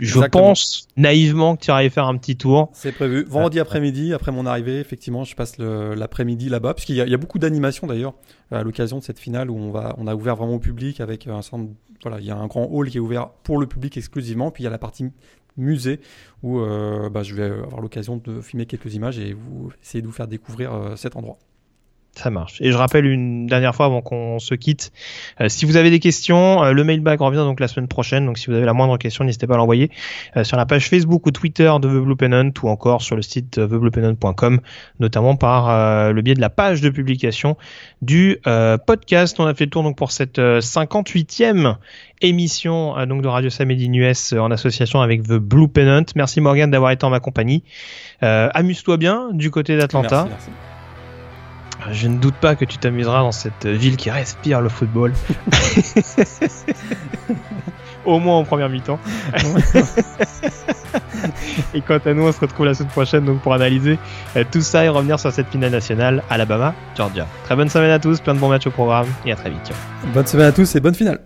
je pense naïvement que tu iras y faire un petit tour. C'est prévu. Vendredi après-midi, après mon arrivée, effectivement, je passe l'après-midi là-bas, puisqu'il y, y, a beaucoup d'animations d'ailleurs à l'occasion de cette finale où on va, on a ouvert vraiment au public avec un centre, voilà, il y a un grand hall qui est ouvert pour le public exclusivement, puis il y a la partie musée où euh, bah, je vais avoir l'occasion de filmer quelques images et vous essayer de vous faire découvrir euh, cet endroit. Ça marche. Et je rappelle une dernière fois avant qu'on se quitte, euh, si vous avez des questions, euh, le mailbag revient donc la semaine prochaine. Donc si vous avez la moindre question, n'hésitez pas à l'envoyer euh, sur la page Facebook ou Twitter de The Blue Pennant ou encore sur le site thebluepennant.com, notamment par le biais de la page de publication du podcast. On a fait le tour donc pour cette 58e émission donc de Radio Samedi US en association avec The Blue Pennant. Merci Morgan d'avoir été en ma compagnie. Amuse-toi bien du côté d'Atlanta. Merci. Je ne doute pas que tu t'amuseras dans cette ville qui respire le football. Au moins en première mi-temps. et quant à nous, on se retrouve la semaine prochaine donc pour analyser euh, tout ça et revenir sur cette finale nationale Alabama-Georgia. Très bonne semaine à tous, plein de bons matchs au programme et à très vite. Bonne semaine à tous et bonne finale.